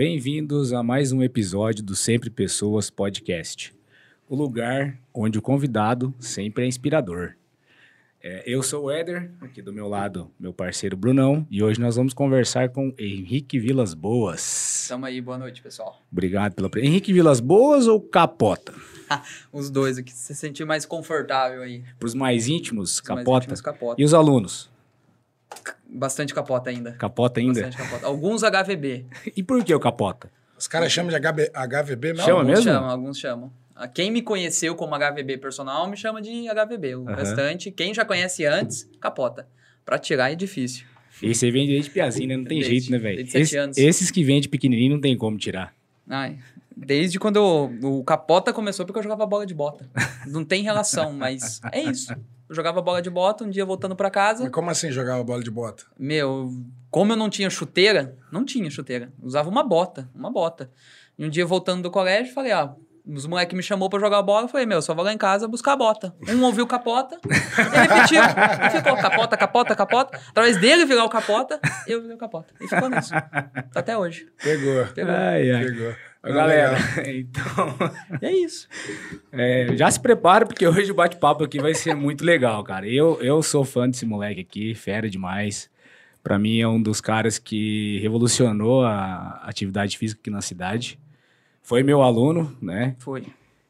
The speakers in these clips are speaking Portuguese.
Bem-vindos a mais um episódio do Sempre Pessoas Podcast. O lugar onde o convidado sempre é inspirador. É, eu sou o Éder, aqui do meu lado, meu parceiro Brunão, e hoje nós vamos conversar com Henrique Vilas Boas. Tamo aí, boa noite, pessoal. Obrigado pela Henrique Vilas Boas ou Capota? Os dois aqui, se sentir mais confortável aí. Para os mais íntimos, Os mais Capota. íntimos, capota. E os alunos? Bastante capota ainda. Capota ainda? Bastante capota. Alguns HVB. E por que o Capota? Os caras chamam de HB, HVB mesmo? Chama alguns mesmo? chamam, alguns chamam. Ah, Quem me conheceu como HVB personal me chama de HVB. O Aham. restante, quem já conhece antes, capota. Pra tirar é difícil. E você vende desde piazinho, né? Não tem Desde- jeito, né, velho? desde sete Esse- anos. Esses que vende pequenininho não tem como tirar. Ai, desde quando eu- o capota começou, porque eu jogava bola de bota. Não tem relação, mas é isso. Eu jogava bola de bota, um dia voltando pra casa, Mas como assim jogava bola de bota? Meu, como eu não tinha chuteira, não tinha chuteira. Usava uma bota, uma bota. E um dia voltando do colégio, falei, ah, os moleques me chamou pra jogar bola, eu falei, meu, só vou lá em casa buscar a bota. Um ouviu capota, e repetiu. E ficou capota, capota, capota. Através dele virar o capota, eu virei o capota. E ficou nisso. Tá até hoje. Pegou. Pegou. Ai, ai. Pegou. Galera, então, é isso. é, já se prepara, porque hoje o bate-papo aqui vai ser muito legal, cara. Eu, eu sou fã desse moleque aqui, fera demais. Pra mim é um dos caras que revolucionou a atividade física aqui na cidade. Foi meu aluno, né? Foi.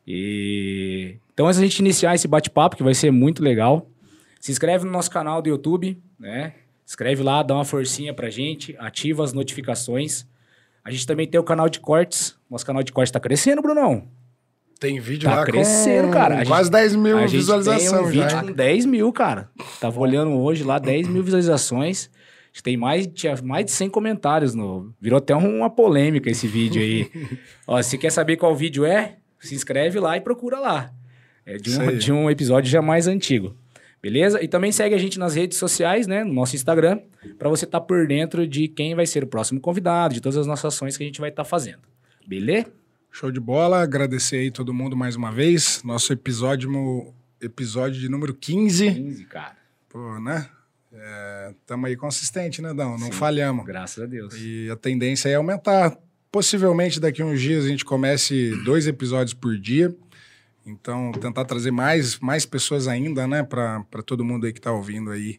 E então, antes da gente iniciar esse bate-papo, que vai ser muito legal, se inscreve no nosso canal do YouTube, né? Escreve lá, dá uma forcinha pra gente, ativa as notificações. A gente também tem o canal de cortes. Nosso canal de cortes tá crescendo, Brunão. Tem vídeo Tá lá crescendo, cara. Gente- quase 10 mil a gente tem um visualizações vídeo já. com 10 mil, cara. Tava olhando hoje lá, 10 mil visualizações. Tem mais, tinha mais de 100 comentários. No, virou até uma polêmica esse vídeo aí. Ó, se quer saber qual vídeo é, se inscreve lá e procura lá. É de um, de um episódio já mais antigo. Beleza? E também segue a gente nas redes sociais, né? No nosso Instagram, para você estar por dentro de quem vai ser o próximo convidado, de todas as nossas ações que a gente vai estar fazendo. Beleza? Show de bola. Agradecer aí todo mundo mais uma vez. Nosso episódio, episódio de número 15. 15, cara. Pô, né? É, tamo aí consistente, né, Dão? Não Sim. falhamos. Graças a Deus. E a tendência é aumentar. Possivelmente daqui a uns dias a gente comece dois episódios por dia. Então, tentar trazer mais, mais pessoas ainda, né, para todo mundo aí que tá ouvindo aí.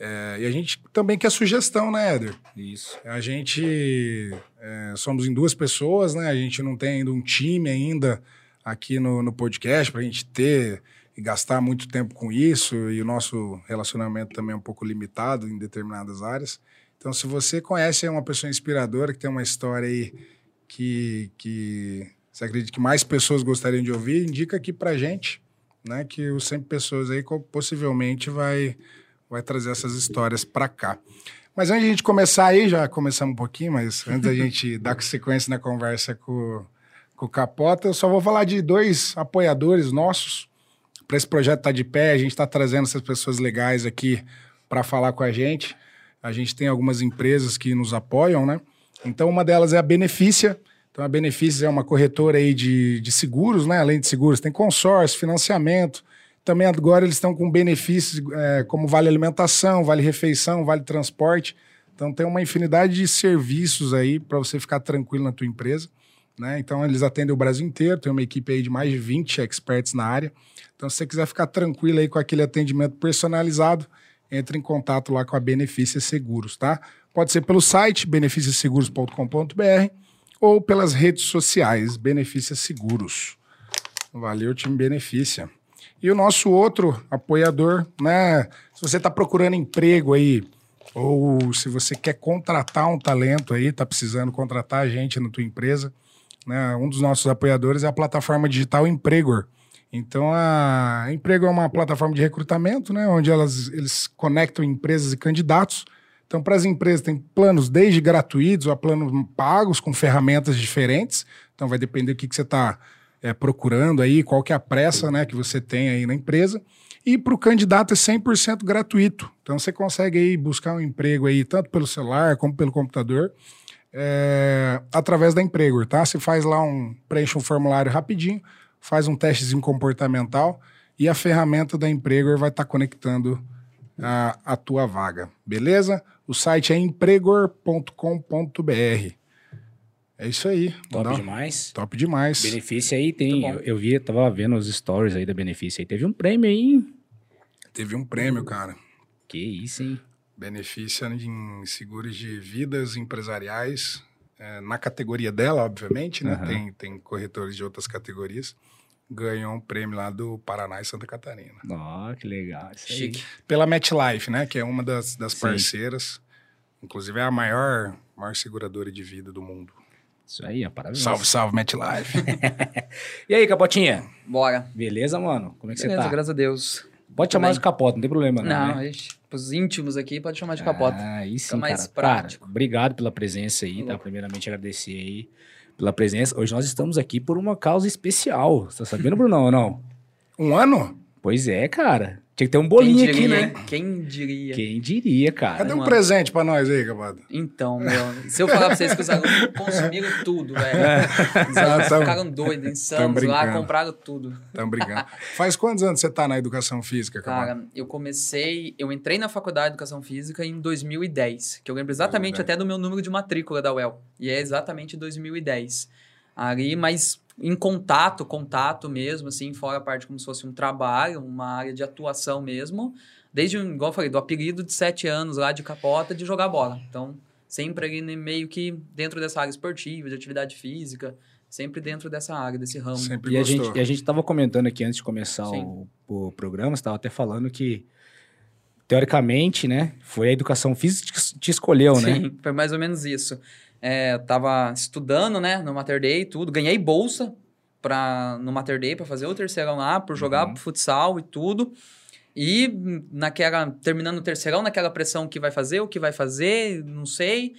É, e a gente também quer sugestão, né, Éder? Isso. A gente é, somos em duas pessoas, né? A gente não tem ainda um time ainda aqui no, no podcast para a gente ter e gastar muito tempo com isso. E o nosso relacionamento também é um pouco limitado em determinadas áreas. Então, se você conhece uma pessoa inspiradora que tem uma história aí que, que você acredita que mais pessoas gostariam de ouvir, indica aqui pra gente, né? Que o Sempre Pessoas aí possivelmente vai, vai trazer essas histórias pra cá. Mas antes de a gente começar aí, já começamos um pouquinho, mas antes da gente dar sequência na conversa com, com o Capota, eu só vou falar de dois apoiadores nossos. Para esse projeto estar de pé, a gente está trazendo essas pessoas legais aqui para falar com a gente. A gente tem algumas empresas que nos apoiam, né? Então, uma delas é a Benefícia. Então, a Benefícia é uma corretora aí de, de seguros, né? Além de seguros, tem consórcio, financiamento. Também agora eles estão com benefícios é, como vale alimentação, vale refeição, vale transporte. Então, tem uma infinidade de serviços aí para você ficar tranquilo na tua empresa. Né? Então, eles atendem o Brasil inteiro, tem uma equipe aí de mais de 20 experts na área. Então, se você quiser ficar tranquilo aí com aquele atendimento personalizado, entre em contato lá com a Benefícia Seguros, tá? Pode ser pelo site beneficiaseguros.com.br ou pelas redes sociais Benefícia Seguros. Valeu, time Benefícia. E o nosso outro apoiador, né? Se você está procurando emprego aí, ou se você quer contratar um talento aí, tá precisando contratar gente na tua empresa, né? Um dos nossos apoiadores é a plataforma digital Empregor. Então, a Emprego é uma plataforma de recrutamento, né? Onde elas, eles conectam empresas e candidatos. Então, para as empresas, tem planos desde gratuitos a planos pagos com ferramentas diferentes. Então, vai depender do que, que você está é, procurando aí, qual que é a pressa né, que você tem aí na empresa. E para o candidato é 100% gratuito. Então, você consegue aí buscar um emprego aí, tanto pelo celular como pelo computador, é, através da Empregor, tá? Você faz lá um, preenche um formulário rapidinho, faz um testezinho comportamental e a ferramenta da Empregor vai estar conectando a, a tua vaga, beleza? O site é empregor.com.br. É isso aí. Top Mandar- demais. Top demais. Benefício aí tem. Bom. Eu, eu vi, tava vendo os stories aí da benefício aí. Teve um prêmio aí. hein? Teve um prêmio, cara. Que isso, hein? Benefício em seguros de vidas empresariais. é, na categoria dela, obviamente, né? Aham. Tem, tem corretores de outras categorias. Ganhou um prêmio lá do Paraná e Santa Catarina. Ó, que legal. Isso aí. Chique. Pela MetLife, né? Que é uma das, das Sim. parceiras. Inclusive é a maior, maior seguradora de vida do mundo. Isso aí, ó, parabéns. Salve, salve, MetLife. E aí, Capotinha? Bora. Beleza, mano? Como é que Beleza, você tá? graças a Deus. Pode chamar Também. de capota, não tem problema não, Não, né? pros íntimos aqui, pode chamar de capota. Ah, aí sim, Fica mais cara. Cara, prático. obrigado pela presença aí, tá? Louco. Primeiramente agradecer aí pela presença. Hoje nós estamos aqui por uma causa especial. Você tá sabendo, Brunão, ou não? Um ano? Pois é, cara. Tinha que ter um bolinho Quem aqui, diria, né? Quem diria? Quem diria, cara? Cadê um mano. presente pra nós aí, Cabado? Então, meu, se eu falar pra vocês que os alunos consumiram tudo, velho. Os alunos ficaram doidos, insanos lá, compraram tudo. Tamo brincando. Faz quantos anos você tá na educação física, Cabado? Cara, eu comecei, eu entrei na faculdade de Educação Física em 2010, que eu lembro exatamente 2010. até do meu número de matrícula da UEL, e é exatamente 2010. Ali, mas em contato, contato mesmo, assim, fora a parte como se fosse um trabalho, uma área de atuação mesmo, desde, igual eu falei, do apelido de sete anos lá de capota de jogar bola. Então, sempre ali meio que dentro dessa área esportiva, de atividade física, sempre dentro dessa área, desse ramo. Sempre E a, gente, e a gente tava comentando aqui antes de começar Sim. o, o programa, você tava até falando que, teoricamente, né, foi a educação física que te- te escolheu, né? Sim, foi mais ou menos isso. É, tava estudando, né, no Mater Day e tudo, ganhei bolsa pra, no Mater Day para fazer o terceirão lá, por jogar Uhum. futsal e tudo. E naquela, terminando o terceirão, naquela pressão que vai fazer, o que vai fazer, não sei.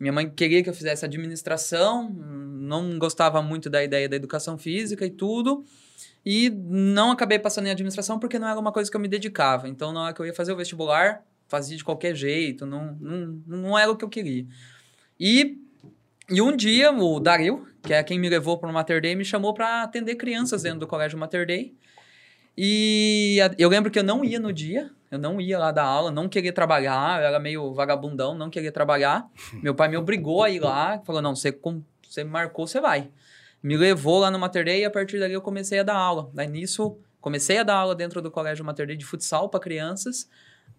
Minha mãe queria que eu fizesse administração, não gostava muito da ideia da educação física e tudo. E não acabei passando em administração porque não era uma coisa que eu me dedicava. Então, na hora que eu ia fazer o vestibular, fazia de qualquer jeito, não, não, não era o que eu queria. E, e um dia, o Dario, que é quem me levou para o Mater Day, me chamou para atender crianças dentro do colégio Mater Day. E eu lembro que eu não ia no dia, eu não ia lá dar aula, não queria trabalhar, eu era meio vagabundão, não queria trabalhar. Meu pai me obrigou a ir lá, falou: não, você, você marcou, você vai. Me levou lá no Mater Day e a partir dali eu comecei a dar aula. Daí nisso, comecei a dar aula dentro do colégio Mater Day de futsal para crianças,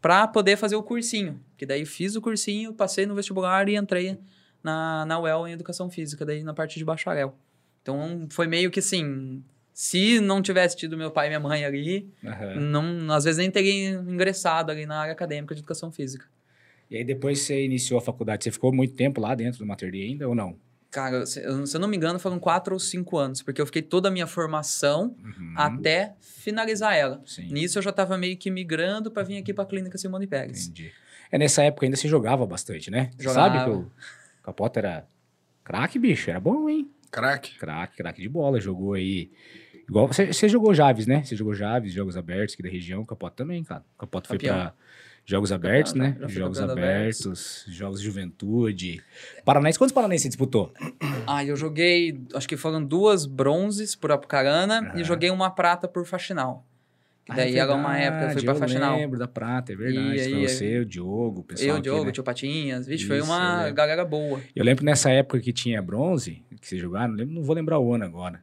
para poder fazer o cursinho. Que daí fiz o cursinho, passei no vestibular e entrei na, na UEL em Educação Física, daí na parte de bacharel. Então foi meio que assim, se não tivesse tido meu pai e minha mãe ali, Aham. não, às vezes nem teria ingressado ali na área acadêmica de Educação Física. E aí depois você iniciou a faculdade, você ficou muito tempo lá dentro do Mater ainda ou não? Cara, se eu, se eu não me engano, foram quatro ou cinco anos, porque eu fiquei toda a minha formação Uhum. até finalizar ela. Sim, Nisso eu já estava meio que migrando para vir aqui para a clínica Simone Pérez. entendi. É, nessa época ainda se jogava bastante, né? Jogava. Sabe que o Capota era craque, bicho? Era bom, hein? Craque. Craque, craque de bola. Jogou aí... Igual você, você jogou Javes, né? Você jogou Javes, Jogos Abertos aqui da região. Capota também, cara. Capota foi pra Jogos Abertos, né? fui Jogos Abertos, Jogos de Juventude. Paranaense, quantos Paranaense você disputou? Ah, eu joguei, acho que foram duas bronzes por Apucarana Aham. e joguei uma prata por Faxinal. Que Ah, daí é era uma época, eu fui pra Faxinal. Eu lembro da Prata, é verdade. E foi você, o Diogo, o pessoal Eu, aqui, Diogo, né? tio Patinhas. Vixe, foi Isso, eu uma lembro. galera boa. Eu lembro nessa época que tinha bronze, que vocês jogaram, não, lembro, não vou lembrar o ano agora.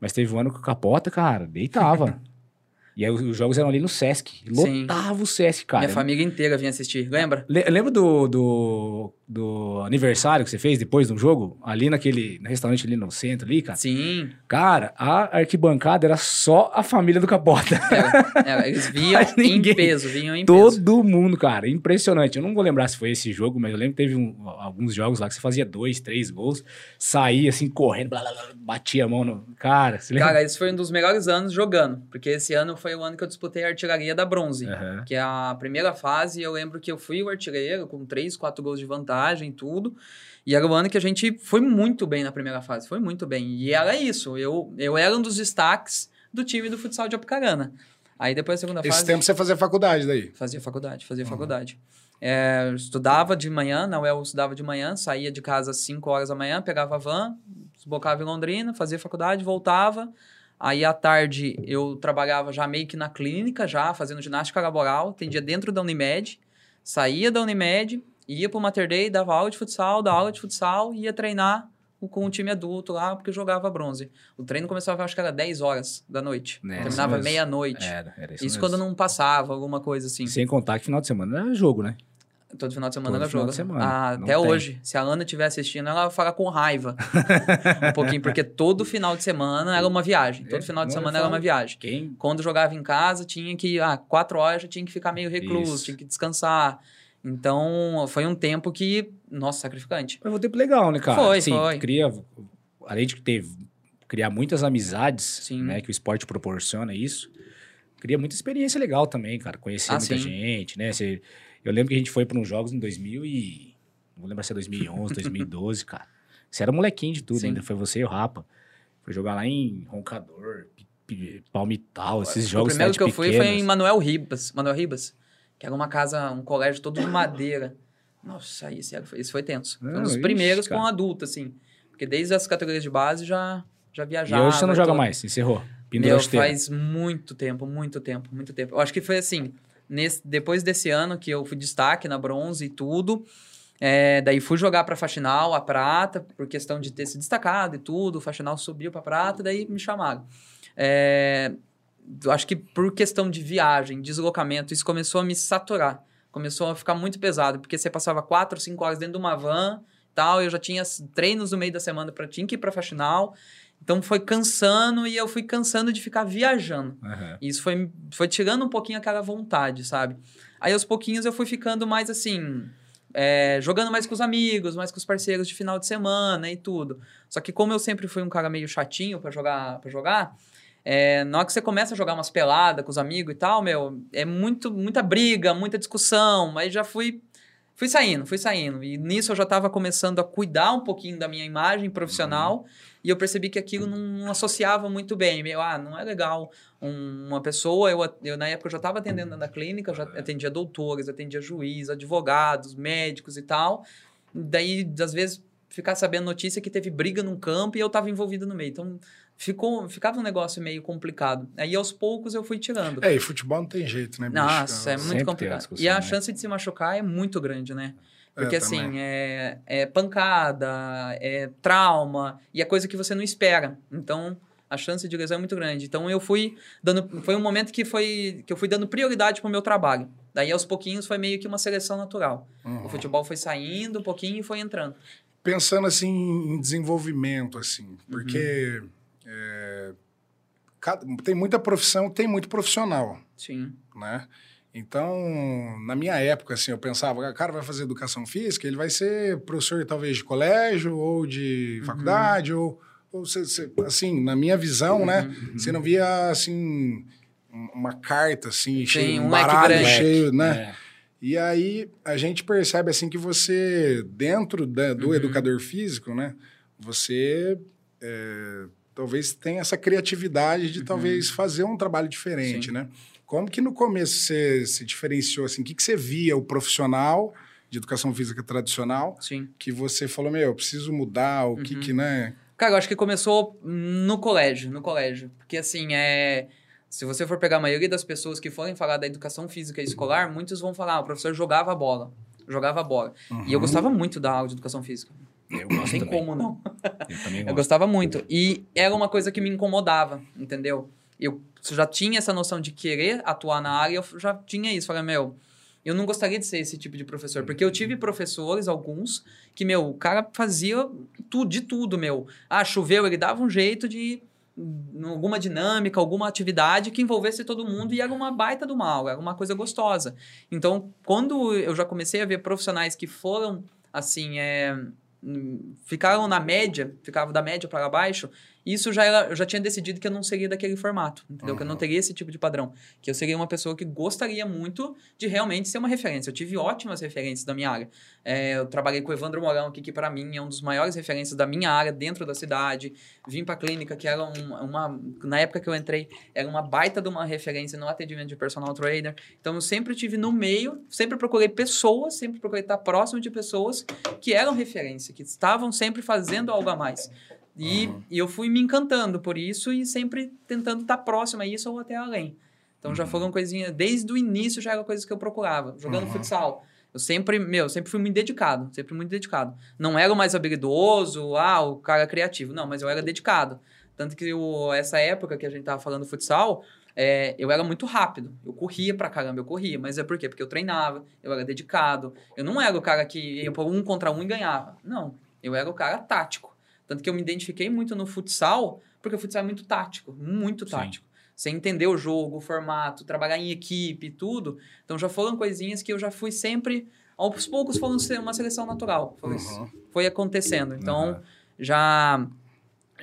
Mas teve um ano que o Capota, cara, deitava. e aí os, os jogos eram ali no Sesc. Sim. Lotava o Sesc, cara. Minha família inteira vinha assistir, lembra? Le- Lembra do, do, do aniversário que você fez depois do jogo? Ali naquele restaurante ali no centro ali, cara? Sim, Cara, a arquibancada era só a família do Capota. era, era, eles vinham ninguém- em peso, vinham em peso. Todo mundo, cara. Impressionante. Eu não vou lembrar se foi esse jogo, mas eu lembro que teve um- alguns jogos lá que você fazia dois, três gols, saía assim, correndo, blá, blá, blá, batia a mão no. Cara, você lembra? Cara, esse foi um dos melhores anos jogando, porque esse ano foi o ano que eu disputei a artilharia da bronze. Aham. Que é a primeira fase, eu lembro que eu fui o artilheiro com três, quatro gols de vantagem e tudo. E era o ano que a gente foi muito bem na primeira fase, foi muito bem. E era isso, eu, eu era um dos destaques do time do futsal de Apucarana. Aí depois da segunda Esse fase... tempo você fazia faculdade daí. Fazia faculdade, fazia Uhum. faculdade. É, estudava de manhã, na UEL eu estudava de manhã, saía de casa às 5 horas da manhã, pegava a van, desbocava em Londrina, fazia faculdade, voltava. Aí à tarde eu trabalhava já meio que na clínica, já fazendo ginástica laboral, atendia dentro da Unimed, saía da Unimed, ia pro Mater Day, dava aula de futsal, dava aula de futsal e ia treinar com o time adulto lá, porque jogava bronze. O treino começava, acho que era 10 horas da noite. É, Terminava meia-noite. Era, era Isso, isso, quando mesmo. não passava, alguma coisa assim. Sem contar que final de semana era jogo, né? Todo final de semana Todo jogo. de semana. Ah, até tem. hoje. Se a Ana estiver assistindo, ela vai falar com raiva. um pouquinho, porque todo final de semana era uma viagem. Todo É, final de semana era uma viagem. Quem Quando jogava em casa, tinha que. Ah, quatro horas já tinha que ficar meio recluso, Isso. tinha que descansar. Então, foi um tempo que. Nossa, sacrificante. Mas foi um tempo legal, né, cara? Foi, Assim, foi. Cria, além de ter, criar muitas amizades, Sim. né? Que o esporte proporciona isso. Cria muita experiência legal também, cara. Conhecer Ah, muita sim. gente, né? Você- eu lembro que a gente foi para uns jogos em 2000 e... Não vou lembrar se é 2011, 2012, cara. Você era molequinho de tudo Sim. ainda. Foi você e o Rapa. Foi jogar lá em Roncador, Palmital, esses o jogos primeiro cidade que eu fui foi em. Manuel Ribas. Manuel Ribas. Que era uma casa, um colégio todo de madeira. Nossa, esse, era- esse foi tenso. Foi um dos ixi, primeiros com adulto, assim. Porque desde as categorias de base já, já E viajava. hoje você não e joga tudo. mais, encerrou. Pendurou Meu, faz muito tempo, muito tempo, muito tempo. Eu acho que foi assim, nesse, depois desse ano que eu fui destaque na bronze e tudo, é, daí fui jogar pra Faxinal, a prata, por questão de ter se destacado e tudo, o Faxinal subiu pra prata, daí me chamaram. É, acho que por questão de viagem, deslocamento, isso começou a me saturar. Começou a ficar muito pesado, porque você passava quatro, cinco horas dentro de uma van tal, eu já tinha treinos no meio da semana para tinha que ir pra faxinal. Então foi cansando e eu fui cansando de ficar viajando. E isso foi, foi tirando um pouquinho aquela vontade, sabe? Aí aos pouquinhos eu fui ficando mais assim. é, jogando mais com os amigos, mais com os parceiros de final de semana e tudo. Só que como eu sempre fui um cara meio chatinho pra jogar, para jogar, é, na hora que você começa a jogar umas peladas com os amigos e tal, meu, é muito, muita briga, muita discussão, mas já fui fui saindo, fui saindo. E nisso eu já estava começando a cuidar um pouquinho da minha imagem profissional e eu percebi que aquilo não, não associava muito bem. Meio, ah, não é legal um- uma pessoa. Eu, eu, na época, eu já estava atendendo na clínica, já atendia doutores, atendia juiz, advogados, médicos e tal. Daí, às vezes, ficar sabendo notícia que teve briga num campo e eu estava envolvido no meio. Então, ficou, ficava um negócio meio complicado. Aí, aos poucos, eu fui tirando. É, e futebol não tem jeito, né, bicho? Nossa, é Sempre muito tem complicado. discussão, E a né? chance de se machucar é muito grande, né? É, Porque também. assim, é, é pancada, é trauma, e é coisa que você não espera. Então, a chance de lesão é muito grande. Então, eu fui dando. Foi um momento que, foi, que eu fui dando prioridade pro meu trabalho. Daí, aos pouquinhos, foi meio que uma seleção natural. Uhum. O futebol foi saindo um pouquinho e foi entrando. Pensando assim em desenvolvimento, assim, Uhum. É, cada- tem muita profissão, tem muito profissional, Sim. né? Então, na minha época, assim, eu pensava, o cara vai fazer educação física, ele vai ser professor talvez de colégio ou de Uhum. faculdade, ou, ou se- se- assim, na minha visão, né? Uhum. Você não via, assim, um- uma carta, assim, cheio, um leque baralho cheio, né? É. E aí a gente percebe assim que você, dentro da- do Uhum. educador físico, né? Você é, talvez tenha essa criatividade de talvez fazer um trabalho diferente, Uhum. Sim. né? Como que no começo você se diferenciou assim? O que, que você via o profissional de educação física tradicional Sim. que você falou, meu, eu preciso mudar, o que Uhum. que, né? Cara, eu acho que começou no colégio, no colégio. Porque assim, é. Se você for pegar a maioria das pessoas que forem falar da educação física escolar, muitos vão falar, ah, o professor jogava bola. Jogava bola. E eu gostava muito da aula de educação física. Eu Não gosto tem também. como não. Eu também Eu gosto. gostava muito. E era uma coisa que me incomodava, entendeu? Eu já tinha essa noção de querer atuar na área, eu já tinha isso. Falei, meu, eu não gostaria de ser esse tipo de professor. Porque eu tive professores, alguns, que, meu, o cara fazia tudo, de tudo, meu. Ah, choveu, ele dava um jeito de hum, alguma dinâmica, alguma atividade que envolvesse todo mundo e era uma baita do mal, era uma coisa gostosa. Então, quando eu já comecei a ver profissionais que foram, assim, é, ficaram na média, ficavam da média para baixo, isso já era, eu já tinha decidido que eu não seria daquele formato, entendeu? Que eu não teria esse tipo de padrão, que eu seria uma pessoa que gostaria muito de realmente ser uma referência. Eu tive ótimas referências da minha área. É, eu trabalhei com o Evandro Morão aqui, que para mim é um dos maiores referências da minha área dentro da cidade. Vim para a clínica, que era um- uma, na época que eu entrei, era uma baita de uma referência no atendimento de personal trainer. Então eu sempre tive no meio, sempre procurei pessoas, sempre procurei estar próximo de pessoas que eram referência, que estavam sempre fazendo algo a mais. E, e eu fui me encantando por isso e sempre tentando estar próximo a isso ou até além. Então já foram coisinhas, desde o início já eram coisas que eu procurava. Jogando Uhum. futsal. Eu sempre, meu, sempre fui muito dedicado, sempre muito dedicado. Não era o mais habilidoso, ah, o cara criativo, não, mas eu era dedicado. Tanto que o, essa época que a gente tava falando futsal, é, eu era muito rápido. Eu corria pra caramba, eu corria. Mas é por quê? Porque eu treinava, eu era dedicado. Eu não era o cara que ia por um contra um e ganhava. Não, eu era o cara tático. Tanto que eu me identifiquei muito no futsal, porque o futsal é muito tático, muito tático. Sim. Você entender o jogo, o formato, trabalhar em equipe tudo. Então já foram coisinhas que eu já fui sempre, aos poucos, foram uma seleção natural. Foi, uhum. foi acontecendo. Então uhum. já,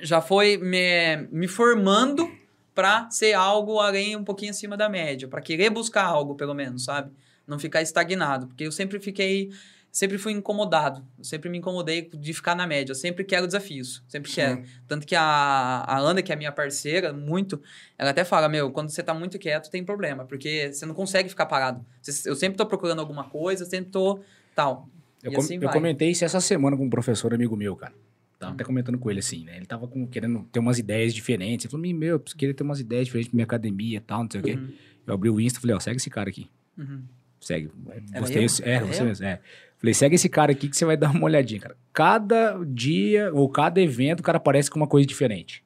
já foi me, me formando para ser algo além, um pouquinho acima da média, para querer buscar algo, pelo menos, sabe? Não ficar estagnado. Porque eu sempre fiquei sempre fui incomodado. Eu sempre me incomodei de ficar na média. Eu sempre quero desafios. Sempre Sim. quero. Tanto que a, a Ana, que é a minha parceira, muito, ela até fala: Meu, quando você tá muito quieto, tem problema. Porque você não consegue ficar parado. Eu sempre tô procurando alguma coisa, sempre tô tal. Eu, com, assim eu comentei isso essa semana com um professor amigo meu, cara. Tava hum. até comentando com ele assim, né? Ele tava com, querendo ter umas ideias diferentes. Ele falou: Meu, eu queria ter umas ideias diferentes pra minha academia e tal, não sei o quê. Uhum. Eu abri o Insta e falei: Ó, segue esse cara aqui. Uhum. Segue. Gostei. É, é, você mesmo. É. Falei, segue esse cara aqui que você vai dar uma olhadinha, cara. Cada dia ou cada evento, o cara aparece com uma coisa diferente.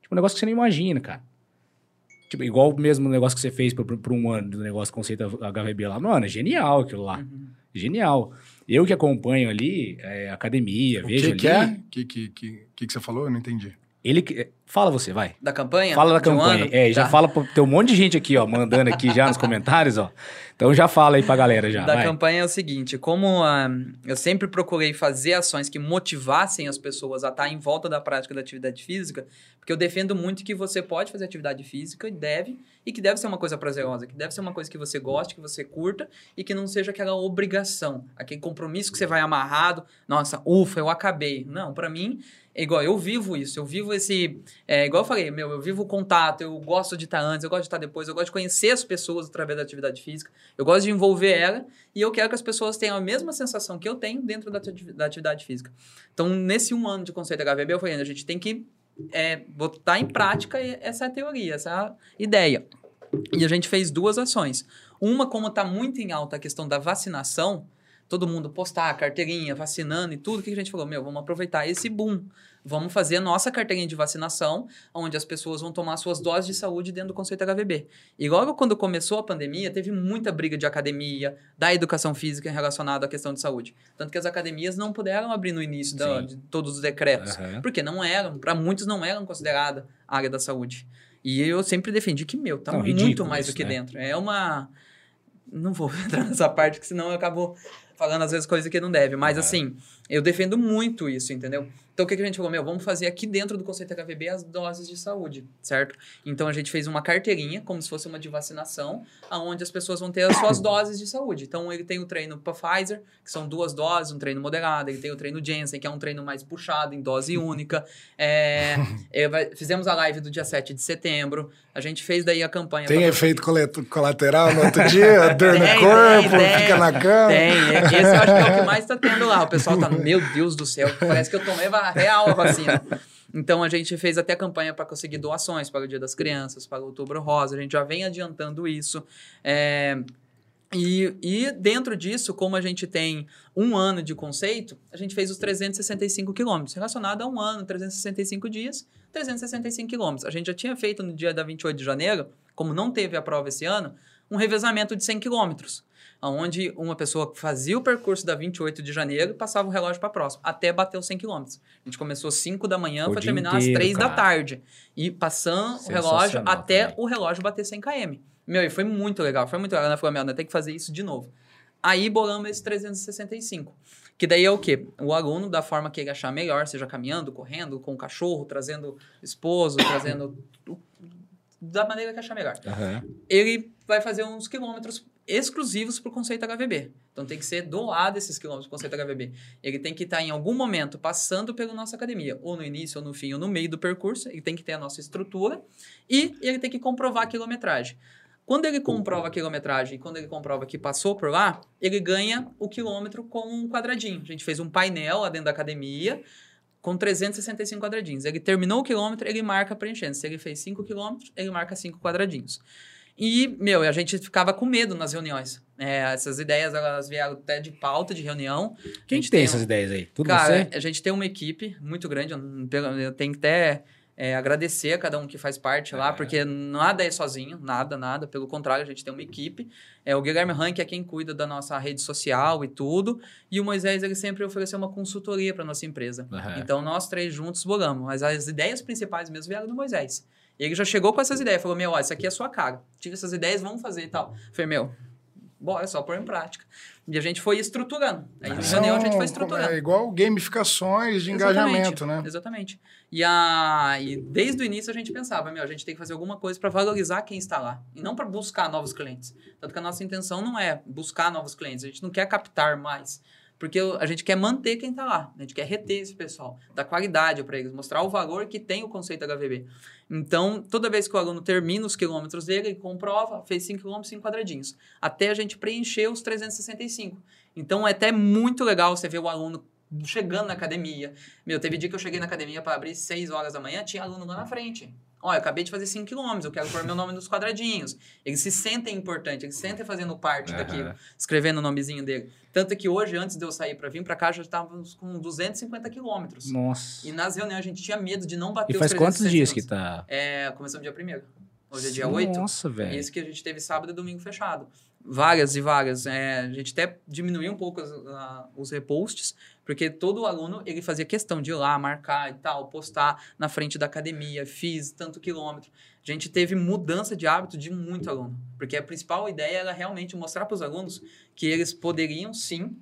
Tipo, um negócio que você não imagina, cara. Tipo, igual o mesmo negócio que você fez por, por um ano do negócio conceito HVB lá. Mano, é genial aquilo lá. Uhum. Genial. Eu que acompanho ali, é, academia, o vejo que ali. O que, que, que, que, que você falou? Eu não entendi. Ele Fala você, vai. Da campanha? Fala da campanha. Um é, já tá. fala. Tem um monte de gente aqui, ó, mandando aqui já nos comentários, ó. Então já fala aí pra galera já. Da vai. campanha é o seguinte: como uh, eu sempre procurei fazer ações que motivassem as pessoas a estar em volta da prática da atividade física, porque eu defendo muito que você pode fazer atividade física e deve, e que deve ser uma coisa prazerosa, que deve ser uma coisa que você goste, que você curta, e que não seja aquela obrigação, aquele compromisso que você vai amarrado. Nossa, ufa, eu acabei. Não, para mim é igual, eu vivo isso, eu vivo esse. É, igual eu falei, meu, eu vivo o contato, eu gosto de estar antes, eu gosto de estar depois, eu gosto de conhecer as pessoas através da atividade física, eu gosto de envolver ela e eu quero que as pessoas tenham a mesma sensação que eu tenho dentro da, da atividade física. Então, nesse um ano de conceito HVB, eu falei, a gente tem que é, botar em prática essa teoria, essa ideia. E a gente fez duas ações. Uma, como está muito em alta a questão da vacinação, todo mundo postar carteirinha, vacinando e tudo, o que a gente falou? Meu, vamos aproveitar esse boom. Vamos fazer a nossa carteirinha de vacinação, onde as pessoas vão tomar suas doses de saúde dentro do conceito HVB. E logo quando começou a pandemia, teve muita briga de academia, da educação física relacionada à questão de saúde. Tanto que as academias não puderam abrir no início da, de todos os decretos, uhum. porque não eram, para muitos não eram considerada área da saúde. E eu sempre defendi que, meu, tá não, muito mais do que né? dentro. É uma. Não vou entrar nessa parte, que senão eu acabo falando às vezes coisas que não deve. Mas é. assim, eu defendo muito isso, entendeu? Então, o que, que a gente falou? Meu, vamos fazer aqui dentro do conceito HVB as doses de saúde, certo? Então, a gente fez uma carteirinha, como se fosse uma de vacinação, aonde as pessoas vão ter as suas doses de saúde. Então, ele tem o treino para Pfizer, que são duas doses, um treino moderado. Ele tem o treino Jensen, que é um treino mais puxado, em dose única. É, é, fizemos a live do dia 7 de setembro. A gente fez daí a campanha. Tem efeito colateral no outro dia? Dor no corpo, tem, fica na cama? Tem. Esse eu acho que é o que mais tá tendo lá. O pessoal tá, meu Deus do céu, parece que eu tomei real a vacina. Então a gente fez até campanha para conseguir doações para o Dia das Crianças, para o Outubro Rosa. A gente já vem adiantando isso. É, e, e dentro disso, como a gente tem um ano de conceito, a gente fez os 365 quilômetros, relacionado a um ano, 365 dias, 365 quilômetros. A gente já tinha feito no dia da 28 de janeiro, como não teve a prova esse ano, um revezamento de 100 quilômetros onde uma pessoa fazia o percurso da 28 de janeiro e passava o relógio para próximo, até bater os 100 km. A gente começou às 5 da manhã para terminar inteiro, às 3 cara. da tarde. E passando o relógio até também. o relógio bater 100 km. Meu, e foi muito legal, foi muito legal. Ela falou, meu, tem que fazer isso de novo. Aí bolamos esse 365. Que daí é o quê? O aluno, da forma que ele achar melhor, seja caminhando, correndo, com o cachorro, trazendo esposo, trazendo. da maneira que achar melhor. Uhum. Ele vai fazer uns quilômetros exclusivos para o conceito HVB. Então tem que ser doado esses quilômetros para o conceito HVB. Ele tem que estar em algum momento passando pela nossa academia, ou no início, ou no fim, ou no meio do percurso. Ele tem que ter a nossa estrutura e ele tem que comprovar a quilometragem. Quando ele comprova a quilometragem quando ele comprova que passou por lá, ele ganha o quilômetro com um quadradinho. A gente fez um painel lá dentro da academia com 365 quadradinhos. Ele terminou o quilômetro, ele marca preenchendo. Se ele fez 5 quilômetros, ele marca 5 quadradinhos. E, meu, a gente ficava com medo nas reuniões. É, essas ideias, elas vieram até de pauta de reunião. Quem A gente tem essas um- ideias aí? Tudo Cara, você? a gente tem uma equipe muito grande. Eu, tenho que até é, agradecer a cada um que faz parte lá, É. porque nada é sozinho, nada, nada. Pelo contrário, a gente tem uma equipe. É, o Guilherme Rank é quem cuida da nossa rede social e tudo. E o Moisés, ele sempre ofereceu uma consultoria para nossa empresa. Aham. Então, nós três juntos bolamos. Mas as ideias principais mesmo vieram do Moisés. E ele já chegou com essas ideias. Falou, meu, ó, isso aqui é a sua cara. Tive essas ideias, vamos fazer e tal. Falei, meu, bora, só pôr em prática. E a gente foi estruturando. Aí, na reunião, a gente foi estruturando. É igual gamificações de engajamento, né? Exatamente. E, a, e desde o início a gente pensava, meu, a gente tem que fazer alguma coisa para valorizar quem está lá. E não para buscar novos clientes. Tanto que a nossa intenção não é buscar novos clientes. A gente não quer captar mais. Porque a gente quer manter quem está lá. A gente quer reter esse pessoal. Dar qualidade para eles. Mostrar o valor que tem o conceito HVB. Então, toda vez que o aluno termina os quilômetros dele, ele comprova, fez 5 quilômetros, 5 quadradinhos. Até a gente preencher os 365. Então, é até muito legal você ver o aluno chegando na academia. Meu, teve dia que eu cheguei na academia para abrir 6 horas da manhã, tinha aluno lá na frente. Olha, eu acabei de fazer 5 quilômetros, eu quero pôr meu nome nos quadradinhos. Eles se sentem importantes, eles se sentem fazendo parte Aham. daquilo, escrevendo o nomezinho dele. Tanto que hoje, antes de eu sair para vir para cá, já estávamos com 250 quilômetros. Nossa. E nas reuniões a gente tinha medo de não bater E os faz quantos 360 dias que tá? É, começamos dia 1 Hoje é dia 8. Nossa, velho. Isso que a gente teve sábado e domingo fechado. Várias e várias. É, a gente até diminuiu um pouco as- a- os reposts, porque todo aluno ele fazia questão de ir lá, marcar e tal, postar na frente da academia, fiz tanto quilômetro. A gente teve mudança de hábito de muito aluno, porque a principal ideia era realmente mostrar para os alunos que eles poderiam sim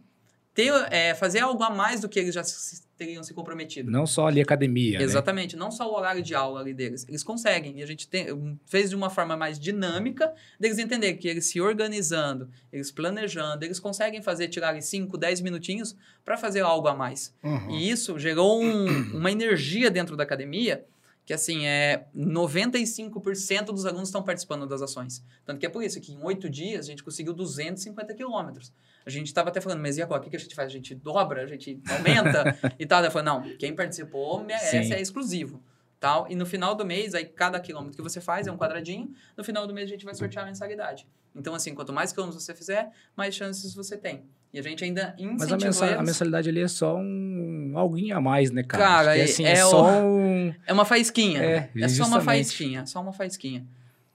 ter, é, fazer algo a mais do que eles já se- teriam se comprometido. Não só ali academia, né? Exatamente, não só o horário de aula ali deles. Eles conseguem. E a gente tem, fez de uma forma mais dinâmica deles entenderem que eles se organizando, eles planejando, eles conseguem fazer, tirar 5, 10 minutinhos para fazer algo a mais. Uhum. E isso gerou um- uma energia dentro da academia que, assim, é 95% dos alunos estão participando das ações. Tanto que é por isso que em oito dias a gente conseguiu 250 quilômetros. A gente estava até falando, mas e agora? O que que a gente faz? A gente dobra? A gente aumenta? e tal. Daí falou, não, quem participou merece, Sim. é exclusivo. Tal. E no final do mês, aí cada quilômetro que você faz é um quadradinho. No final do mês a gente vai sortear a mensalidade. Então, assim, quanto mais quilômetros você fizer, mais chances você tem. E a gente ainda Mas a, mensa- a mensalidade ali é só um alguinho a mais, né, cara? Cara, é- assim, é é, o- só um... É uma faísquinha. É, É, só uma faísquinha, só uma faísquinha.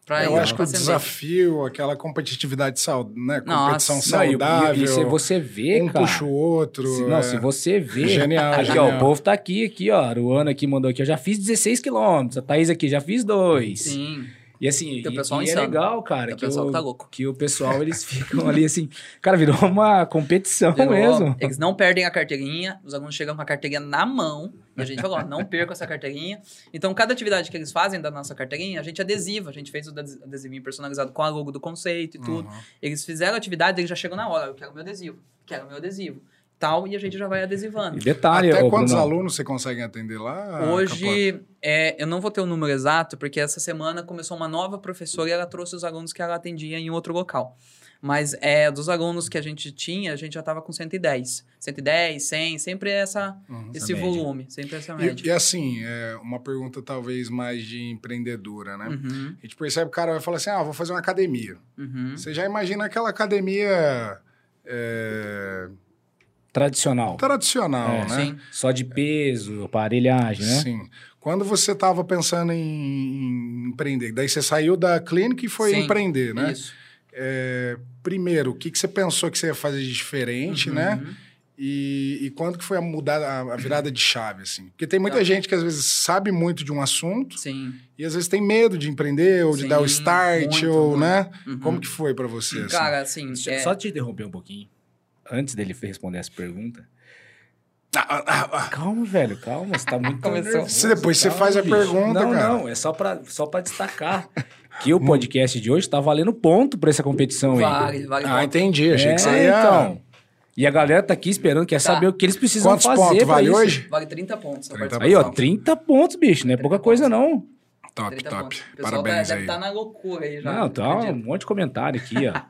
Pra Eu ir acho que o desafio, aquela competitividade saudável, né? Nossa. Competição Não, e- e- saudável. E, se você vê, um cara... puxa o outro. se, não, é. se você vê... Genial, Aqui, genial. ó, o povo tá aqui, aqui, ó. A Ruana aqui mandou aqui, eu já fiz 16 quilômetros. A Thaís aqui, já fiz dois. Sim. E assim, e- e, é legal, cara, que, o, que tá que o pessoal, eles ficam ali assim... Cara, virou uma competição Virou- mesmo. Eles não perdem a carteirinha, os alunos chegam com a carteirinha na mão, e a gente falou, ó, não perca essa carteirinha. Então, cada atividade que eles fazem da nossa carteirinha, a gente adesiva. A gente fez o ades- adesivinho personalizado com a logo do conceito e tudo. Uhum. Eles fizeram a atividade, eles já chegam na hora, eu quero meu adesivo, quero meu adesivo. Tal, e a gente já vai adesivando. E detalhe, Até quantos Brunão, alunos você consegue atender lá? Hoje, é, eu não vou ter o número exato, porque essa semana começou uma nova professora e ela trouxe os alunos que ela atendia em outro local. Mas é, dos alunos que a gente tinha, a gente já estava com 110. 110, 100, sempre essa, Uhum. esse média. volume, sempre essa média. E, e assim, é uma pergunta talvez mais de empreendedora, né? Uhum, A gente percebe que o cara vai falar assim: ah, vou fazer uma academia. uhum. Você já imagina aquela academia é, tradicional. tradicional, É, né? Sim. Só de peso, aparelhagem, né? Sim. Quando você estava pensando em, em empreender, daí você saiu da clínica e foi Sim, empreender, né? Isso. É, primeiro, o que, que você pensou que você ia fazer de diferente, né? Uhum. E, e quando que foi a mudada, a, virada de chave, assim? Porque tem muita Tá. gente que às vezes sabe muito de um assunto Sim. e às vezes tem medo de empreender ou de Sim, dar o start, muito, ou, muito. né? Uhum. Como que foi para você? assim? Cara, assim, Deixa- é, Só te interromper um pouquinho. Antes dele responder essa pergunta. Ah, ah, ah, ah. Calma, velho, calma. Você tá muito nervoso, Se depois você calma, faz a bicho. pergunta, não, cara. Não, é só pra, só pra destacar que o podcast de hoje tá valendo ponto pra essa competição aí. vale, vale. Ah, entendi. Achei É, que você ia... então. E a galera tá aqui esperando, quer Tá. saber o que eles precisam Quantos fazer pontos pra vale isso. hoje? Vale 30 pontos a 30 Aí, ó, participação. 30 pontos, bicho. Não é 30 pouca coisa, não. Top, 30 top. pontos. Parabéns tá, aí. deve estar na loucura aí já. Não, tá um monte de comentário aqui, ó.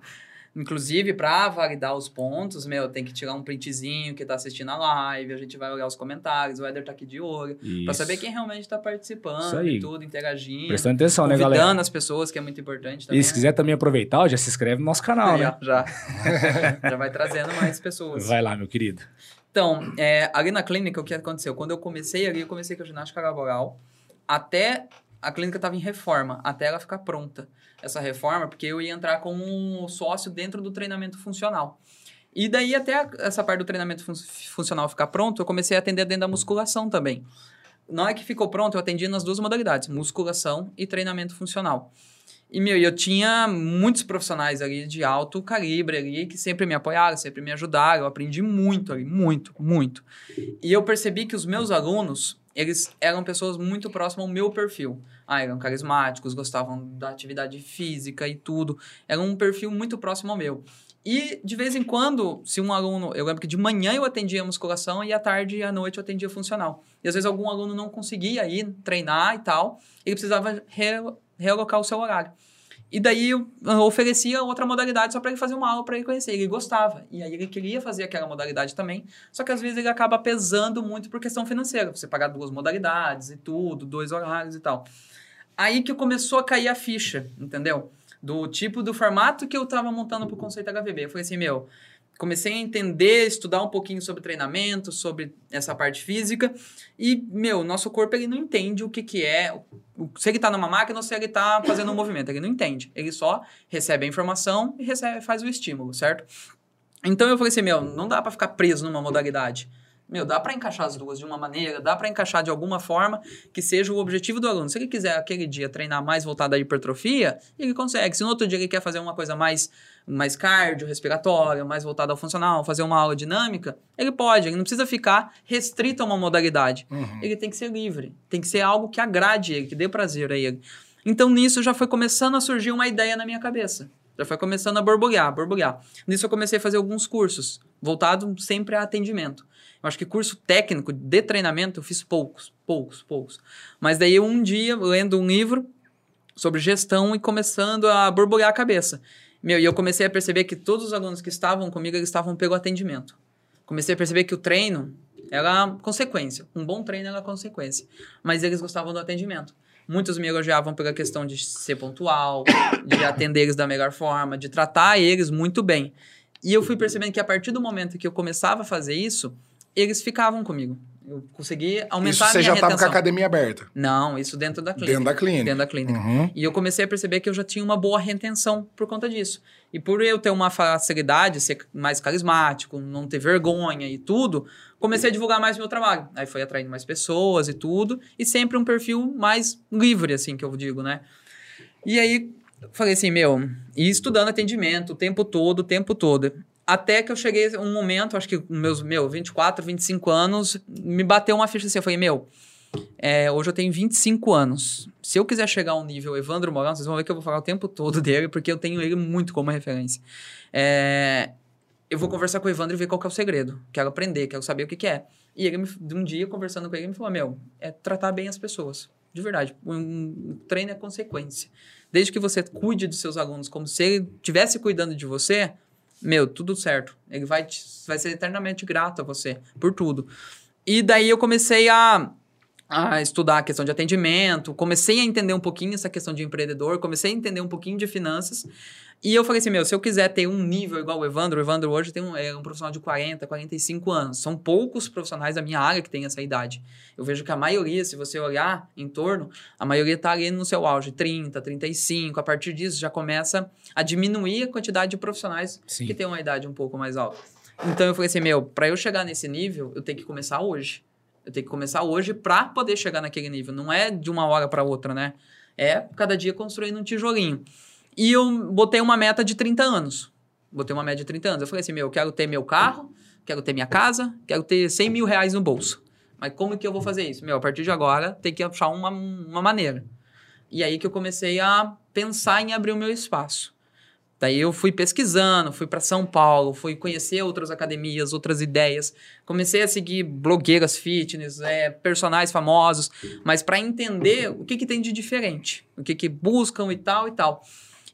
Inclusive, para validar os pontos, meu, tem que tirar um printzinho que tá assistindo a live, a gente vai olhar os comentários, o Eder tá aqui de olho, para saber quem realmente tá participando e tudo, interagindo, Prestando atenção, né, convidando galera? as pessoas, que é muito importante também. E se quiser também aproveitar, já se inscreve no nosso canal, né? já, já. já vai trazendo mais pessoas. Vai lá, meu querido. Então, é, ali na clínica, o que aconteceu? Quando eu comecei ali, eu comecei com a ginástica laboral, até a clínica estava em reforma, até ela ficar pronta, essa reforma, porque eu ia entrar como um sócio dentro do treinamento funcional. E daí, até essa parte do treinamento fun- funcional ficar pronto, eu comecei a atender dentro da musculação também. Na hora que ficou pronto, eu atendia nas duas modalidades, musculação e treinamento funcional. E, meu, eu tinha muitos profissionais ali de alto calibre ali que sempre me apoiaram, sempre me ajudaram. Eu aprendi muito ali, muito, muito. E eu percebi que os meus alunos, eles eram pessoas muito próximas ao meu perfil. Ah, eram carismáticos, gostavam da atividade física e tudo. Era um perfil muito próximo ao meu. E, de vez em quando, se um aluno... Eu lembro que de manhã eu atendia a musculação e à tarde e à noite eu atendia funcional. E, às vezes, algum aluno não conseguia ir treinar e tal. Ele precisava re- realocar o seu horário. E daí eu oferecia outra modalidade só para ele fazer uma aula para ele conhecer. Ele gostava. E aí ele queria fazer aquela modalidade também. Só que às vezes ele acaba pesando muito por questão financeira. Você pagar duas modalidades e tudo, dois horários e tal. Aí que começou a cair a ficha, entendeu? Do tipo, do formato que eu tava montando pro conceito HVB. Eu falei assim, meu, comecei a entender, estudar um pouquinho sobre treinamento, sobre essa parte física. E, meu, nosso corpo, ele não entende o que que é... Se ele tá numa máquina ou se ele tá fazendo um movimento. Ele não entende. Ele só recebe a informação e recebe, faz o estímulo, certo? Então eu falei assim, meu, não dá pra ficar preso numa modalidade. Meu, dá pra encaixar as duas de uma maneira, dá pra encaixar de alguma forma que seja o objetivo do aluno. Se ele quiser aquele dia treinar mais voltado à hipertrofia, ele consegue. Se no outro dia ele quer fazer uma coisa mais mais cardio, respiratória, mais voltada ao funcional, fazer uma aula dinâmica, ele pode, ele não precisa ficar restrito a uma modalidade. Uhum. Ele tem que ser livre, tem que ser algo que agrade ele, que dê prazer a ele. Então nisso já foi começando a surgir uma ideia na minha cabeça. Já foi começando a borbulhar, borbulhar. Nisso eu comecei a fazer alguns cursos, voltado sempre a atendimento. Eu acho que curso técnico de treinamento eu fiz poucos, poucos, poucos. Mas daí um dia, lendo um livro sobre gestão e começando a borbulhar a cabeça. Meu, e eu comecei a perceber que todos os alunos que estavam comigo, eles estavam pelo atendimento. Comecei a perceber que o treino era consequência. Um bom treino era consequência. Mas eles gostavam do atendimento. Muitos me elogiavam pela questão de ser pontual, de atender eles da melhor forma, de tratar eles muito bem. E eu fui percebendo que a partir do momento que eu começava a fazer isso, eles ficavam comigo. Eu consegui aumentar Isso a você minha já estava com a retenção. academia aberta. Não, isso dentro da clínica. Dentro da clínica. Dentro da clínica. Uhum. E eu comecei a perceber que eu já tinha uma boa retenção por conta disso. E por eu ter uma facilidade, ser mais carismático, não ter vergonha e tudo, comecei a divulgar mais meu trabalho. Aí foi atraindo mais pessoas e tudo, e sempre um perfil mais livre, assim, que eu digo, né? E aí, falei assim, meu, e estudando atendimento o tempo todo, o tempo todo. Até que eu cheguei um momento, acho que meus, meu, 24, 25 anos, me bateu uma ficha assim, eu falei, meu, é, hoje eu tenho 25 anos. Se eu quiser chegar ao nível Evandro Morão, vocês vão ver que eu vou falar o tempo todo dele, porque eu tenho ele muito como referência. É, eu vou conversar com o Evandro e ver qual é o segredo. Quero aprender, quero saber o que, que é. E ele, me- um dia, conversando com ele, ele me falou, meu, é tratar bem as pessoas. De verdade. Um, um treino é consequência. Desde que você cuide dos seus alunos como se ele estivesse cuidando de você, meu, tudo certo. Ele vai, te- vai ser eternamente grato a você por tudo. E daí eu comecei a, a estudar a questão de atendimento, comecei a entender um pouquinho essa questão de empreendedor, comecei a entender um pouquinho de finanças. E eu falei assim, meu, se eu quiser ter um nível igual o Evandro, o Evandro hoje tem um, é um profissional de 40, 45 anos. São poucos profissionais da minha área que têm essa idade. Eu vejo que a maioria, se você olhar em torno, a maioria está ali no seu auge, 30, 35. A partir disso já começa a diminuir a quantidade de profissionais Sim. que têm uma idade um pouco mais alta. Então eu falei assim, meu, para eu chegar nesse nível, eu tenho que começar hoje. Eu tenho que começar hoje para poder chegar naquele nível. Não é de uma hora para outra, né? É cada dia construindo um tijolinho. E eu botei uma meta de 30 anos. Botei uma média de 30 anos. Eu falei assim, meu, eu quero ter meu carro, quero ter minha casa, quero ter 100 mil reais no bolso. Mas como que eu vou fazer isso? Meu, a partir de agora, tem que achar uma, uma maneira. E aí que eu comecei a pensar em abrir o meu espaço. Daí eu fui pesquisando, fui para São Paulo, fui conhecer outras academias, outras ideias. Comecei a seguir blogueiras fitness, é, personagens famosos, mas para entender o que, que tem de diferente, o que, que buscam e tal e tal.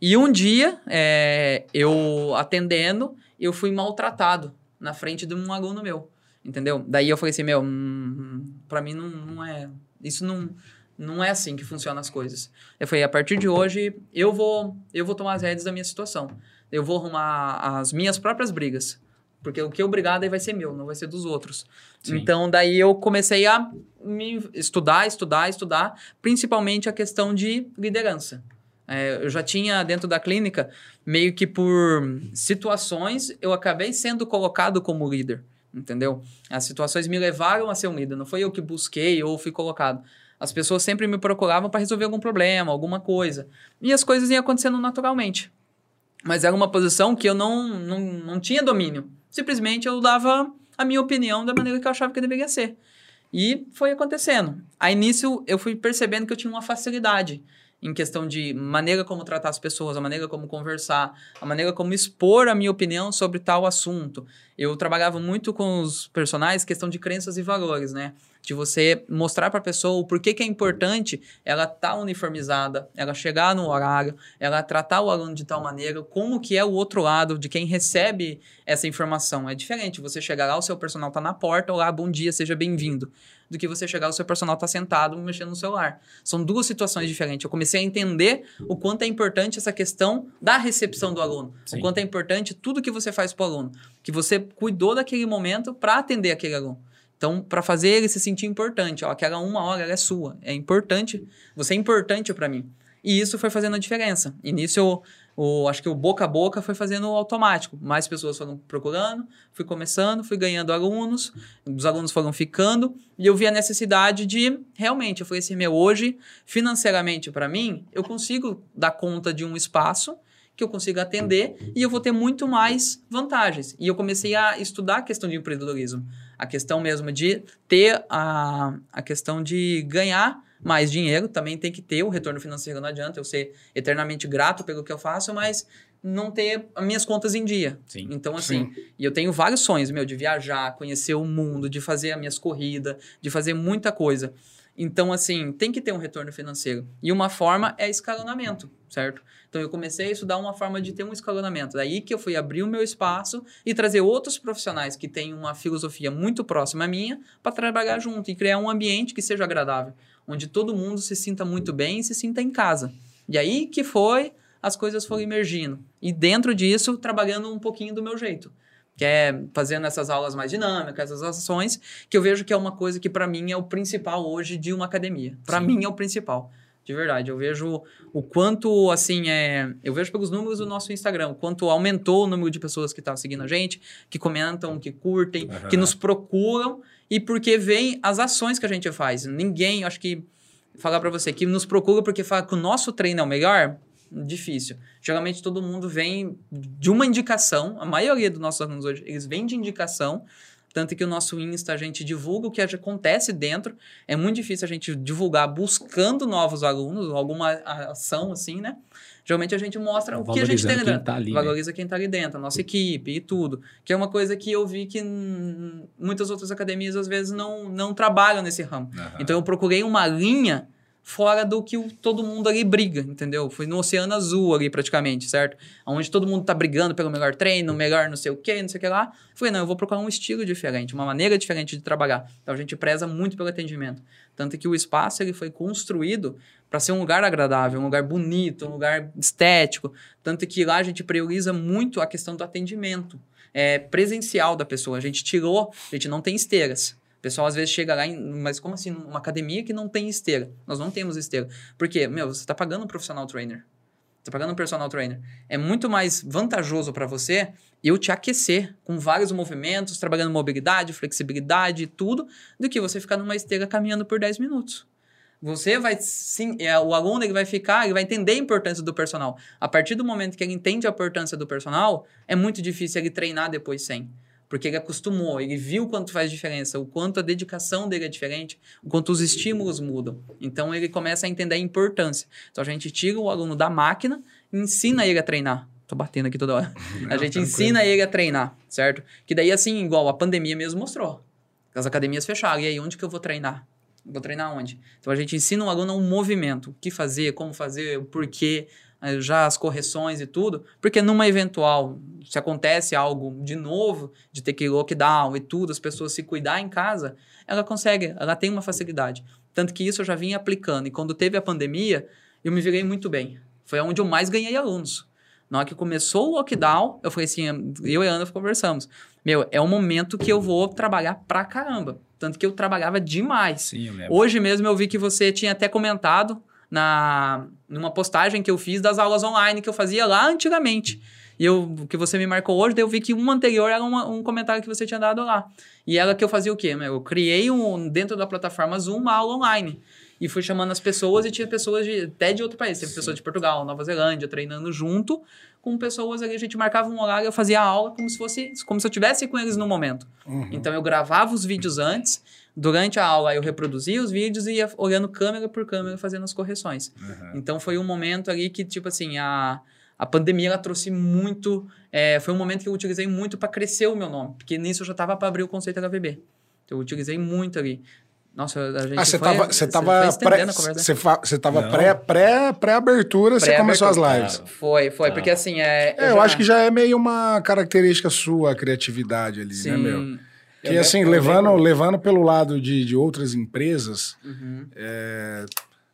E um dia, é, eu atendendo, eu fui maltratado na frente de um aluno meu, entendeu? Daí eu falei assim, meu, hum, pra mim não, não é... Isso não, não é assim que funcionam as coisas. Eu falei, a partir de hoje, eu vou, eu vou tomar as rédeas da minha situação. Eu vou arrumar as minhas próprias brigas. Porque o que eu brigar daí vai ser meu, não vai ser dos outros. Sim. Então, daí eu comecei a me estudar, estudar, estudar, principalmente a questão de liderança. É, eu já tinha dentro da clínica, meio que por situações, eu acabei sendo colocado como líder, entendeu? As situações me levaram a ser um líder, não foi eu que busquei ou fui colocado. As pessoas sempre me procuravam para resolver algum problema, alguma coisa. E as coisas iam acontecendo naturalmente. Mas era uma posição que eu não, não, não tinha domínio. Simplesmente eu dava a minha opinião da maneira que eu achava que deveria ser. E foi acontecendo. A início eu fui percebendo que eu tinha uma facilidade em questão de maneira como tratar as pessoas, a maneira como conversar, a maneira como expor a minha opinião sobre tal assunto. Eu trabalhava muito com os personagens questão de crenças e valores, né? De você mostrar para a pessoa o porquê que é importante ela estar tá uniformizada, ela chegar no horário, ela tratar o aluno de tal maneira, como que é o outro lado de quem recebe essa informação. É diferente você chegar lá, o seu personal tá na porta, olá, bom dia, seja bem-vindo do que você chegar, o seu personal tá sentado mexendo no celular. São duas situações diferentes. Eu comecei a entender o quanto é importante essa questão da recepção do aluno. Sim. O quanto é importante tudo que você faz para o aluno. Que você cuidou daquele momento para atender aquele aluno. Então, para fazer ele se sentir importante, ó, aquela uma hora ela é sua, é importante, você é importante para mim. E isso foi fazendo a diferença. Início eu o, acho que o boca a boca foi fazendo automático. Mais pessoas foram procurando, fui começando, fui ganhando alunos, os alunos foram ficando, e eu vi a necessidade de, realmente, falei assim, meu, hoje, financeiramente para mim, eu consigo dar conta de um espaço que eu consiga atender e eu vou ter muito mais vantagens. E eu comecei a estudar a questão de empreendedorismo. A questão mesmo de ter a, a questão de ganhar mais dinheiro, também tem que ter o retorno financeiro. Não adianta eu ser eternamente grato pelo que eu faço, mas não ter as minhas contas em dia. Sim. Então, assim, Sim. e eu tenho vários sonhos, meu, de viajar, conhecer o mundo, de fazer as minhas corridas, de fazer muita coisa. Então, assim, tem que ter um retorno financeiro. E uma forma é escalonamento, certo? Então, eu comecei a estudar uma forma de ter um escalonamento. Daí que eu fui abrir o meu espaço e trazer outros profissionais que têm uma filosofia muito próxima à minha para trabalhar junto e criar um ambiente que seja agradável onde todo mundo se sinta muito bem e se sinta em casa. E aí que foi, as coisas foram emergindo. E dentro disso, trabalhando um pouquinho do meu jeito. Que é fazendo essas aulas mais dinâmicas, essas ações, que eu vejo que é uma coisa que para mim é o principal hoje de uma academia. Para mim é o principal. De verdade, eu vejo o quanto, assim, é. Eu vejo pelos números do nosso Instagram, o quanto aumentou o número de pessoas que estão tá seguindo a gente, que comentam, que curtem, uhum. que nos procuram e porque vem as ações que a gente faz. Ninguém, acho que falar para você que nos procura porque fala que o nosso treino é o melhor, difícil. Geralmente todo mundo vem de uma indicação, a maioria dos nossos alunos hoje, eles vêm de indicação, tanto que o nosso Insta a gente divulga o que acontece dentro. É muito difícil a gente divulgar buscando novos alunos, alguma ação assim, né? Geralmente a gente mostra o que a gente tem dentro. Tá ali, né? Valoriza né? quem está ali dentro, a nossa equipe e tudo. Que é uma coisa que eu vi que muitas outras academias às vezes não, não trabalham nesse ramo. Uhum. Então eu procurei uma linha fora do que o, todo mundo ali briga, entendeu? Foi no Oceano Azul ali, praticamente, certo? Onde todo mundo tá brigando pelo melhor treino, melhor não sei o que, não sei o que lá. Falei, não, eu vou procurar um estilo diferente, uma maneira diferente de trabalhar. Então a gente preza muito pelo atendimento. Tanto que o espaço ele foi construído para ser um lugar agradável, um lugar bonito, um lugar estético. Tanto que lá a gente prioriza muito a questão do atendimento é, presencial da pessoa. A gente tirou, a gente não tem esteiras. O pessoal às vezes chega lá, em, mas como assim, uma academia que não tem esteira? Nós não temos esteira. Porque, meu, você está pagando um profissional trainer. Está pagando um personal trainer. É muito mais vantajoso para você eu te aquecer com vários movimentos, trabalhando mobilidade, flexibilidade tudo, do que você ficar numa esteira caminhando por 10 minutos. Você vai sim, é, o aluno ele vai ficar, ele vai entender a importância do personal. A partir do momento que ele entende a importância do personal, é muito difícil ele treinar depois sem. Porque ele acostumou, ele viu quanto faz diferença, o quanto a dedicação dele é diferente, o quanto os estímulos mudam. Então ele começa a entender a importância. Então a gente tira o aluno da máquina e ensina ele a treinar. Tô batendo aqui toda hora. Não, a gente tranquilo. ensina ele a treinar, certo? Que daí, assim, igual a pandemia mesmo mostrou. As academias fecharam. E aí, onde que eu vou treinar? Vou treinar onde? Então a gente ensina o aluno um movimento, o que fazer, como fazer, o porquê, já as correções e tudo, porque numa eventual, se acontece algo de novo, de ter que lockdown e tudo, as pessoas se cuidar em casa, ela consegue, ela tem uma facilidade. Tanto que isso eu já vinha aplicando. E quando teve a pandemia, eu me virei muito bem. Foi onde eu mais ganhei alunos. Na hora que começou o lockdown, eu falei assim, eu e a Ana conversamos. Meu, é um momento que eu vou trabalhar pra caramba. Tanto que eu trabalhava demais. Sim, eu. Hoje mesmo eu vi que você tinha até comentado na numa postagem que eu fiz das aulas online que eu fazia lá antigamente. E eu, que você me marcou hoje, daí eu vi que um anterior era uma- um comentário que você tinha dado lá. E era que eu fazia o quê? Eu criei um, dentro da plataforma Zoom uma aula online. E fui chamando as pessoas e tinha pessoas de, até de outro país. Teve pessoas de Portugal, Nova Zelândia, treinando junto com pessoas ali. A gente marcava um horário, eu fazia a aula como se fosse, como se eu tivesse com eles no momento. Então eu gravava os vídeos antes, durante a aula eu reproduzia os vídeos e ia olhando câmera por câmera fazendo as correções. Então foi um momento ali que, tipo assim, a, a pandemia ela trouxe muito. é, foi um momento que eu utilizei muito para crescer o meu nome, porque nisso eu já estava para abrir o conceito HVB. Então eu utilizei muito ali. Nossa, a gente Ah, você foi- tava, você tava, estendendo pré, a conversa. você, você tava Não. pré, pré, pré-abertura, você Pré-abertura, começou as lives. claro. Foi, foi, Tá. porque assim. É, É, eu acho que já é meio uma característica sua, a criatividade ali, Sim. né, meu? Que Eu assim, lembro- eu levando, lembro. levando pelo lado de, de outras empresas, Uhum. é,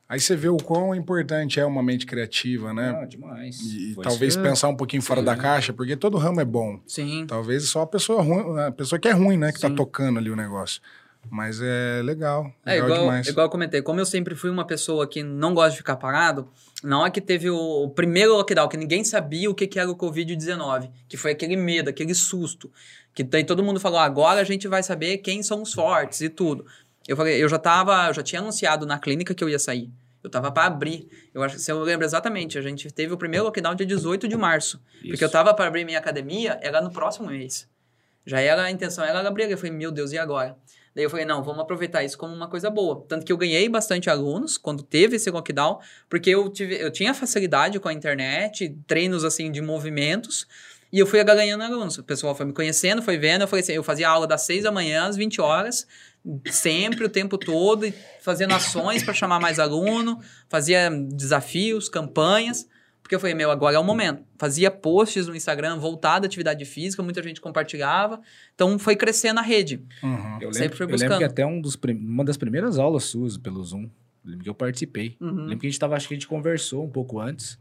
aí você vê o quão importante é uma mente criativa, né? Ah, demais. E, Foi talvez isso. pensar um pouquinho fora Sim. da caixa, porque todo ramo é bom. Sim. Talvez só a pessoa ruim, a pessoa que é ruim, né, que tá Sim. tocando ali o negócio. Mas é legal, É, legal igual, demais. igual eu comentei, como eu sempre fui uma pessoa que não gosta de ficar parado, na hora que teve o, primeiro lockdown, que ninguém sabia o que, que era o Covid-19, que foi aquele medo, aquele susto, que daí todo mundo falou, agora a gente vai saber quem são os fortes e tudo. Eu falei, eu já tava, eu já tinha anunciado na clínica que eu ia sair. Eu tava para abrir. Eu acho que se eu lembro exatamente, a gente teve o primeiro lockdown dia 18 de março. Porque eu Isso. tava para abrir minha academia, era no próximo mês. Já era a intenção, era abrir. Eu falei, meu Deus, e agora? Daí eu falei, não, vamos aproveitar isso como uma coisa boa. Tanto que eu ganhei bastante alunos quando teve esse lockdown, porque eu, tive, eu tinha facilidade com a internet, treinos assim de movimentos, e eu fui ganhando alunos. O pessoal foi me conhecendo, foi vendo, eu falei assim, eu fazia aula das 6 da manhã às 20 horas, sempre, o tempo todo, fazendo ações para chamar mais aluno, fazia desafios, campanhas. Porque eu falei, meu, agora é o momento. Fazia posts no Instagram voltado à atividade física, muita gente compartilhava. Então foi crescendo a rede. Uhum. Eu Sempre lembro, fui eu lembro que até um dos, prim- uma das primeiras aulas suas pelo Zoom, eu lembro que eu participei. Uhum. Lembro que a gente tava, acho que a gente conversou um pouco antes,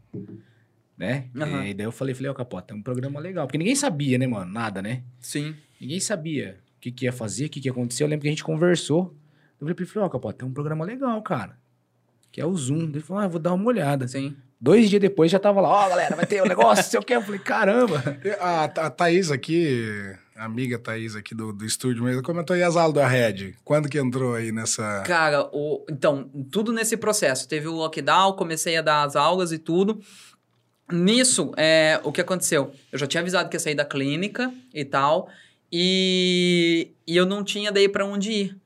né? Aham. E daí eu falei, falei, ó, Capota, é um programa legal. Porque ninguém sabia, né, mano? Nada, né? Sim. Ninguém sabia o que, que ia fazer, o que, que ia acontecer. Eu lembro que a gente conversou. Eu falei ó, Capota, tem um programa legal, cara. Que é o Zoom. Ele falou, ah, vou dar uma olhada. Sim. Dois dias depois já tava lá, ó, galera, vai ter um negócio, sei o que. Eu falei, caramba. A, a Thaís aqui, a amiga Thaís aqui do, do estúdio mesmo, comentou aí as aulas da Red. Quando que entrou aí nessa. Cara, o, então, tudo nesse processo. Teve o lockdown, comecei a dar as aulas e tudo. Nisso, é, o que aconteceu? Eu já tinha avisado que ia sair da clínica e tal, e, e eu não tinha daí pra onde ir.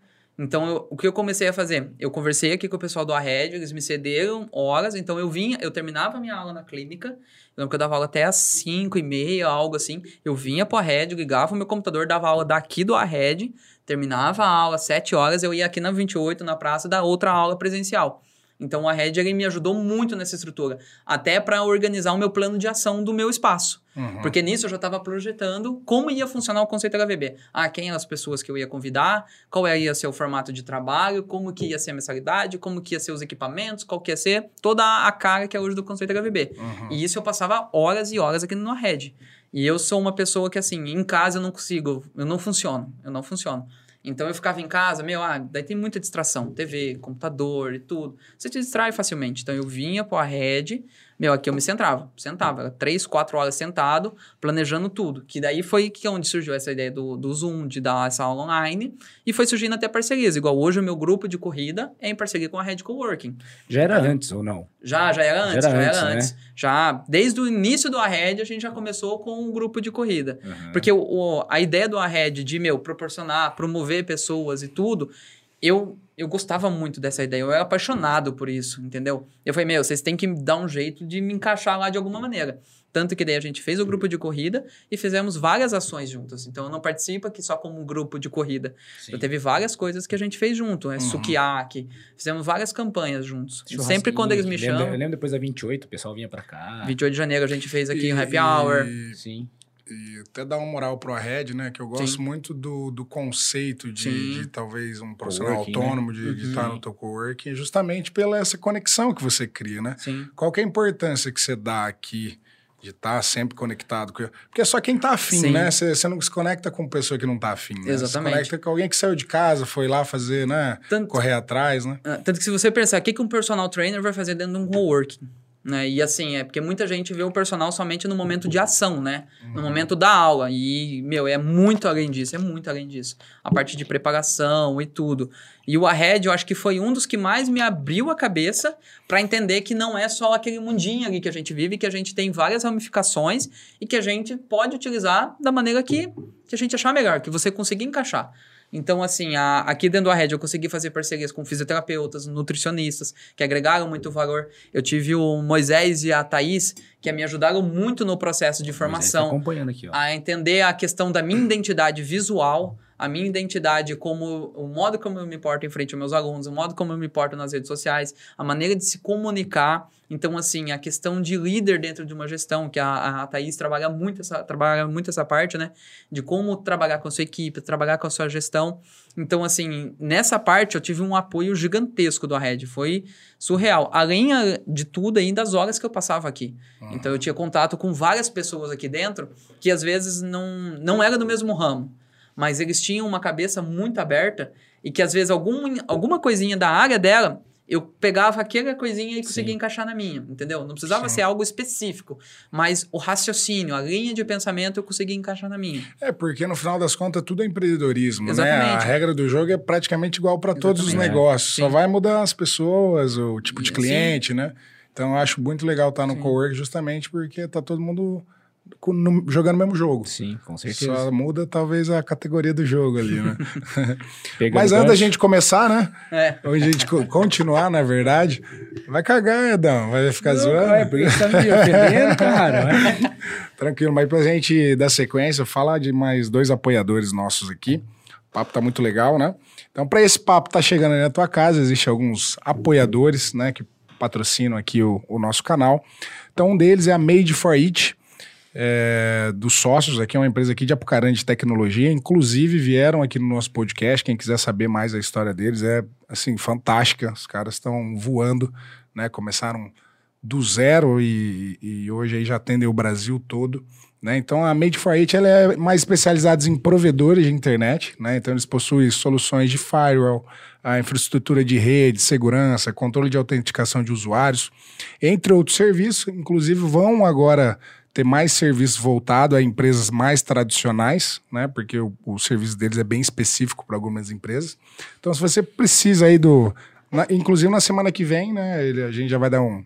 Então, eu- o que eu comecei a fazer? Eu conversei aqui com o pessoal do Arred, eles me cederam horas, então eu vinha, eu terminava a minha aula na clínica, eu lembro que eu dava aula até às 5 e meia, algo assim, eu vinha pro Arred, ligava o meu computador, dava aula daqui do Arred, terminava a aula às 7 horas, eu ia aqui na 28, na praça, dar outra aula presencial. Então, Arred, ele me ajudou muito nessa estrutura, até para organizar o meu plano de ação do meu espaço. Uhum. Porque nisso eu já estava projetando como ia funcionar o conceito HVB. Ah, quem eram as pessoas que eu ia convidar, qual ia ser o formato de trabalho, como que ia ser a mensalidade, como que ia ser os equipamentos, qual que ia ser toda a cara que é hoje do conceito HVB. Uhum. E isso eu passava horas e horas aqui no Red. E eu sou uma pessoa que, assim, em casa eu não consigo, eu não funciono, eu não funciono. Então eu ficava em casa, meu, ah, daí tem muita distração, TV, computador e tudo. Você te distrai facilmente. Então eu vinha pro Red, meu, aqui eu me centrava, sentava, era três, quatro horas sentado, planejando tudo. Que daí foi que onde surgiu essa ideia do, do Zoom, de dar essa aula online, e foi surgindo até parcerias. Igual hoje o meu grupo de corrida é em parceria com a Red Coworking. Já era antes ou não? Já, já era antes, já era era, antes, né? antes. Já, desde o início do Arred, a gente já começou com um grupo de corrida. Uhum. Porque o, o- a ideia do Arred de, meu, proporcionar, promover pessoas e tudo, eu, eu gostava muito dessa ideia, eu era apaixonado por isso, entendeu? Eu falei, meu, vocês têm que dar um jeito de me encaixar lá de alguma maneira. Tanto que daí a gente fez o grupo de corrida e fizemos várias ações juntas. Então eu não participo aqui só como um grupo de corrida. Sim. Eu teve várias coisas que a gente fez junto, né? Uhum. Sukiyaki, fizemos várias campanhas juntos. Sempre quando eles me chamam. Eu lembro depois da 28, o pessoal vinha pra cá. 28 de janeiro a gente fez aqui E- um happy hour. Sim. E até dar uma moral pro Arred, né? Que eu gosto Sim. muito do, do conceito de, de talvez um profissional né? autônomo de de Uhum. estar no teu coworking, justamente pela essa conexão que você cria, né? Sim. Qual que é a importância que você dá aqui de estar sempre conectado com... Porque é só quem tá afim, Sim. né? Você, não se conecta com pessoa que não tá afim, né? Você se Exatamente. conecta com alguém que saiu de casa, foi lá fazer, né? Tanto- Correr atrás, né? Ah, Tanto que se você pensar, o que, que um personal trainer vai fazer dentro de um coworking? Né? E assim, é porque muita gente vê o personal somente no momento de ação, né? No momento da aula. E, meu, é muito além disso, é muito além disso. A parte de preparação e tudo. E o Ahead, eu acho que foi um dos que mais me abriu a cabeça para entender que não é só aquele mundinho ali que a gente vive, que a gente tem várias ramificações e que a gente pode utilizar da maneira que, que a gente achar melhor, que você conseguir encaixar. Então, assim, a- aqui dentro do Arred eu consegui fazer parcerias com fisioterapeutas, nutricionistas, que agregaram muito valor. Eu tive o Moisés e a Thaís, que me ajudaram muito no processo de Tá formação, acompanhando aqui, ó. a entender a questão da minha identidade visual, a minha identidade como o modo como eu me porto em frente aos meus alunos, o modo como eu me porto nas redes sociais, a maneira de se comunicar. Então, assim, a questão de líder dentro de uma gestão, que a, a Thaís trabalha muito, essa, trabalha muito essa parte, né? De como trabalhar com a sua equipe, trabalhar com a sua gestão. Então, assim, nessa parte eu tive um apoio gigantesco do Arred. Foi surreal. Além ah, de tudo, ainda as horas que eu passava aqui. Então, eu tinha contato com várias pessoas aqui dentro que às vezes não, não era do mesmo ramo, mas eles tinham uma cabeça muito aberta e que às vezes algum, alguma coisinha da área dela. Eu pegava aquela coisinha e conseguia Sim. encaixar na minha, entendeu? Não precisava Sim. ser algo específico, mas o raciocínio, a linha de pensamento eu conseguia encaixar na minha. É, porque no final das contas tudo é empreendedorismo, né? Exatamente. A regra do jogo é praticamente igual para todos os negócios. Só vai mudar as pessoas, o tipo de cliente, né? Então eu acho muito legal estar no Sim. cowork justamente porque tá todo mundo no- jogando o mesmo jogo. Sim, com certeza. Só muda talvez a categoria do jogo ali, né? Pegando Mas antes da gente começar, né? É. Onde a gente co- continuar, na verdade, vai cagar, Edão. Vai ficar Não, zoando. é, porque você tá me ofendendo, cara. Tranquilo, mas pra gente dar sequência, falar de mais dois apoiadores nossos aqui. O papo tá muito legal, né? Então, para esse papo tá chegando aí na tua casa, existem alguns apoiadores, né, que patrocinam aqui o, o nosso canal. Então, um deles é a Made for It, é, dos sócios aqui, é uma empresa aqui de Apucarana de tecnologia. Inclusive, vieram aqui no nosso podcast. Quem quiser saber mais a história deles, é assim, fantástica. Os caras estão voando, né? Começaram do zero e, e hoje aí já atendem o Brasil todo. Né? Então a Made for It ela é mais especializada em provedores de internet, né? então eles possuem soluções de firewall, a infraestrutura de rede, segurança, controle de autenticação de usuários, entre outros serviços. Inclusive vão agora ter mais serviços voltados a empresas mais tradicionais, né? porque o, o serviço deles é bem específico para algumas empresas. Então se você precisa aí do... na- inclusive na semana que vem, né? ele- a gente já vai dar um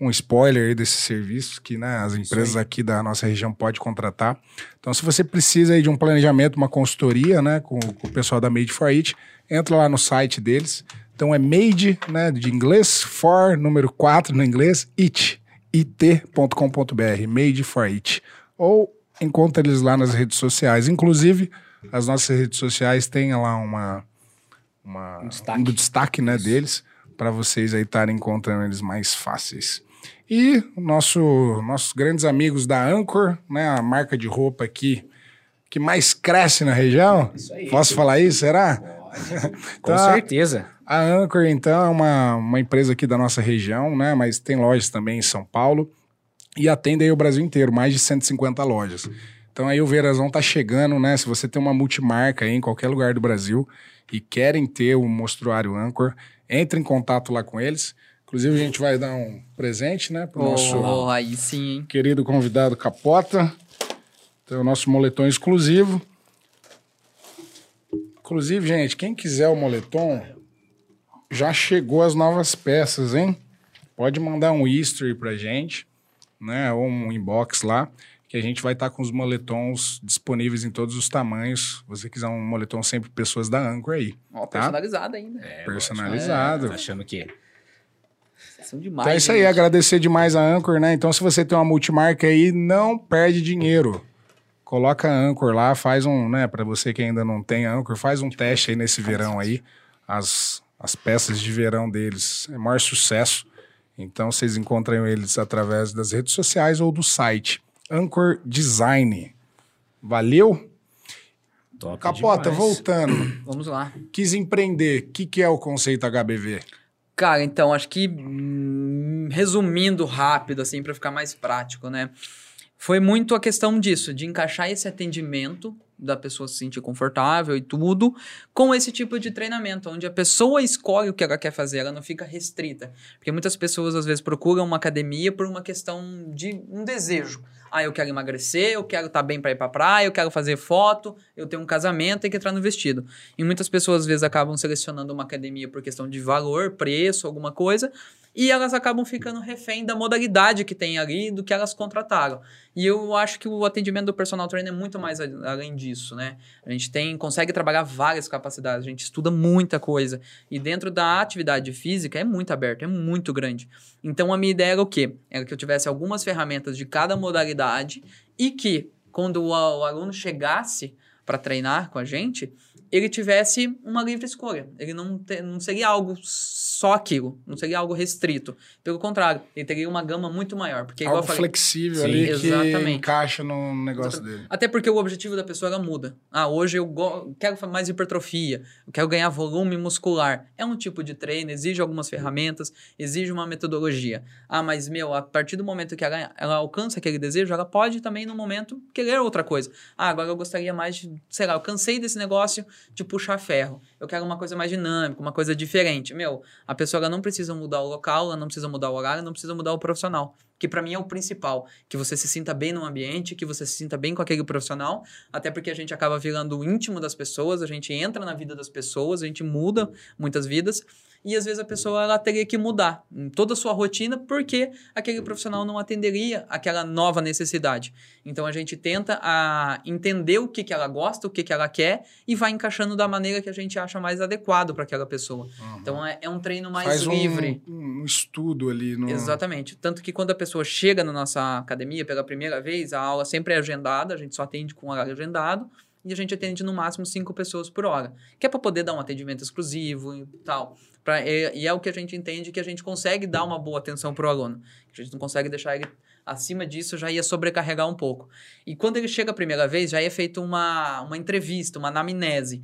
um spoiler aí desse serviço que né, as empresas aqui da nossa região podem contratar. Então, se você precisa aí de um planejamento, uma consultoria né, com, com o pessoal da Made for It, entra lá no site deles. Então, é Made, né, de inglês, for, número 4 no inglês, it, it.com.br, Made for It. Ou encontra eles lá nas redes sociais. Inclusive, as nossas redes sociais têm lá uma, uma, Um destaque. um destaque né, deles para vocês aí estarem encontrando eles mais fáceis. E nosso, nossos grandes amigos da Anchor, né, a marca de roupa aqui que mais cresce na região. Isso aí. Posso falar isso, será? Com Tá. certeza. A Anchor, então, é uma, uma empresa aqui da nossa região, né? Mas tem lojas também em São Paulo e atende aí o Brasil inteiro, mais de 150 lojas. Então aí o Verazão tá chegando, né? Se você tem uma multimarca aí em qualquer lugar do Brasil e querem ter o mostruário Anchor, entre em contato lá com eles. Inclusive, a gente vai dar um presente, né? Pro nosso Oh, aí sim, hein? querido convidado Capota. Então, o nosso moletom exclusivo. Inclusive, gente, quem quiser o moletom, já chegou as novas peças, hein? Pode mandar um history pra gente, né? Ou um inbox lá, que a gente vai estar tá com os moletons disponíveis em todos os tamanhos. Se você quiser um moletom sempre pessoas da Anchor aí. Ó, tá? personalizado ainda. É, personalizado. É, tá achando que são demais. Então é isso aí, agradecer demais a Anchor, né? Então, se você tem uma multimarca aí, não perde dinheiro. Coloca a Anchor lá, faz um, né? Para você que ainda não tem Anchor, faz um teste aí nesse verão aí. As, as peças de verão deles é maior sucesso. Então, vocês encontram eles através das redes sociais ou do site. Anchor Design. Valeu? Top Capota, demais. voltando. Vamos lá. Quis empreender. O que, que é o conceito HBV? Cara, então, acho que hum, resumindo rápido, assim, para ficar mais prático, né? Foi muito a questão disso, de encaixar esse atendimento da pessoa se sentir confortável e tudo, com esse tipo de treinamento, onde a pessoa escolhe o que ela quer fazer, ela não fica restrita. Porque muitas pessoas às vezes procuram uma academia por uma questão de um desejo. Ah, eu quero emagrecer, eu quero estar tá bem para ir para praia, eu quero fazer foto, eu tenho um casamento, tenho que entrar no vestido. E muitas pessoas às vezes acabam selecionando uma academia por questão de valor, preço, alguma coisa, e elas acabam ficando refém da modalidade que tem ali do que elas contrataram. E eu acho que o atendimento do personal trainer é muito mais além disso, né? A gente tem consegue trabalhar várias capacidades, a gente estuda muita coisa e dentro da atividade física é muito aberto, é muito grande. Então a minha ideia era o quê? Era que eu tivesse algumas ferramentas de cada modalidade e que quando o, aluno chegasse para treinar com a gente, ele tivesse uma livre escolha. Ele não, te, não seria algo só aquilo, não seria algo restrito. Pelo contrário, ele teria uma gama muito maior. Porque, algo falei, flexível sim, ali exatamente. que encaixa no negócio exatamente. dele. Até porque o objetivo da pessoa ela muda. Ah, hoje eu quero mais hipertrofia, eu quero ganhar volume muscular. É um tipo de treino, exige algumas ferramentas, exige uma metodologia. Ah, mas meu, a partir do momento que ela, ela alcança aquele desejo, ela pode também no momento querer outra coisa. Ah, agora eu gostaria mais de, sei lá, eu cansei desse negócio de puxar ferro. Eu quero uma coisa mais dinâmica, uma coisa diferente. Meu, a pessoa ela não precisa mudar o local, ela não precisa mudar o horário, não precisa mudar o profissional. Que para mim é o principal. Que você se sinta bem no ambiente, que você se sinta bem com aquele profissional. Até porque a gente acaba virando o íntimo das pessoas, a gente entra na vida das pessoas, a gente muda muitas vidas e às vezes a pessoa ela teria que mudar em toda a sua rotina porque aquele profissional não atenderia aquela nova necessidade. Então a gente tenta a entender o que, que ela gosta, o que, que ela quer e vai encaixando da maneira que a gente acha mais adequado para aquela pessoa. Uhum. Então é, é, um treino mais Faz livre. Um, um estudo ali. No... Exatamente. Tanto que quando a pessoa chega na nossa academia pela primeira vez, a aula sempre é agendada, a gente só atende com horário agendado e a gente atende no máximo cinco pessoas por hora, que é para poder dar um atendimento exclusivo e tal. Pra, e, e, é o que a gente entende que a gente consegue dar uma boa atenção para o aluno. A gente não consegue deixar ele acima disso, já ia sobrecarregar um pouco. E quando ele chega a primeira vez, já é feita uma, uma entrevista, uma anamnese.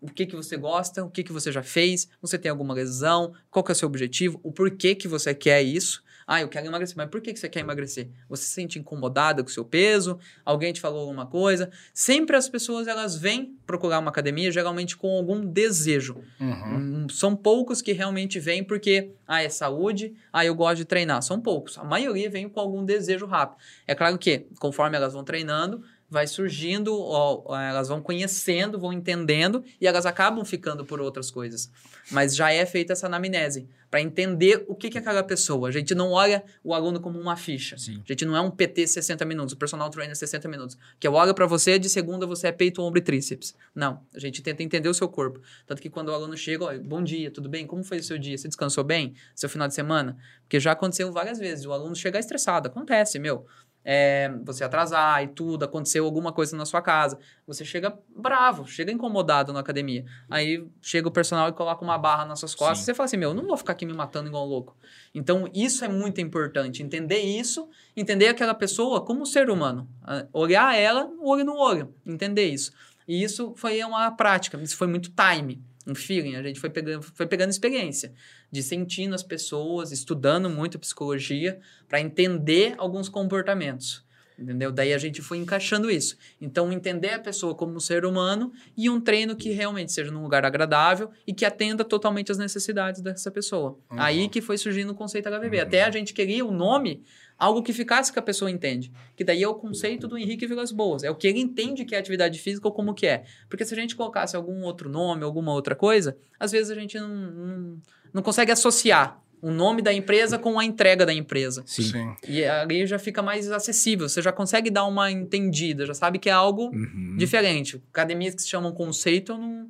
O que, que você gosta, o que, que você já fez, você tem alguma lesão, qual que é o seu objetivo, o porquê que você quer isso. Ah, eu quero emagrecer. Mas por que você quer emagrecer? Você se sente incomodada com o seu peso? Alguém te falou alguma coisa? Sempre as pessoas elas vêm procurar uma academia geralmente com algum desejo. Uhum. Hum, são poucos que realmente vêm porque, ah, é saúde, ah, eu gosto de treinar. São poucos. A maioria vem com algum desejo rápido. É claro que, conforme elas vão treinando, vai surgindo, ó, elas vão conhecendo, vão entendendo e elas acabam ficando por outras coisas. Mas já é feita essa anamnese para entender o que, que é aquela pessoa. A gente não olha o aluno como uma ficha. Sim. A gente não é um PT 60 minutos, o personal trainer 60 minutos. Que eu olho para você, de segunda você é peito, ombro e tríceps. Não. A gente tenta entender o seu corpo. Tanto que quando o aluno chega, ó, bom dia, tudo bem? Como foi o seu dia? Você descansou bem? Seu final de semana? Porque já aconteceu várias vezes. O aluno chegar estressado. Acontece, meu é, você atrasar e tudo, aconteceu alguma coisa na sua casa. Você chega bravo, chega incomodado na academia. Aí chega o personal e coloca uma barra nas suas costas. Sim. Você fala assim: Meu, não vou ficar aqui me matando igual um louco. Então, isso é muito importante. Entender isso, entender aquela pessoa como ser humano. Ah, olhar ela olho no olho. Entender isso. E isso foi uma prática, isso foi muito time um feeling, a gente foi pegando, foi pegando experiência de sentindo as pessoas, estudando muito psicologia para entender alguns comportamentos. Entendeu? Daí a gente foi encaixando isso. Então, entender a pessoa como um ser humano e um treino que realmente seja num lugar agradável e que atenda totalmente às necessidades dessa pessoa. Uhum. Aí que foi surgindo o conceito HVV. Uhum. Até a gente queria o nome algo que ficasse que a pessoa entende. Que daí é o conceito do Henrique Vilas Boas. É o que ele entende que é atividade física ou como que é. Porque se a gente colocasse algum outro nome, alguma outra coisa, às vezes a gente não, não, não consegue associar o nome da empresa com a entrega da empresa. Sim. Sim. E ali já fica mais acessível, você já consegue dar uma entendida, já sabe que é algo Uhum. diferente. Academias que se chamam conceito, eu não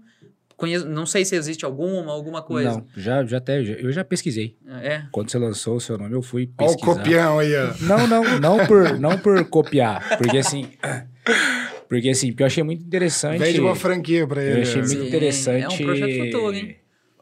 conheço, não sei se existe alguma, alguma coisa. Não, já, já até, já- eu já pesquisei. É. Quando você lançou o seu nome, eu fui Olha o pesquisar. copião aí, ó. Não, não, não por, não por copiar, porque assim, porque assim, porque eu achei muito interessante. Vende uma franquia pra ele. Eu achei ó. muito Sim, interessante. é um projeto futuro, hein?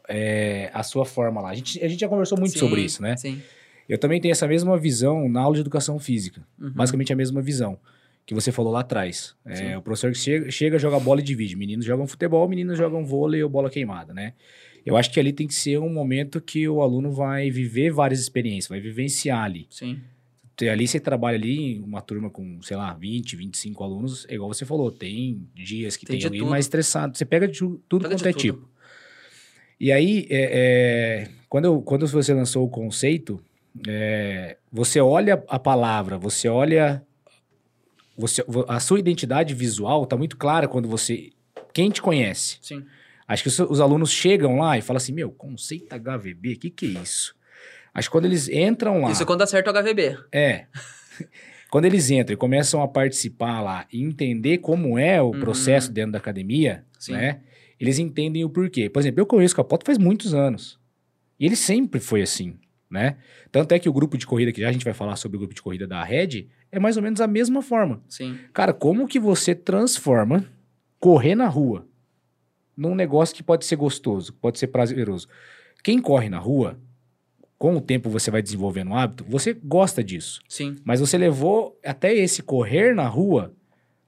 é, a sua forma lá. A gente, a gente já conversou muito Sim, sobre isso, né? Sim. Eu também tenho essa mesma visão na aula de educação física. Uhum. Basicamente a mesma visão que você falou lá atrás. É, o professor que chega, chega, joga bola e divide. Meninos jogam futebol, meninos jogam vôlei ou bola queimada, né? Eu acho que ali tem que ser um momento que o aluno vai viver várias experiências, vai vivenciar ali. Sim. Ali você trabalha ali em uma turma com, sei lá, 20, 25 alunos, é igual você falou, tem dias que Tem tem, alguém tudo. mais estressado. Você pega de tu- tudo Pega quanto de é tudo. tipo. E aí, é, é, quando, eu- quando você lançou o conceito, é, você olha a palavra, você olha. Você, vo- a sua identidade visual tá muito clara quando você. Quem te conhece? Sim. Acho que os, os alunos chegam lá e falam assim: Meu, conceito HVB, o que, que é isso? Acho que quando eles entram lá. Isso é quando acerta o HVB. É. Quando eles entram e começam a participar lá e entender como é o Uhum. processo dentro da academia, Sim. né? Eles entendem o porquê. Por exemplo, eu conheço o Capoto faz muitos anos. E ele sempre foi assim, né? Tanto é que o grupo de corrida, que já a gente vai falar sobre o grupo de corrida da Red, é mais ou menos a mesma forma. Sim. Cara, como que você transforma correr na rua num negócio que pode ser gostoso, pode ser prazeroso? Quem corre na rua, com o tempo você vai desenvolvendo um hábito, você gosta disso. Sim. Mas você levou até esse correr na rua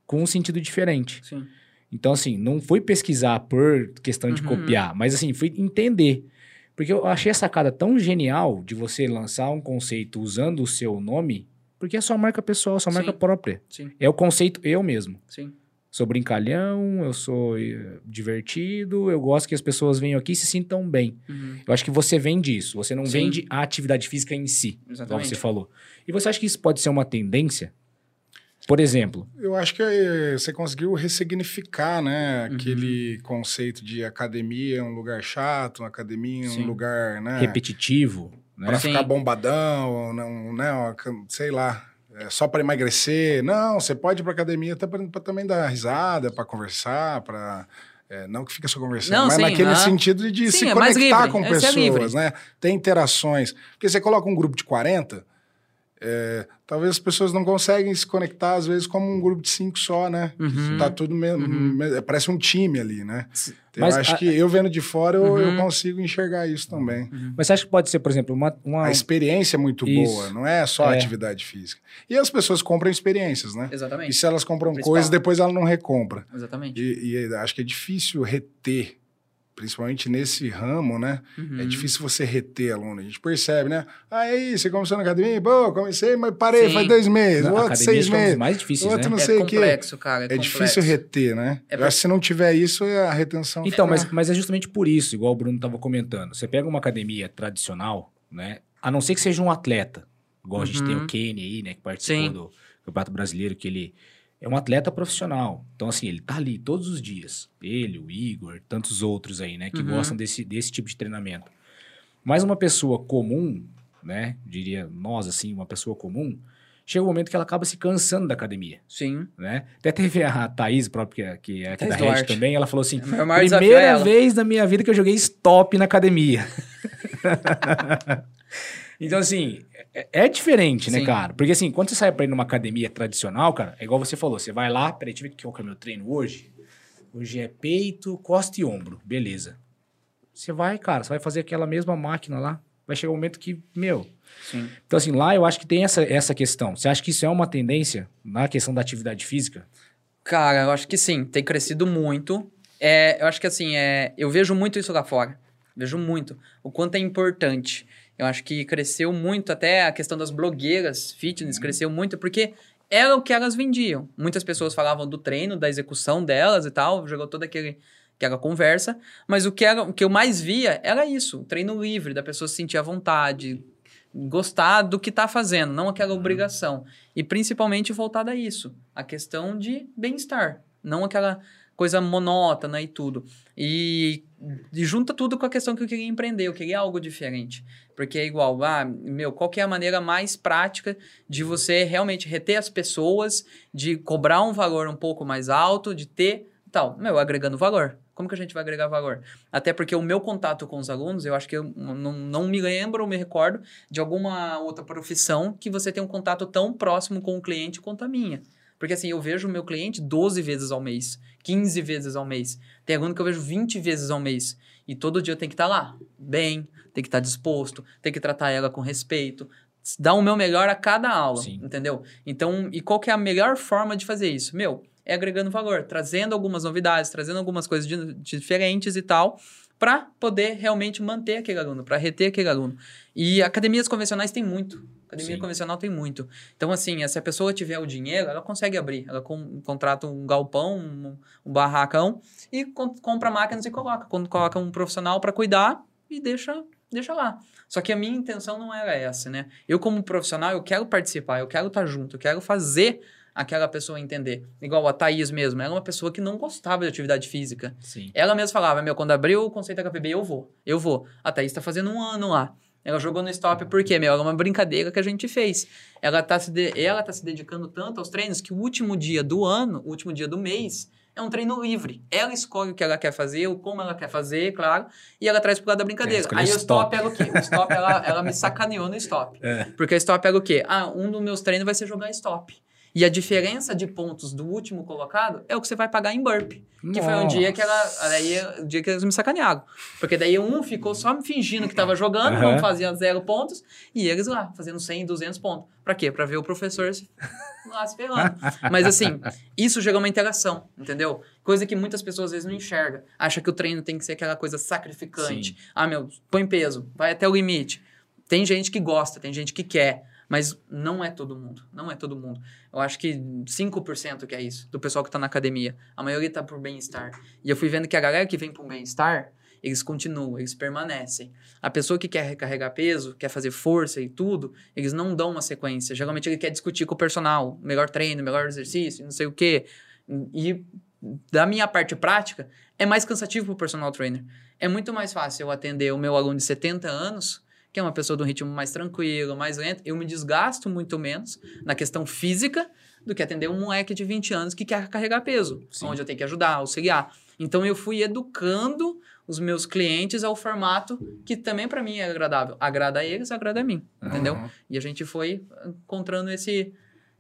com um sentido diferente. Sim. Então, assim, não foi pesquisar por questão de Uhum. copiar, mas assim, foi entender. Porque eu achei a sacada tão genial de você lançar um conceito usando o seu nome, porque é sua marca pessoal, sua marca Sim. própria. Sim. É o conceito eu mesmo. Sim. Sou brincalhão, eu sou eh, divertido, eu gosto que as pessoas venham aqui e se sintam bem. Uhum. Eu acho que você vende isso, você não Sim. vende a atividade física em si, Exatamente. você falou. E você acha que isso pode ser uma tendência? Por exemplo, Eu acho que eh, você conseguiu ressignificar, né? Uhum. Aquele conceito de academia é um lugar chato, uma academia é um lugar, né? repetitivo, né? Pra Sim. ficar bombadão, não, né? uma cam- sei lá, é só para emagrecer. Não, você pode ir pra academia até pra, pra também dar risada, pra conversar, pra. é, não que fica só conversando, Não, mas sim, naquele sentido de Sim, se é conectar com é pessoas, né? Ter interações. Porque você coloca um grupo de 40, é, talvez as pessoas não conseguem se conectar, às vezes, como um grupo de cinco só, né? Uhum. Tá tudo me- Uhum. parece um time ali, né? Eu Mas acho a- que eu vendo de fora, eu, eu Uhum. consigo enxergar isso também. Mas você acha que pode ser, por exemplo, uma. uma- A experiência é muito Isso. boa, não é só É. atividade física. E as pessoas compram experiências, né? E Exatamente. se elas compram coisas, depois ela não recompra. Exatamente. E, e acho que é difícil reter, principalmente nesse ramo, né? Uhum. É difícil você reter aluno. A gente percebe, né? Ah, aí, você começou na academia? Boa, comecei, mas parei, Sim. faz dois meses, na outro seis é meses. mais difíceis, outro né? não sei é o quê. complexo, cara. É, É complexo. difícil reter, né? É que se não tiver isso, a retenção Então, fica- mas, mas é justamente por isso, igual o Bruno estava comentando. Você pega uma academia tradicional, né? A não ser que seja um atleta, igual a gente tem Uhum. o Kenny aí, né? Que participou Sim. do Campeonato Brasileiro, que ele é um atleta profissional. Então, assim, ele tá ali todos os dias. Ele, o Igor, tantos outros aí, né? Que Uhum. gostam desse, desse tipo de treinamento. Mas uma pessoa comum, né? Diria nós, assim, uma pessoa comum, chega um momento que ela acaba se cansando da academia, Sim. né? Até teve a Thaís própria, que, é aqui Thaís da Red também, ela falou assim, é primeira ela. vez na minha vida que eu joguei stop na academia. então, assim, é, é diferente, né, Sim. cara? Porque, assim, quando você sai pra ir numa academia tradicional, cara, é igual você falou, você vai lá, peraí, deixa eu ver qual que é o meu treino hoje. Hoje é peito, costa e ombro, beleza. Você vai, cara, você vai fazer aquela mesma máquina lá. Vai chegar um momento que, meu... Sim. Então, assim, lá eu acho que tem essa, essa questão. Você acha que isso é uma tendência na questão da atividade física? Cara, eu acho que sim, tem crescido muito. É, eu acho que assim, é, eu vejo muito isso lá fora. Vejo muito. O quanto é importante. Eu acho que cresceu muito, até a questão das blogueiras fitness cresceu muito, porque era o que elas vendiam. Muitas pessoas falavam do treino, da execução delas e tal, jogou toda aquele, aquela conversa, mas o que, era, o que eu mais via era isso, o treino livre, da pessoa se sentir à vontade, gostar do que tá fazendo, não aquela obrigação. E principalmente voltada a isso, a questão de bem-estar, não aquela coisa monótona e tudo. E, e junta tudo com a questão que eu queria empreender, eu queria algo diferente. Porque é igual, ah, meu, qual que é a maneira mais prática de você realmente reter as pessoas, de cobrar um valor um pouco mais alto, de ter tal, meu, agregando valor. Como que a gente vai agregar valor? Até porque o meu contato com os alunos, eu acho que eu não, não me lembro ou me recordo de alguma outra profissão que você tem um contato tão próximo com o cliente quanto a minha. Porque assim, eu vejo o meu cliente 12 vezes ao mês, 15 vezes ao mês. Tem aluno que eu vejo 20 vezes ao mês. E todo dia eu tenho que estar lá, bem, tem que estar disposto, tem que tratar ela com respeito, dar o meu melhor a cada aula, Sim. entendeu? Então, e qual que é a melhor forma de fazer isso? Meu, é agregando valor, trazendo algumas novidades, trazendo algumas coisas de, diferentes e tal, para poder realmente manter aquele aluno, para reter aquele aluno. E academias convencionais tem muito. Academia Sim. convencional tem muito. Então, assim, se a pessoa tiver o dinheiro, ela consegue abrir. Ela com, contrata um galpão, um, um barracão e com, compra máquinas e coloca. Quando coloca um profissional para cuidar e deixa, deixa lá. Só que a minha intenção não era essa, né? Eu, como profissional, eu quero participar, eu quero estar junto, eu quero fazer aquela pessoa entender. Igual a Thaís mesmo, ela é uma pessoa que não gostava de atividade física. Sim. Ela mesma falava, meu, quando abriu o conceito da KPB, eu vou, eu vou. A Thaís está fazendo um ano lá. Ela jogou no stop porque, meu, é uma brincadeira que a gente fez. Ela está se, de... ela tá se dedicando tanto aos treinos que o último dia do ano, o último dia do mês, é um treino livre. Ela escolhe o que ela quer fazer, o como ela quer fazer, claro, e ela traz pro lado da brincadeira. É, Aí o stop pega o quê? O stop, ela, ela me sacaneou no stop. É. Porque o stop pega o quê? Ah, um dos meus treinos vai ser jogar stop. E a diferença de pontos do último colocado é o que você vai pagar em burp. Nossa. Que foi um dia que ela. Aí, o dia que eles me sacanearam. Porque daí um ficou só me fingindo que tava jogando, uhum. não fazia zero pontos, e eles lá, fazendo 100, 200 pontos. Pra quê? Pra ver o professor lá se ferrando. Mas assim, isso gera uma interação, entendeu? Coisa que muitas pessoas às vezes não enxergam. Acha que o treino tem que ser aquela coisa sacrificante. Sim. Ah, meu, põe peso, vai até o limite. Tem gente que gosta, tem gente que quer. Mas não é todo mundo. Não é todo mundo. Eu acho que 5% que é isso, do pessoal que está na academia. A maioria está por bem-estar. E eu fui vendo que a galera que vem por bem-estar, eles continuam, eles permanecem. A pessoa que quer recarregar peso, quer fazer força e tudo, eles não dão uma sequência. Geralmente ele quer discutir com o personal, melhor treino, melhor exercício, não sei o quê. E da minha parte prática, é mais cansativo para o personal trainer. É muito mais fácil eu atender o meu aluno de 70 anos que é uma pessoa de um ritmo mais tranquilo, mais lento, eu me desgasto muito menos na questão física do que atender um moleque de 20 anos que quer carregar peso, Sim. onde eu tenho que ajudar, auxiliar. Então eu fui educando os meus clientes ao formato que também para mim é agradável. Agrada a eles, agrada a mim, uhum. entendeu? E a gente foi encontrando esse,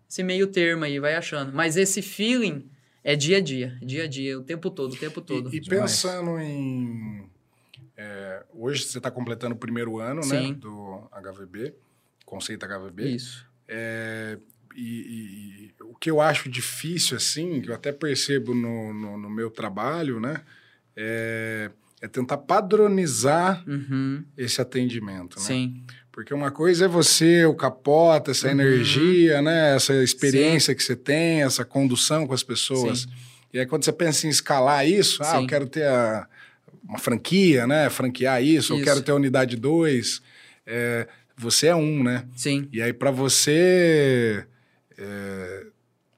esse meio termo aí, vai achando. Mas esse feeling é dia a dia, dia a dia, o tempo todo, o tempo todo. E, e pensando em é, hoje você está completando o primeiro ano né, do HVB, conceito HVB. Isso. É, e, e, o que eu acho difícil, assim, que eu até percebo no, no, no meu trabalho, né? É, é tentar padronizar uhum. esse atendimento, né? Sim. Porque uma coisa é você, o capota, essa uhum. energia, né? Essa experiência Sim. que você tem, essa condução com as pessoas. Sim. E aí quando você pensa em escalar isso, ah, eu quero ter a uma franquia, né? Franquear isso, isso. eu quero ter a unidade 2. É, você é um, né? Sim. E aí, para você. É,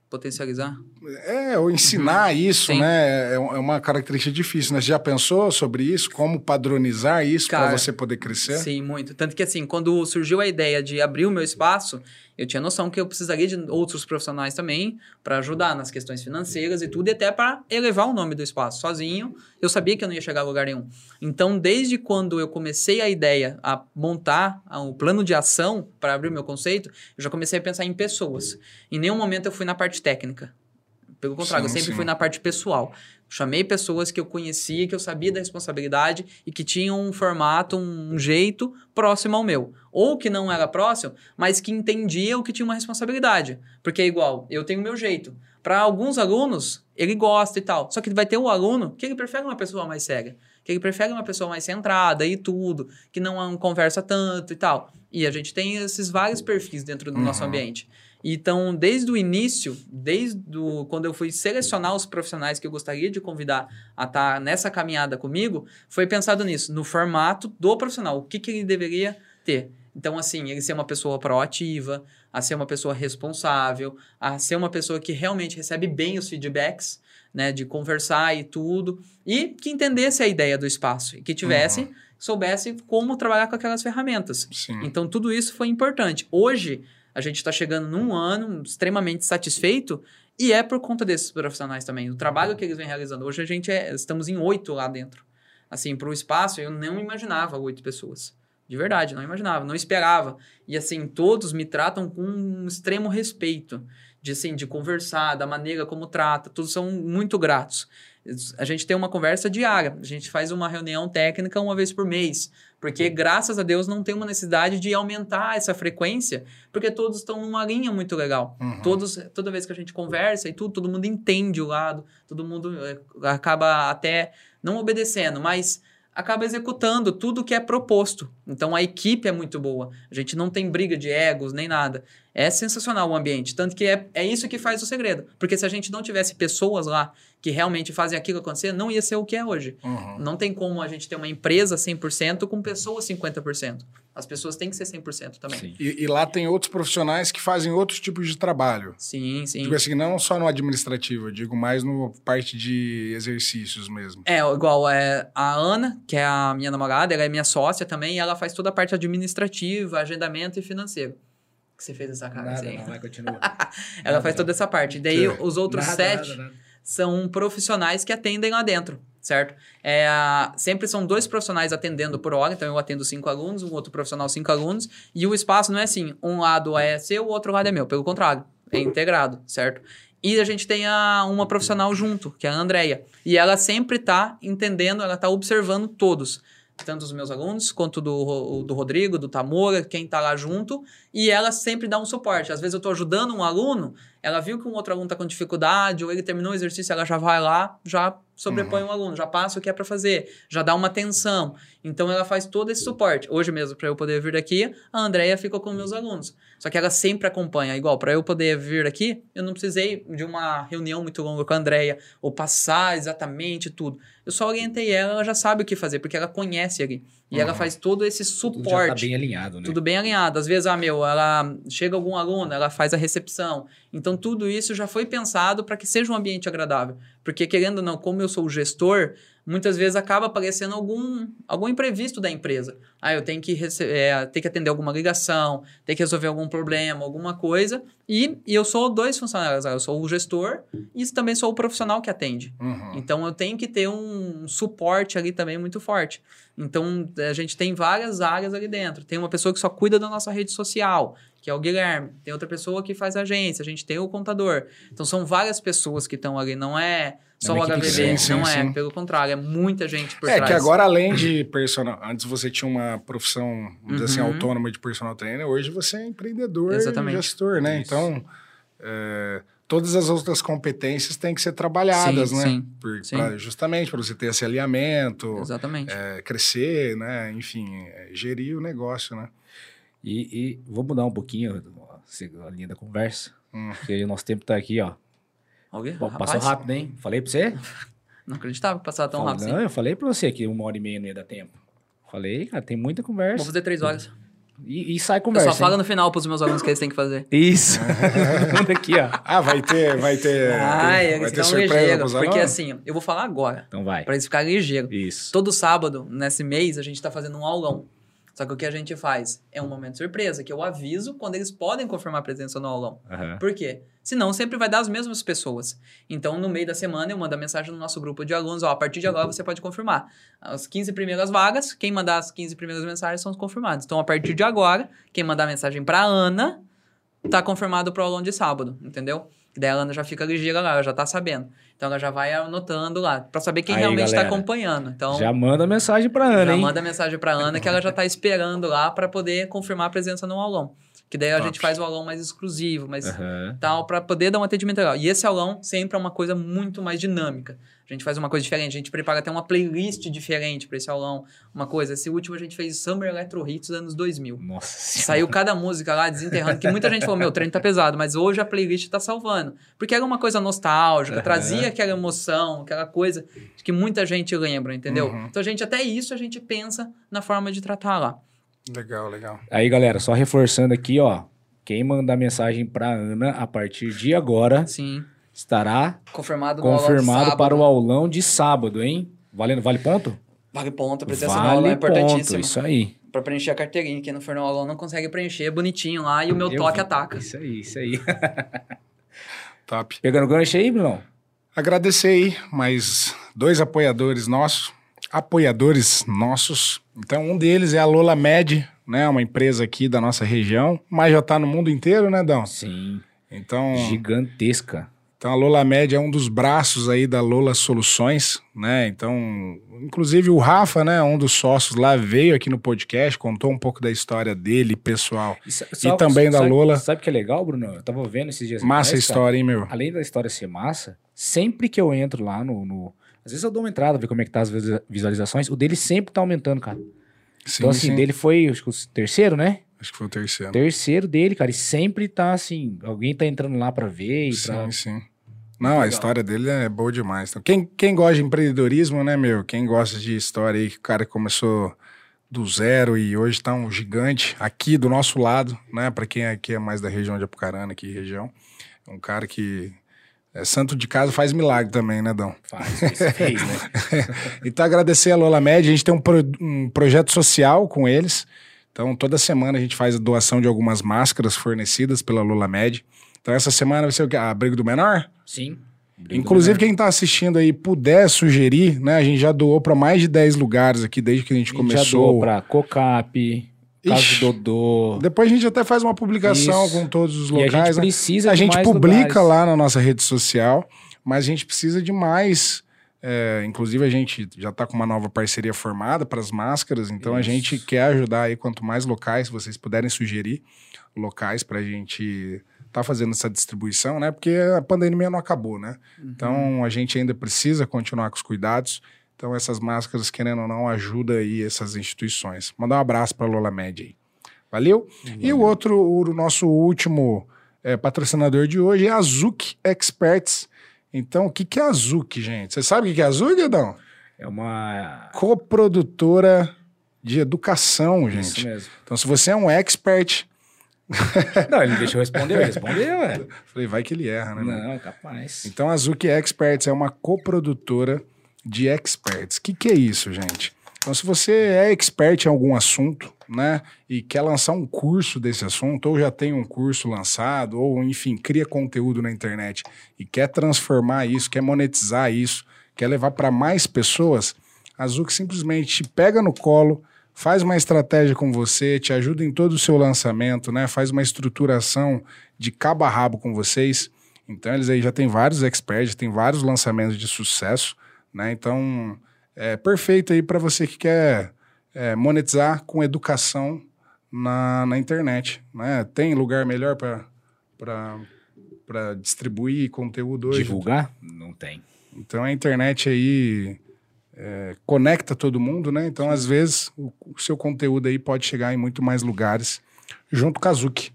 Potencializar? É, ou ensinar uhum. isso, Sim. né? É, é, uma característica difícil, né? Você já pensou sobre isso? Como padronizar isso para você poder crescer? Sim, muito. Tanto que, assim, quando surgiu a ideia de abrir o meu espaço, eu tinha noção que eu precisaria de outros profissionais também para ajudar nas questões financeiras e tudo, e até para elevar o nome do espaço. Sozinho, eu sabia que eu não ia chegar a lugar nenhum. Então, desde quando eu comecei a ideia, a montar o plano de ação para abrir o meu conceito, eu já comecei a pensar em pessoas. Em nenhum momento eu fui na parte técnica. Pelo contrário, sim, eu sempre sim. fui na parte pessoal. Chamei pessoas que eu conhecia, que eu sabia da responsabilidade e que tinham um formato, um jeito próximo ao meu. Ou que não era próximo, mas que entendia o que tinha uma responsabilidade. Porque é igual, eu tenho o meu jeito. Para alguns alunos, ele gosta e tal. Só que vai ter um aluno que ele prefere uma pessoa mais cega. Que ele prefere uma pessoa mais centrada e tudo. Que não conversa tanto e tal. E a gente tem esses vários perfis dentro do uhum. nosso ambiente. Então, desde o início, desde do, quando eu fui selecionar os profissionais que eu gostaria de convidar a estar tá nessa caminhada comigo, foi pensado nisso, no formato do profissional, o que, que ele deveria ter. Então, assim, ele ser uma pessoa proativa, a ser uma pessoa responsável, a ser uma pessoa que realmente recebe bem os feedbacks, né? De conversar e tudo. E que entendesse a ideia do espaço. E que tivesse, Uhum. soubesse como trabalhar com aquelas ferramentas. Sim. Então, tudo isso foi importante. Hoje, a gente está chegando num ano extremamente satisfeito e é por conta desses profissionais também. O trabalho que eles vêm realizando. Hoje, a gente é, estamos em oito lá dentro. Assim, para o espaço, eu não imaginava oito pessoas. De verdade, não imaginava, não esperava. E assim, todos me tratam com um extremo respeito. De, assim, de conversar, da maneira como trata. Todos são muito gratos. A gente tem uma conversa diária. A gente faz uma reunião técnica uma vez por mês. Porque, graças a Deus, não tem uma necessidade de aumentar essa frequência, porque todos estão numa linha muito legal. Uhum. Todos, toda vez que a gente conversa e tudo, todo mundo entende o lado, todo mundo eh, acaba até não obedecendo, mas acaba executando tudo que é proposto. Então a equipe é muito boa. A gente não tem briga de egos nem nada. É sensacional o ambiente. Tanto que é, é isso que faz o segredo. Porque se a gente não tivesse pessoas lá que realmente fazem aquilo acontecer, não ia ser o que é hoje. Uhum. Não tem como a gente ter uma empresa 100% com pessoas 50%. As pessoas têm que ser 100% também. Sim, Sim. E, e lá tem outros profissionais que fazem outros tipos de trabalho. sim. Digo assim, não só no administrativo, eu digo mais no parte de exercícios mesmo. É, igual é, a Ana, que é a minha namorada, ela é minha sócia também, e ela faz toda a parte administrativa, agendamento e financeiro. Que você fez essa cara Nada, assim? não, vai, continua. Ela Nada, faz toda essa parte. Daí os outros Nada, sete nada, nada. são profissionais que atendem lá dentro, certo? É, sempre são dois profissionais atendendo por hora, então eu atendo cinco alunos, um outro profissional cinco alunos, e o espaço não é assim, um lado é seu, o outro lado é meu, pelo contrário, é integrado, certo? E a gente tem a, uma profissional junto, que é a Andrea, e ela sempre tá entendendo, ela tá observando todos, tanto os meus alunos, quanto do, do Rodrigo, do Tamora, quem tá lá junto, e ela sempre dá um suporte. Às vezes eu tô ajudando um aluno, ela viu que um outro aluno tá com dificuldade, ou ele terminou o exercício, ela já vai lá, já sobrepõe o aluno, já passa o que é para fazer, já dá uma atenção. Então ela faz todo esse suporte. Hoje mesmo, para eu poder vir aqui, a Andrea ficou com meus alunos. Só que ela sempre acompanha. Igual, para eu poder vir aqui, eu não precisei de uma reunião muito longa com a Andrea, ou passar exatamente tudo. Eu só orientei ela, ela já sabe o que fazer, porque ela conhece ali. E ela Uhum. faz todo esse Tudo já suporte. tá bem alinhado, né? Tudo bem alinhado. Às vezes, ah, meu, ela chega algum aluno, ela faz a recepção. Então, tudo isso já foi pensado para que seja um ambiente agradável. Porque, querendo ou não, como eu sou o gestor, muitas vezes acaba aparecendo algum, algum imprevisto da empresa. Ah, eu tenho que, é, ter que atender alguma ligação, ter que resolver algum problema, alguma coisa. E, e eu sou dois funcionários. ah, Eu sou o gestor e também sou o profissional que atende. Uhum. Então eu tenho que ter um suporte ali também muito forte. Então a gente tem várias áreas ali dentro. Tem uma pessoa que só cuida da nossa rede social, que é o Guilherme. Tem outra pessoa que faz agência, a gente tem o contador. Então são várias pessoas que estão ali, não é só É o HVB, grande. Sim, não sim, é, sim. pelo contrário, é muita gente por É trás. que agora, além de personal. Antes você tinha uma profissão, vamos dizer assim, Uhum. autônoma de personal trainer, hoje você é empreendedor Exatamente. e gestor, né? Isso. Então, é, todas as outras competências têm que ser trabalhadas, Sim, né? sim, Por- sim. pra- justamente para você ter esse alinhamento, Exatamente. é, crescer, né? Enfim, é, gerir o negócio, né? E, e vou mudar um pouquinho a linha da conversa, Hum. porque o nosso tempo tá aqui, ó. Alguém? Pô, Rapaz, passou rápido, hein? Falei pra você? Não acreditava que passava tão Falei- rápido não, assim. eu falei pra você que uma hora e meia não ia dar tempo. Falei, cara, tem muita conversa. Vou fazer três horas. E, e sai Eu conversa. só falo hein? no final pros meus alunos que eles têm que fazer. Isso. Manda aqui, ó. Ah, vai ter, vai ter, Ai, tem- eles vai ter surpresa ligeiros. pros Porque alunos? assim, eu vou falar agora, Então vai. pra eles ficarem ligeiros. Isso. Todo sábado, nesse mês, a gente tá fazendo um aulão. Só que o que a gente faz é um momento surpresa, que eu aviso quando eles podem confirmar a presença no aulão. Aham. Por quê? Senão sempre vai dar as mesmas pessoas. Então, no meio da semana, eu mando a mensagem no nosso grupo de alunos, ó, a partir de agora você pode confirmar. As 15 primeiras vagas, quem mandar as 15 primeiras mensagens são os confirmados. Então, a partir de agora, quem mandar mensagem pra Ana, tá confirmado pro aulão de sábado, entendeu? Daí a Ana já fica ligeira lá, ela já tá sabendo. Então, ela já vai anotando lá, pra saber quem Aí, realmente galera, tá acompanhando. Então, Já manda mensagem pra Ana, já hein? manda mensagem pra Ana que ela já tá esperando lá pra poder confirmar a presença no aulão. Que daí a Top. gente faz o aulão mais exclusivo, mais Aham. tal, para poder dar um atendimento legal. E esse aulão sempre é uma coisa muito mais dinâmica. A gente faz uma coisa diferente, a gente prepara até uma playlist diferente para esse aulão, uma coisa. Esse último a gente fez Summer Electro Hits dos anos 2000. Nossa senhora. Saiu cada música lá desenterrando, que muita gente falou, meu, o treino tá pesado, mas hoje a playlist tá salvando. Porque era uma coisa nostálgica, Aham. trazia aquela emoção, aquela coisa que muita gente lembra, entendeu? Uhum. Então a gente, até isso, a gente pensa na forma de tratar lá. Legal, legal. Aí, galera, só reforçando aqui, ó. Quem mandar mensagem pra Ana a partir de agora Sim. Estará Confirmado confirmado para o aulão de sábado, hein? Valendo, vale ponto? Vale ponto, a presença no aulão é Vale ponto, importantíssima. isso aí. Pra preencher a carteirinha. Quem não for no aulão não consegue preencher, é bonitinho lá e o meu Eu toque vi. ataca. Isso aí, isso aí. Top. Pegando gancho aí, Brunão? Agradecer aí mais dois apoiadores nossos, apoiadores nossos. Então, um deles é a Lola Med, né? Uma empresa aqui da nossa região, mas já tá no mundo inteiro, né, Dão? Sim. Então, Gigantesca. Então a Lola Med é um dos braços aí da Lola Soluções, né? Então, inclusive o Rafa, né, um dos sócios lá, veio aqui no podcast, contou um pouco da história dele, pessoal. sa- E também da Lola. Sabe o que é legal, Bruno? Eu tava vendo esses dias Massa atrás, história, hein, meu? além da história ser massa, sempre que eu entro lá no, no- Às vezes eu dou uma entrada, ver como é que tá as visualiza- visualizações. O dele sempre tá aumentando, cara. Sim, então, assim, sim. dele foi, acho que o terceiro, né? Acho que foi o terceiro. Terceiro dele, cara. E sempre tá assim, alguém tá entrando lá pra ver e pra. Sim, sim. Não, a história dele é boa demais. Então, quem, quem gosta de empreendedorismo, né, meu? Quem gosta de história aí, que o cara começou do zero e hoje tá um gigante aqui do nosso lado, né? Pra quem aqui é mais da região de Apucarana, aqui região. É um cara que é santo de casa, faz milagre também, né, Dão? Faz, fez, né? Então, agradecer a Lola Med. A gente tem um, pro- um projeto social com eles. Então, toda semana a gente faz a doação de algumas máscaras fornecidas pela Lola Med. Então, essa semana vai ser o quê? A Briga do Menor? Sim. Inclusive, quem está assistindo aí puder sugerir, né? A gente já doou para mais de 10 lugares aqui desde que a gente A gente já começou. doou pra Cocap, Caso. Dodô. Depois a gente até faz uma publicação Isso. com todos os E a gente locais. né? precisa A de gente mais publica lugares. lá na nossa rede social, mas a gente precisa de mais. é, inclusive, a gente já está com uma nova parceria formada para as máscaras, então a Isso. gente quer ajudar aí quanto mais locais, se vocês puderem sugerir locais para a gente tá fazendo essa distribuição, né? Porque a pandemia não acabou, né? Então a gente ainda precisa continuar com os cuidados. Então essas máscaras, querendo ou não, ajudam aí essas instituições. Mandar um abraço para a Lola Med aí. Valeu? E o outro, o nosso último é, patrocinador de hoje é a Zuc Experts. Então, o que, que é a Zuc, gente? Você sabe o que que é a Zuc, Edão? É uma. Coprodutora de educação, Isso gente. mesmo. Então, se você é um expert, Não, ele deixou responder, eu respondi, ué. falei, vai que ele erra, né? Não, capaz. Então, a Zuc Experts é uma coprodutora de experts. O que, que é isso, gente? Então, se você é expert em algum assunto, né, e quer lançar um curso desse assunto, ou já tem um curso lançado, ou enfim, cria conteúdo na internet e quer transformar isso, quer monetizar isso, quer levar para mais pessoas, a Zuc simplesmente te pega no colo, faz uma estratégia com você, te ajuda em todo o seu lançamento, né, faz uma estruturação de cabo a rabo com vocês. Então, eles aí já têm vários experts, tem vários lançamentos de sucesso, né? Então, é perfeito aí para você que quer é, monetizar com educação na, na internet, né? Tem lugar melhor para distribuir conteúdo hoje? Divulgar? Não tem. Então, a internet aí é, conecta todo mundo, né? Então, às vezes, o, o seu conteúdo aí pode chegar em muito mais lugares junto com a Zuki.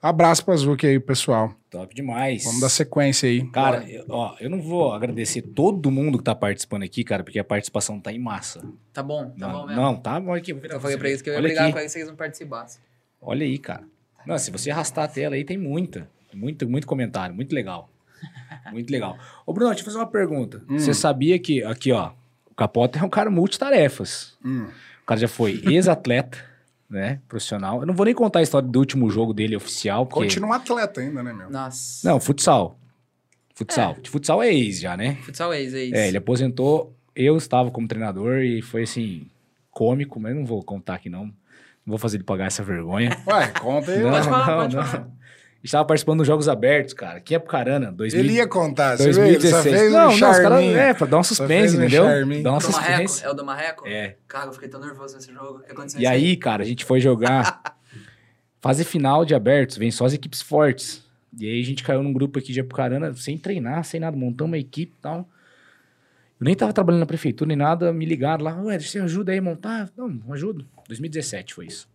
Abraço pra Zuki aí, pessoal. Top demais. Vamos dar sequência aí. Cara, eu- ó, eu não vou agradecer todo mundo que tá participando aqui, cara, porque a participação tá em massa. Tá bom, tá não, bom mesmo. não, tá bom aqui. Eu falei pra eles que eu ia Olha brigar aqui. com eles se eles não participassem. Olha aí, cara. Não, se você arrastar a tela aí, tem muita. Muito, muito comentário. Muito legal. Muito legal. Ô, Bruno, deixa eu fazer uma pergunta. Hum. Você sabia que, aqui, ó, Capota é um cara multitarefas. Hum. O cara já foi ex-atleta, né? Profissional. Eu não vou nem contar a história do último jogo dele oficial, porque... Continua um atleta ainda, né, meu? Nossa. Não, futsal. Futsal. De Futsal é ex já, né? Futsal ex, é isso. É, ele aposentou. Eu estava como treinador e foi assim, cômico, mas não vou contar aqui não. Não vou fazer ele pagar essa vergonha. Ué, conta aí. não. Pode falar, não, pode não. falar. Estava participando dos Jogos Abertos, cara. Aqui é Apucarana, 2000, Ele ia contar, você viu? Ele só 2016. fez não, um não, os caras. É, pra dar um suspense, um entendeu? charminho. Dar um Marreco? suspense. É o do Marreco? É. Cara, eu fiquei tão nervoso nesse jogo. O que aconteceu E isso aí, cara, a gente foi jogar fase final de abertos, vem só as equipes fortes. E aí a gente caiu num grupo aqui de Apucarana, sem treinar, sem nada, montamos uma equipe e tal. Eu nem tava trabalhando na prefeitura nem nada, me ligaram lá, ué, você ajuda aí a montar? Não, não ajudo. 2017 foi isso.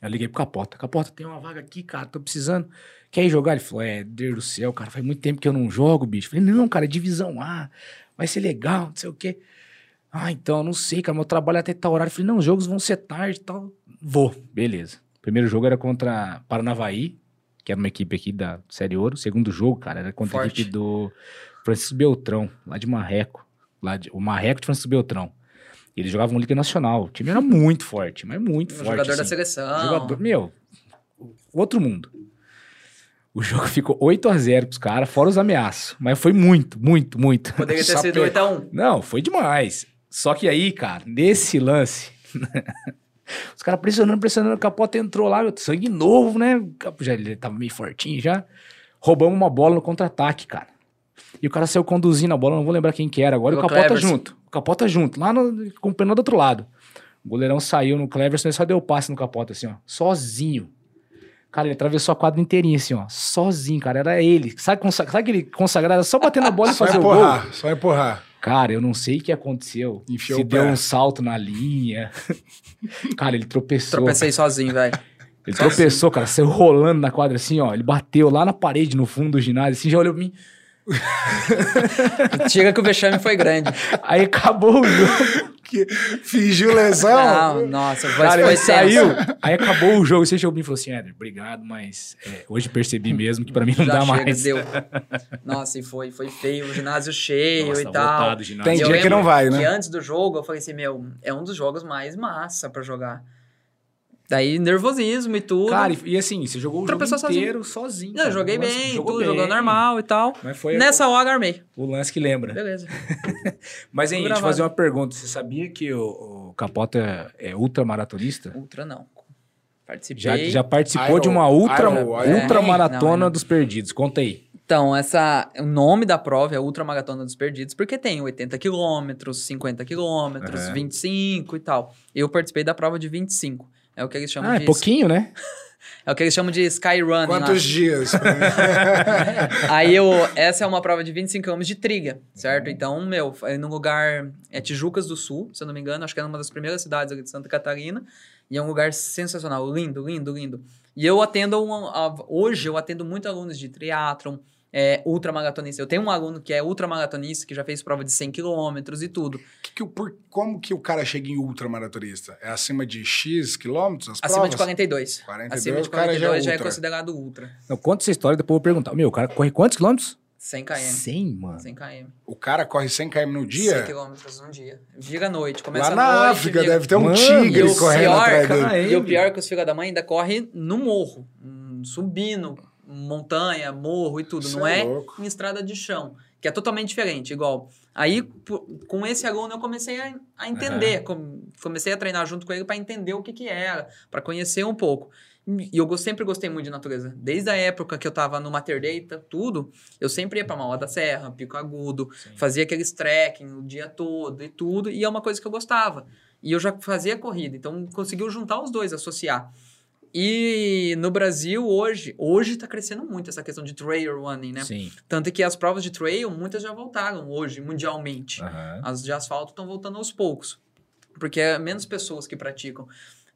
Eu liguei pro Capota. Capota, tem uma vaga aqui, cara, tô precisando. Quer ir jogar? Ele falou, é, Deus do céu, cara, faz muito tempo que eu não jogo, bicho. Eu falei, não, cara, é divisão A, vai ser legal, não sei o quê. Ah, então, não sei, cara, meu trabalho é até tal horário. Eu falei, não, os jogos vão ser tarde e tal. Vou, beleza. O primeiro jogo era contra Paranavaí, que era uma equipe aqui da Série Ouro. Segundo jogo, cara, era contra a Forte. equipe do Francisco Beltrão, lá de Marreco. Lá de, o Marreco de Francisco Beltrão. Eles jogavam Liga Nacional. O time era muito forte, mas muito Um forte. jogador da assim. seleção. Jogador, meu, outro mundo. O jogo ficou 8 a 0 pros caras, fora os ameaços. Mas foi muito, muito, muito. Poderia ter sido per- 8x1. Não, foi demais. Só que aí, cara, nesse lance, os caras pressionando, pressionando, o Capota entrou lá, meu, sangue novo, né? Já, ele tava meio fortinho já. Roubamos uma bola no contra-ataque, cara. E o cara saiu conduzindo a bola, não vou lembrar quem que era agora. E o Capota Cleverson. junto. Capota junto, lá no, com o pneu do outro lado. O goleirão saiu no Cleverson e só deu passe no Capota, assim, ó. Sozinho. Cara, ele atravessou a quadra inteirinha, assim, ó. Sozinho, cara. Era ele. Sabe, consa- sabe aquele consagrado? Só batendo a bola e Só fazer o gol? empurrar, só empurrar. Cara, eu não sei o que aconteceu. Enfiou Se o deu um salto na linha. cara, ele tropeçou. Tropecei sozinho, velho. Ele tropeçou, cara, saiu rolando na quadra assim, ó. Ele bateu lá na parede, no fundo do ginásio, assim, já olhou pra mim. Chega que o vexame foi grande. Aí acabou o jogo. Que fingiu lesão. Não, nossa, foi, Cara, foi saiu. Aí acabou o jogo. Você chegou pra mim e falou assim: Éder, obrigado, mas é, hoje percebi mesmo que pra mim não Já dá chega, mais. deu. Nossa, e foi, foi feio, o ginásio cheio Nossa, e tá tal. ginásio. Tem dia que não vai, né? Que antes do jogo eu falei assim, meu, é um dos jogos mais massa pra jogar. Daí nervosismo e tudo. Cara, e, e assim, você jogou o jogo sozinho. inteiro sozinho. Não, eu joguei bem, jogou tudo, bem. jogou normal e tal. Mas foi Nessa hora armei. o lance que lembra. Beleza. Mas, hein, deixa eu fazer uma pergunta. Você sabia que o, o Capota é ultramaratonista? Ultra não. Participei. Já, já participou Iron- de uma ultra, Iron- ultra É, maratona não, é. dos perdidos. Conta aí. Então, essa, o nome da prova é Ultra Maratona dos Perdidos, porque tem 80 quilômetros, 50 quilômetros, Aham. 25 e tal. Eu participei da prova de 25. É o que eles chamam Ah, é de pouquinho, né? é o que eles chamam de skyrunning. lá. Quantos dias? Aí eu, essa é uma prova de 25 km de trilha, certo? Então, meu, é no lugar é Tijucas do Sul, se eu não me engano, acho que é uma das primeiras cidades aqui de Santa Catarina, e é um lugar sensacional, lindo, lindo, lindo. E eu atendo um, a- hoje eu atendo muito alunos de triatlon, é, ultramaratonista. Eu tenho um aluno que é ultramaratonista, que já fez prova de 100 quilômetros e tudo. Que que por- como que o cara chega em ultramaratonista? É acima de X quilômetros as Acima provas? de 42. 42, acima de o cara já é 42 já é, considerado ultra. Não, conta essa história, depois eu vou perguntar. Meu, o cara corre quantos quilômetros? 100 km. 100, mano. 100 km. O cara corre 100 km no 100 dia? quilômetros num dia. Vira à noite. Começa Lá na noite, África vira- deve ter um Mano, tigre E o correndo pior, atrás dele. cara, E o pior é que os filhos da mãe ainda correm no morro, hum, subindo montanha, morro e tudo. Isso não é é, louco. em estrada de chão, que é totalmente diferente. Igual. Aí, com esse aluno, eu comecei a, a entender. com- comecei a treinar junto com ele para entender o que, que era, para conhecer um pouco. E eu sempre gostei muito de natureza. Desde a época que eu tava no Mater Data, tudo, eu sempre ia pra Mauá da Serra, Pico Agudo, fazia aqueles trekking o dia todo e tudo, e é uma coisa que eu gostava. E eu já fazia corrida, então conseguiu juntar os dois, associar. E no Brasil, hoje, hoje tá crescendo muito essa questão de trail running, né? Sim. Tanto que as provas de trail, muitas já voltaram hoje, mundialmente. Aham. As de asfalto estão voltando aos poucos. Porque é menos pessoas que praticam.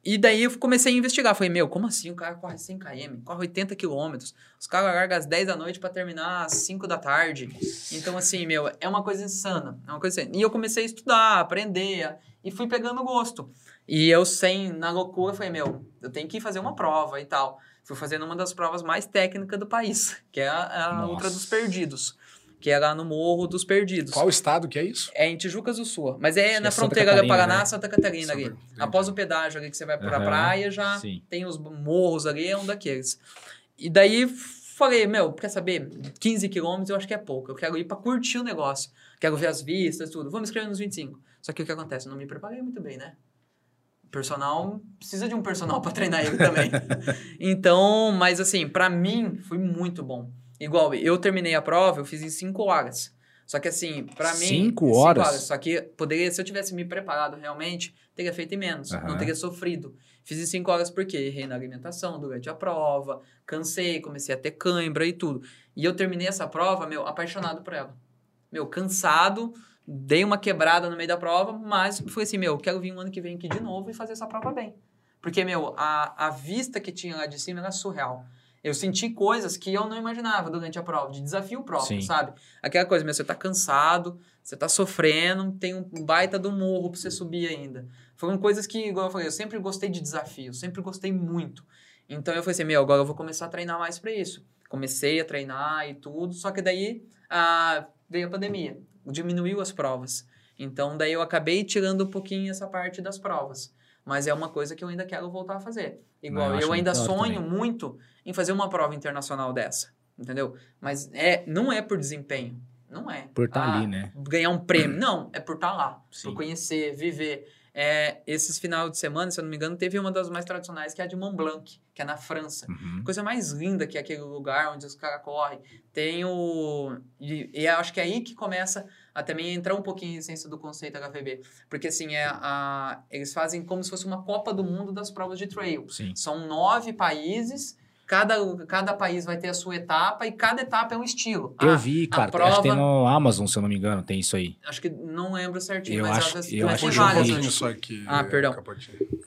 E daí eu comecei a investigar. Falei, meu, como assim? O cara corre 100 km, corre 80 quilômetros. Os caras largam às 10 da noite para terminar às 5 da tarde. Então, assim, meu, é uma coisa insana. É uma coisa insana. E eu comecei a estudar, aprender, e fui pegando gosto. E eu, sem, na loucura, falei, meu, eu tenho que fazer uma prova e tal. Fui fazendo uma das provas mais técnicas do país, que é a, a. Ultra dos Perdidos. Que é lá no Morro dos Perdidos. Qual estado que é isso? É em Tijucas do Sul. Mas é Acho na é fronteira da Catarina, Paraná, né? Santa Catarina ali. Santa- entendi. Após o pedágio ali que você vai pra Aham, praia, já sim. tem os morros ali, é um daqueles. E daí falei, meu, quer saber? 15 quilômetros eu acho que é pouco. Eu quero ir pra curtir o negócio. Quero ver as vistas, tudo. Vou me inscrever nos 25. Só que o que acontece? Eu não me preparei muito bem, né? Personal precisa de um personal pra treinar ele também. então, mas assim, pra mim foi muito bom. Igual, eu terminei a prova, eu fiz em 5 horas. Só que assim, pra mim. Cinco cinco horas? Só que poderia, se eu tivesse me preparado realmente, teria feito em menos. Aham. Não teria sofrido. Fiz em 5 horas porque errei na alimentação durante a prova, cansei, comecei a ter cãibra e tudo. E eu terminei essa prova, meu, apaixonado por ela. Meu, cansado, dei uma quebrada no meio da prova, mas foi assim, meu, quero vir um ano que vem aqui de novo e fazer essa prova bem. Porque, meu, a, a vista que tinha lá de cima era surreal. Eu senti coisas que eu não imaginava durante a prova, de desafio próprio, Sim. sabe? Aquela coisa, meu, você tá cansado, você tá sofrendo, tem um baita do morro pra você subir ainda. Foram coisas que, igual eu falei, eu sempre gostei de desafio, sempre gostei muito. Então eu falei assim, meu, agora eu vou começar a treinar mais para isso. Comecei a treinar e tudo, só que daí ah, veio a pandemia, diminuiu as provas. Então daí eu acabei tirando um pouquinho essa parte das provas. Mas é uma coisa que eu ainda quero voltar a fazer. Igual, eu eu, ainda sonho muito em fazer uma prova internacional dessa, entendeu? Mas é, não é por desempenho, não é. Por estar Ah, ali, né? Ganhar um prêmio, não, é por estar lá, Sim. por conhecer, viver. É, esses final de semana, se eu não me engano, teve uma das mais tradicionais, que é a de Mont Blanc, que é na França. Uhum. Coisa mais linda que é aquele lugar onde os caras correm. Tem o. E, e acho que é aí que começa a também entrar um pouquinho a essência do conceito HVB. Porque assim, é a, eles fazem como se fosse uma Copa do Mundo das provas de trail. Sim. São nove países, cada, cada país vai ter a sua etapa e cada etapa é um estilo. Eu Ah, vi, a cara. Acho que tem prova- no Amazon, se eu não me engano, tem isso aí. Acho que não lembro certinho, Eu mas acho- mas eu mas acho tem um eu vi. só aqui. Ah, perdão.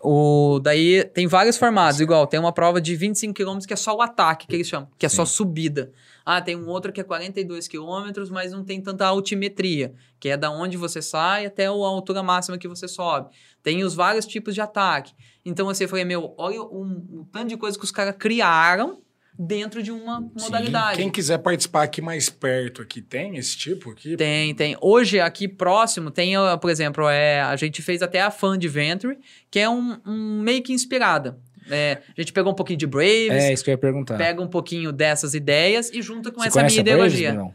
O, daí tem vários formatos, igual, tem uma prova de 25 km que é só o ataque, que eles chamam, que é só Sim. subida. Ah, tem um outro que é 42 km, mas não tem tanta altimetria, que é da onde você sai até a altura máxima que você sobe. Tem os vários tipos de ataque. Então assim, eu falei, meu, olha o, o tanto de coisa que os caras criaram dentro de uma modalidade. Quem quiser participar aqui mais perto aqui, tem esse tipo aqui? Tem, tem. Hoje, aqui próximo, tem, por exemplo, é, a gente fez até a Fan Adventure, que é um, um meio que inspirada. É, a gente pegou um pouquinho de Braves, É, isso que eu ia perguntar. pega um pouquinho dessas ideias e junta com Você essa minha conhece a Braves, ideologia. Não?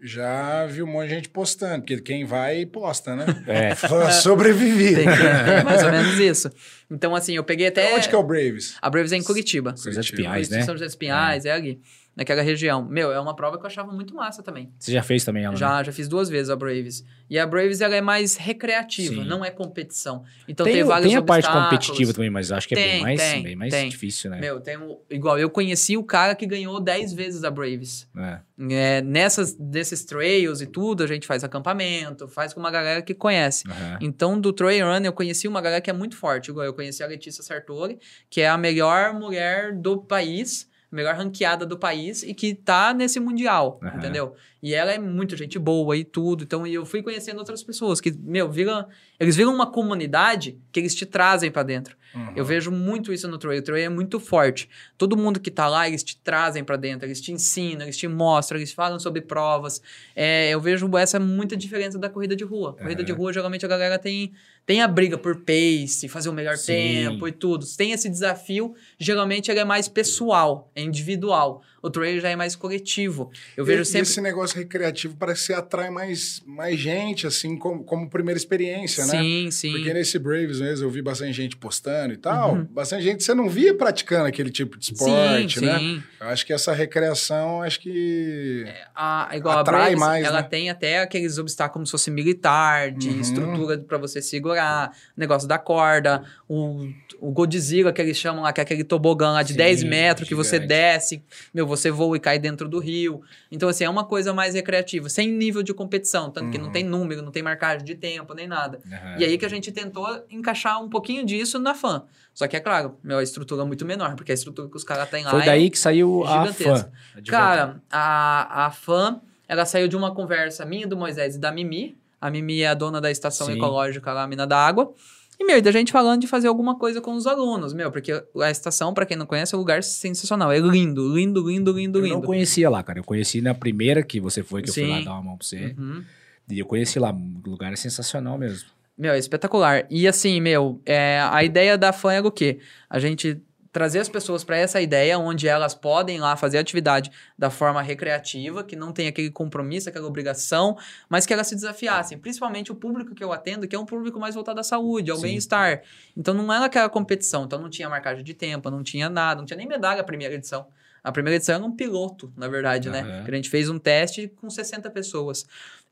Já vi um monte de gente postando, porque quem vai, posta, né? É. Fala, Sobrevivi. Tem que- é mais ou menos isso. Então, assim, eu peguei até. Onde que é o Braves? A Braves é em Curitiba. São José dos Pinhais, né? São José dos Pinhais, é ali. Naquela região. Meu, é uma prova que eu achava muito massa também. Você já fez também ela, né? Já, já fiz duas vezes a Braves. E a Braves, ela é mais recreativa, Sim. não é competição. Então tem, tem, vários tem a parte competitiva também, mas acho que é bem mais, tem, bem mais difícil, né? Meu, tem um, igual, eu conheci o cara que ganhou 10 vezes a Braves. É. É, nessas, desses trails e tudo, a gente faz acampamento, faz com uma galera que conhece. Aham. Então, do Trail Run, eu conheci uma galera que é muito forte. Igual, eu conheci a Letícia Sartori, que é a melhor mulher do país, melhor ranqueada do país e que tá nesse mundial, Aham. entendeu? E ela é muito gente boa e tudo. Então, eu fui conhecendo outras pessoas que, meu, viram, eles viram uma comunidade que eles te trazem pra dentro. Uhum. Eu vejo muito isso no trail. O trail é muito forte. Todo mundo que tá lá, eles te trazem pra dentro, eles te ensinam, eles te mostram, eles falam sobre provas. É, eu vejo essa muita diferença da corrida de rua. Corrida de rua, geralmente a galera tem, tem a briga por pace, fazer o melhor Sim. tempo e tudo. Tem esse desafio, geralmente ele é mais pessoal, é individual. O trail já é mais coletivo. Eu vejo E- sempre. Esse negócio recreativo parece que atrai mais, mais gente, assim, como, como primeira experiência, né? Sim, sim. Porque nesse Braves mesmo eu vi bastante gente postando e tal. Uhum. Bastante gente você não via praticando aquele tipo de esporte, sim, né? sim. Eu acho que essa recreação, acho que. A, igual Atrai a Braves, mais, ela né? tem até aqueles obstáculos como se fosse militar, de Uhum. estrutura pra você segurar, negócio da corda, o, o Godzilla que eles chamam lá, que é aquele tobogã lá de Sim, 10 metros que você desce, meu, você voa e cai dentro do rio. Então, assim, é uma coisa mais recreativa, sem nível de competição, tanto que não Uhum. tem número, não tem marcagem de tempo, nem nada. Aham. E aí que a gente tentou encaixar um pouquinho disso na fã. Só que é claro, meu, a estrutura é muito menor, porque a estrutura que os caras têm lá Foi é daí que saiu a fã. Cara, a, a fã, ela saiu de uma conversa minha, do Moisés e da Mimi. A Mimi é a dona da estação Sim. ecológica lá, Mina da Água. E, meu, e da gente falando de fazer alguma coisa com os alunos, meu, porque a estação, pra quem não conhece, é um lugar sensacional. É lindo, lindo, lindo, lindo, eu não lindo. conhecia lá, cara. Eu conheci na primeira que você foi, que eu fui lá Sim. dar uma mão pra você. Uhum. E eu conheci lá. O lugar é sensacional mesmo. Meu, é espetacular. E assim, meu, é, a ideia da fã era o quê? A gente trazer as pessoas para essa ideia onde elas podem lá fazer atividade da forma recreativa, que não tem aquele compromisso, aquela obrigação, mas que elas se desafiassem. Principalmente o público que eu atendo, que é um público mais voltado à saúde, ao bem-estar. Então não era aquela competição, então não tinha marcagem de tempo, não tinha nada, não tinha nem medalha a primeira edição. A primeira edição era um piloto, na verdade, né? Que a gente fez um teste com 60 pessoas.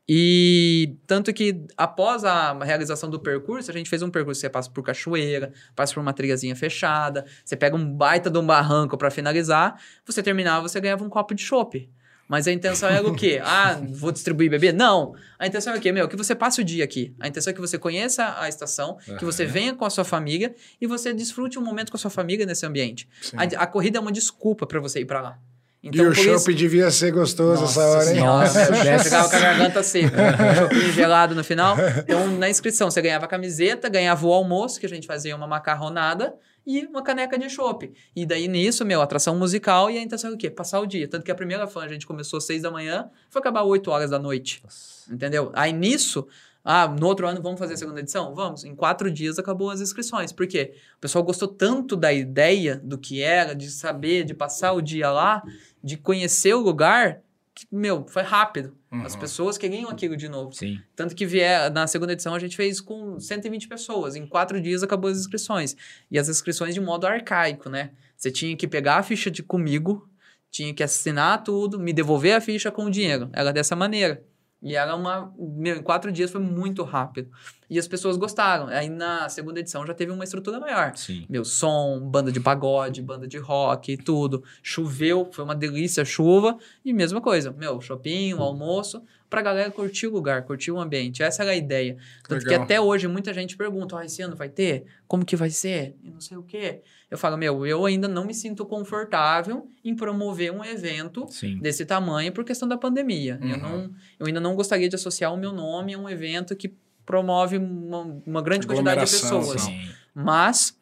E tanto que após a realização do percurso, a gente fez um percurso, você passa por cachoeira, passa por uma trilhazinha fechada, você pega um baita de um barranco para finalizar, você terminava, você ganhava um copo de chopp. Mas a intenção era o quê? Ah, vou distribuir bebê? Não. A intenção é o quê? Meu, que você passe o dia aqui. A intenção é que você conheça a estação, que você venha com a sua família e você desfrute um momento com a sua família nesse ambiente. A, a corrida é uma desculpa para você ir para lá. Então, e o por isso- chopp devia ser gostoso Nossa essa hora, hein? Nossa, eu chegava com a garganta seca. Chopinho gelado no final. Então, na inscrição, você ganhava a camiseta, ganhava o almoço, que a gente fazia uma macarronada, e uma caneca de chopp. E daí, nisso, meu, atração musical e a intenção era o quê? Passar o dia. Tanto que a primeira fã, a gente começou às seis da manhã, foi acabar 8 horas da noite. Entendeu? Aí, nisso... Ah, no outro ano vamos fazer a segunda edição? Vamos. Em quatro dias acabou as inscrições. Por quê? O pessoal gostou tanto da ideia, do que era, de saber, de passar o dia lá, de conhecer o lugar, que, meu, foi rápido. As Uhum. pessoas queriam aquilo de novo. Sim. Tanto que vier, na segunda edição a gente fez com 120 pessoas. Em quatro dias acabou as inscrições. E as inscrições de modo arcaico, né? Você tinha que pegar a ficha de comigo, tinha que assinar tudo, me devolver a ficha com o dinheiro. Era dessa maneira. E era uma. Meu, em quatro dias foi muito rápido. E as pessoas gostaram. Aí na segunda edição já teve uma estrutura maior. Sim. Meu, som, banda de pagode, banda de rock, tudo. Choveu, foi uma delícia a chuva. E mesma coisa, meu, shopping, almoço, pra galera curtir o lugar, curtir o ambiente. Essa era a ideia. Tanto que Legal. até hoje muita gente pergunta, ah, esse ano vai ter? Como que vai ser? E não sei o quê. Eu falo, meu, eu ainda não me sinto confortável em promover um evento Sim. desse tamanho por questão da pandemia. Eu, Uhum. não, eu ainda não gostaria de associar o meu nome a um evento que promove uma, uma grande quantidade de pessoas. Mas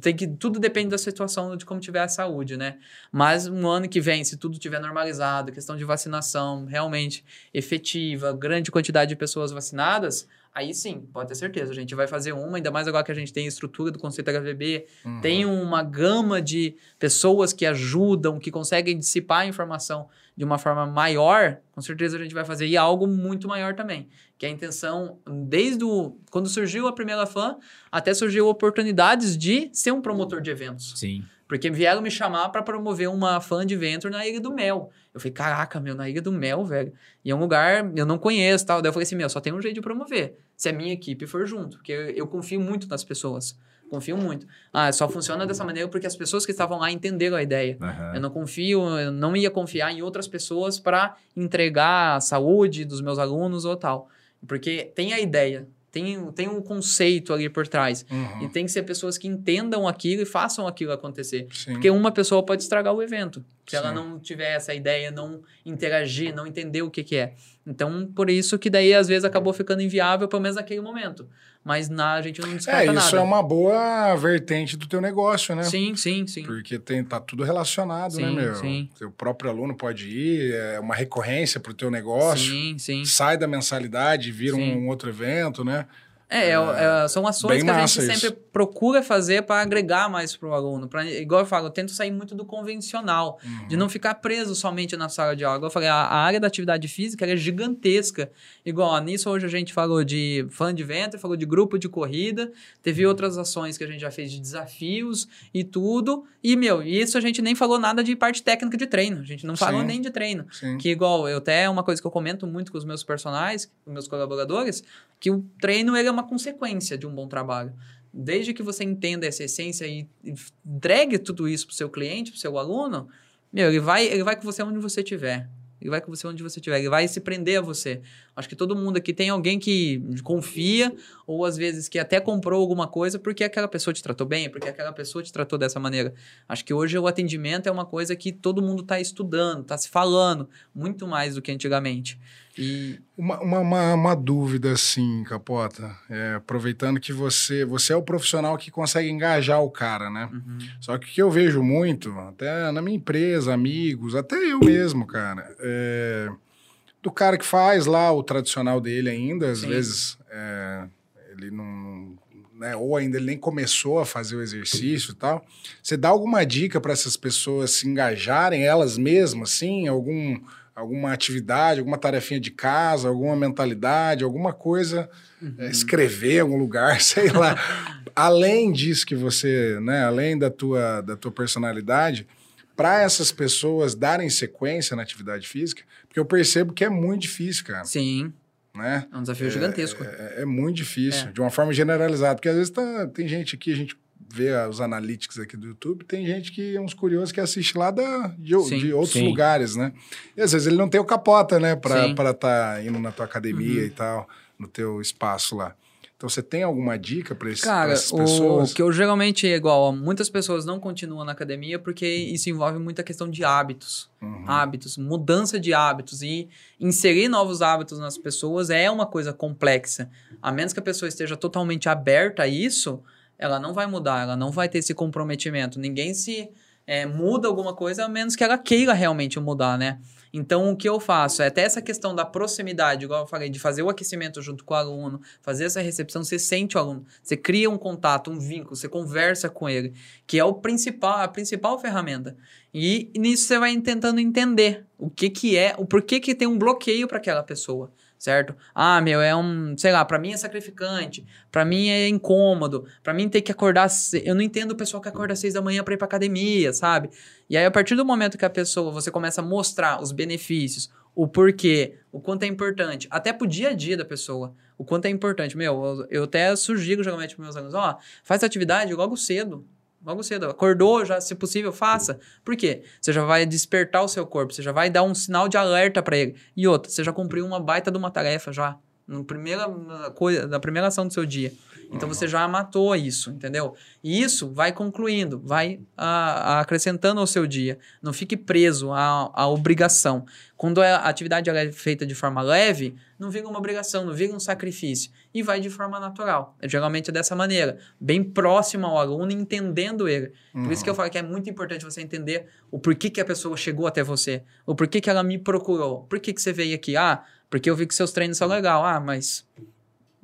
tem que tudo depende da situação de como tiver a saúde, né? Mas no ano que vem, se tudo tiver normalizado, questão de vacinação realmente efetiva, grande quantidade de pessoas vacinadas, aí sim, pode ter certeza, a gente vai fazer uma, ainda mais agora que a gente tem a estrutura do conceito HVB, Uhum. tem uma gama de pessoas que ajudam, que conseguem dissipar a informação de uma forma maior, com certeza a gente vai fazer e algo muito maior também. Que é a intenção, desde o, quando surgiu a primeira fã, até surgiu oportunidades de ser um promotor de eventos. Sim. Porque vieram me chamar para promover uma fã de Venture na Ilha do Mel. Eu falei, caraca, meu, na Ilha do Mel, velho. E é um lugar eu não conheço tal. Daí eu falei assim, meu, só tem um jeito de promover. Se a minha equipe for junto. Porque eu, eu confio muito nas pessoas. Confio muito. Ah, só funciona dessa maneira porque as pessoas que estavam lá entenderam a ideia. Aham. Eu não confio, eu não ia confiar em outras pessoas para entregar a saúde dos meus alunos ou tal. Porque tem a ideia, tem, tem um conceito ali por trás. Uhum. E tem que ser pessoas que entendam aquilo e façam aquilo acontecer. Sim. Porque uma pessoa pode estragar o evento. Se ela não tiver essa ideia, não interagir, não entender o que, que é. Então, por isso que daí, às vezes, acabou ficando inviável, pelo menos naquele momento. Mas na, a gente não descarta É, isso nada. é uma boa vertente do teu negócio, né? Sim, sim, sim. Porque tem, tá tudo relacionado, né, Sim, meu? sim. Seu próprio aluno pode ir, é uma recorrência pro teu negócio. Sim, sim. Sai da mensalidade, vira Sim. um outro evento, né? É, é, é, são ações que a gente isso. sempre procura fazer para agregar mais para o aluno. Pra, igual eu falo, eu tento sair muito do convencional, Uhum. de não ficar preso somente na sala de aula. Igual eu falei, a, a área da atividade física é gigantesca. Igual, ó, nisso hoje a gente falou de fã de ventre, falou de grupo de corrida, teve outras ações que a gente já fez de desafios e tudo. E, meu, isso a gente nem falou nada de parte técnica de treino. A gente não falou Sim. nem de treino. Sim. Que igual, eu até é uma coisa que eu comento muito com os meus personagens, com meus colaboradores, que o treino ele é uma consequência de um bom trabalho. Desde que você entenda essa essência e entregue tudo isso pro seu cliente, pro seu aluno, meu, ele vai, ele vai com você onde você estiver. Ele vai com você onde você estiver. Ele vai se prender a você. Acho que todo mundo aqui tem alguém que confia, ou às vezes que até comprou alguma coisa porque aquela pessoa te tratou bem, porque aquela pessoa te tratou dessa maneira. Acho que hoje o atendimento é uma coisa que todo mundo está estudando, está se falando, muito mais do que antigamente. E Uma, uma, uma, dúvida, assim, Capota. É, aproveitando que você, você é o profissional que consegue engajar o cara, né? uhum, Só que o que eu vejo muito, até na minha empresa, amigos, até eu mesmo, cara, é, do cara que faz lá o tradicional dele ainda, às Sim. vezes é, ele não. Né, ou ainda ele nem começou a fazer o exercício e tal. Você dá alguma dica para essas pessoas se engajarem elas mesmas, assim? Algum, alguma atividade, alguma tarefinha de casa, alguma mentalidade, alguma coisa é, escrever em algum lugar, sei lá. além disso que você, né, além da tua, da tua personalidade, para essas pessoas darem sequência na atividade física, porque eu percebo que é muito difícil, cara, sim, né? é um desafio gigantesco. É, é muito difícil, É. de uma forma generalizada, porque às vezes tá, tem gente aqui, a gente vê os analytics aqui do YouTube, tem gente que, uns curiosos que assiste lá da, de, o- Sim, de outros sim. lugares, né? E às vezes ele não tem o capota, né, para estar tá indo na tua academia Uhum. e tal, no teu espaço lá. Então você tem alguma dica para Cara, essas o pessoas? que eu geralmente é igual, muitas pessoas não continuam na academia porque isso envolve muita questão de hábitos. Uhum. Hábitos, mudança de hábitos. E inserir novos hábitos nas pessoas é uma coisa complexa. A menos que a pessoa esteja totalmente aberta a isso, ela não vai mudar, ela não vai ter esse comprometimento. Ninguém se é, muda alguma coisa a menos que ela queira realmente mudar, né? Então, o que eu faço é até essa questão da proximidade, igual eu falei, de fazer o aquecimento junto com o aluno, fazer essa recepção, você sente o aluno, você cria um contato, um vínculo, você conversa com ele, que é o principal, a principal ferramenta. E nisso você vai tentando entender o que que é, o porquê que tem um bloqueio para aquela pessoa certo? Ah, meu, é um, sei lá, para mim é sacrificante, para mim é incômodo, para mim ter que acordar, eu não entendo o pessoal que acorda às seis da manhã para ir para academia, sabe? E aí a partir do momento que a pessoa, você começa a mostrar os benefícios, o porquê, o quanto é importante, até pro dia a dia da pessoa, o quanto é importante. Meu, eu, eu até sugiro geralmente para meus alunos, ó, faz atividade logo cedo, Logo cedo. Acordou, já, se possível, faça. Por quê? Você já vai despertar o seu corpo, você já vai dar um sinal de alerta para ele. E outra, você já cumpriu uma baita de uma tarefa já. Na primeira coisa, na primeira ação do seu dia. Então você já matou isso, entendeu? E isso vai concluindo, vai a, a acrescentando ao seu dia. Não fique preso à, à obrigação. Quando a atividade é feita de forma leve, não vira uma obrigação, não vira um sacrifício. E vai de forma natural. É geralmente dessa maneira, bem próximo ao aluno, entendendo ele. Por Uhum. isso que eu falo que é muito importante você entender o porquê que a pessoa chegou até você, o porquê que ela me procurou, por que, que você veio aqui. Ah, porque eu vi que seus treinos são legal. Ah, mas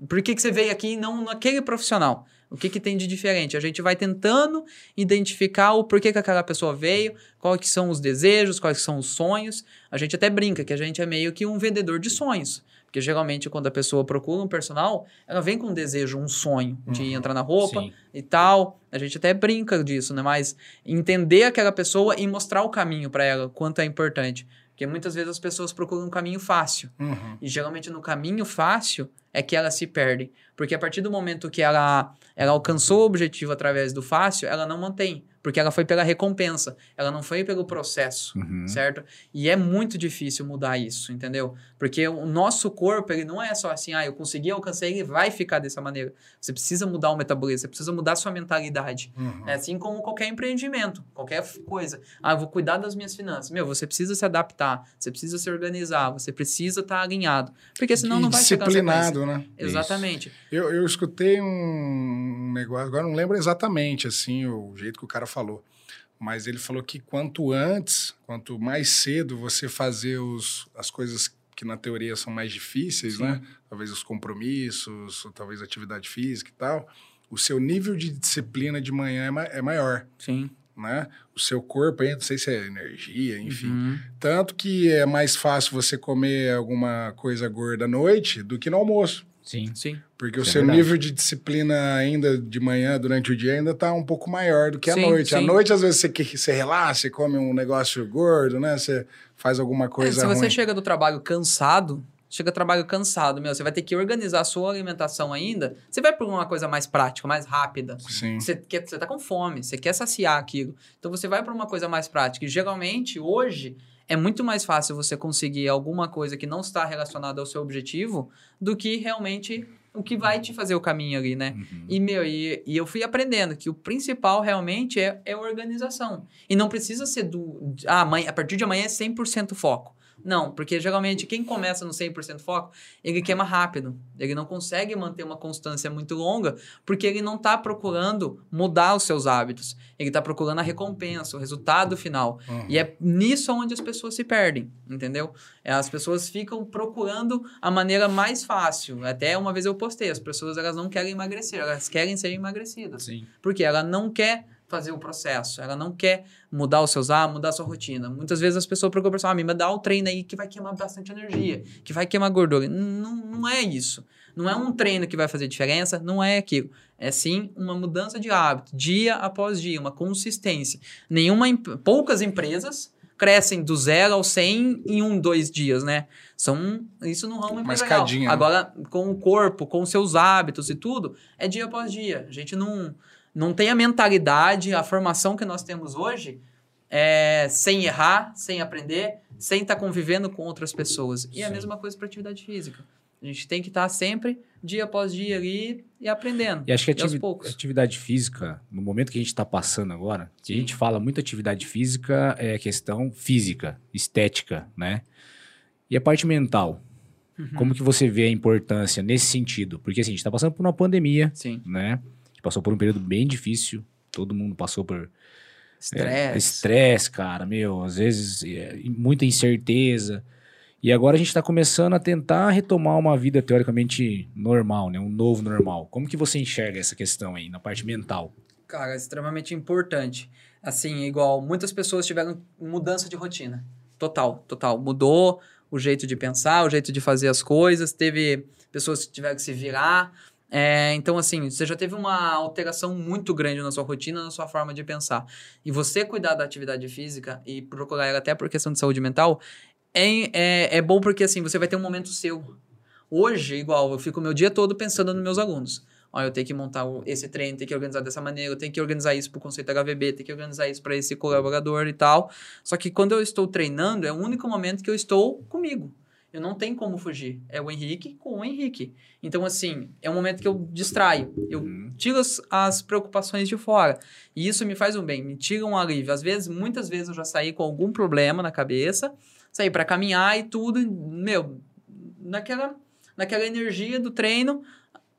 por que, que você veio aqui e não naquele profissional? O que, que tem de diferente? A gente vai tentando identificar o porquê que aquela pessoa veio, quais que são os desejos, quais são os sonhos. A gente até brinca que a gente é meio que um vendedor de sonhos. Porque geralmente quando a pessoa procura um personal, ela vem com um desejo, um sonho de Uhum. entrar na roupa Sim. e tal. A gente até brinca disso, né? Mas entender aquela pessoa e mostrar o caminho para ela, quanto é importante. Porque muitas vezes as pessoas procuram um caminho fácil. Uhum. E geralmente no caminho fácil é que elas se perdem. Porque a partir do momento que ela, ela alcançou o objetivo através do fácil, ela não mantém. Porque ela foi pela recompensa, ela não foi pelo processo, Uhum. certo? E é muito difícil mudar isso, entendeu? Porque o nosso corpo, ele não é só assim, ah, eu consegui, alcancei, ele vai ficar dessa maneira. Você precisa mudar o metabolismo, você precisa mudar a sua mentalidade. Uhum. É assim como qualquer empreendimento, qualquer coisa. Ah, eu vou cuidar das minhas finanças. Meu, você precisa se adaptar, você precisa se organizar, você precisa estar alinhado. Porque senão E não vai chegar disciplinado, né? Exatamente. Eu, eu escutei um negócio, agora não lembro exatamente assim o jeito que o cara falou, mas ele falou que quanto antes, quanto mais cedo você fazer os, as coisas que na teoria são mais difíceis, Sim. né? Talvez os compromissos, talvez atividade física e tal, o seu nível de disciplina de manhã é, ma é maior, Sim. né? O seu corpo não sei se é energia, enfim. Uhum. Tanto que é mais fácil você comer alguma coisa gorda à noite do que no almoço. Sim. Sim. Porque o Isso é seu verdade. nível de disciplina ainda de manhã, durante o dia, ainda tá um pouco maior do que à Sim, noite. À sim. noite, às vezes, você, que- você relaxa, você come um negócio gordo, né? Você faz alguma É, coisa se você ruim. chega do trabalho cansado, chega do trabalho cansado, meu, você vai ter que organizar a sua alimentação ainda. Você vai por uma coisa mais prática, mais rápida. Sim. Você, quer, você tá com fome, você quer saciar aquilo. Então você vai para uma coisa mais prática. E geralmente, hoje, é muito mais fácil você conseguir alguma coisa que não está relacionada ao seu objetivo do que realmente o que vai te fazer o caminho ali, né? Uhum. E, meu, e, e eu fui aprendendo que o principal realmente é, é organização. E não precisa ser do. Ah, amanhã, a partir de amanhã é 100% foco. Não, porque geralmente quem começa no 100% foco, ele queima rápido. Ele não consegue manter uma constância muito longa, porque ele não está procurando mudar os seus hábitos. Ele está procurando a recompensa, o resultado final. Uhum. E é nisso onde as pessoas se perdem, entendeu? É, As pessoas ficam procurando a maneira mais fácil. Até uma vez eu postei, as pessoas elas não querem emagrecer, elas querem ser emagrecidas. Sim. Porque ela não quer fazer o processo, ela não quer mudar os seus hábitos, mudar a sua rotina. Muitas vezes as pessoas procuram pessoal, ah, me dá o treino aí que vai queimar bastante energia, que vai queimar gordura. Não, não é isso. Não é um treino que vai fazer diferença, não é aquilo. É sim uma mudança de hábito, dia após dia, uma consistência. Nenhuma, poucas empresas crescem do zero ao 100 em um, dois dias, né? São isso no ramo Uma empresarial. escadinha, né? Agora, com o corpo, com os seus hábitos e tudo, é dia após dia. A gente não, não tem a mentalidade, a formação que nós temos hoje é, sem errar, sem aprender, sem estar convivendo com outras pessoas. E é a Sim. mesma coisa para atividade física. A gente tem que estar sempre, dia após dia ali, e aprendendo. E acho que a ativi- atividade física, no momento que a gente está passando agora, que a gente fala muito atividade física, é questão física, estética, né? E a parte mental? Uhum. Como que você vê a importância nesse sentido? Porque assim, a gente está passando por uma pandemia, Sim. né? A gente passou por um período bem difícil, todo mundo passou por é, Estresse. estresse, cara, meu, às vezes é, muita incerteza. E agora a gente está começando a tentar retomar uma vida teoricamente normal, né? Um novo normal. Como que você enxerga essa questão aí, na parte mental? Cara, é extremamente importante. Assim, igual muitas pessoas tiveram mudança de rotina. Total, total. Mudou o jeito de pensar, o jeito de fazer as coisas. Teve pessoas que tiveram que se virar. É, então, assim, você já teve uma alteração muito grande na sua rotina, na sua forma de pensar. E você cuidar da atividade física e procurar ela até por questão de saúde mental é, é, é bom porque, assim, você vai ter um momento seu. Hoje, igual, eu fico o meu dia todo pensando nos meus alunos. Ó, eu tenho que montar o- esse treino, tenho que organizar dessa maneira, eu tenho que organizar isso pro conceito HVB, tenho que organizar isso para esse colaborador e tal. Só que quando eu estou treinando, é o único momento que eu estou comigo. Eu não tenho como fugir. É o Henrique com o Henrique. Então, assim, é um momento que eu distraio. Eu Uhum. tiro as, as preocupações de fora. E isso me faz um bem, me tira um alívio. Às vezes, muitas vezes eu já saí com algum problema na cabeça, saí para caminhar e tudo, meu, naquela, naquela energia do treino,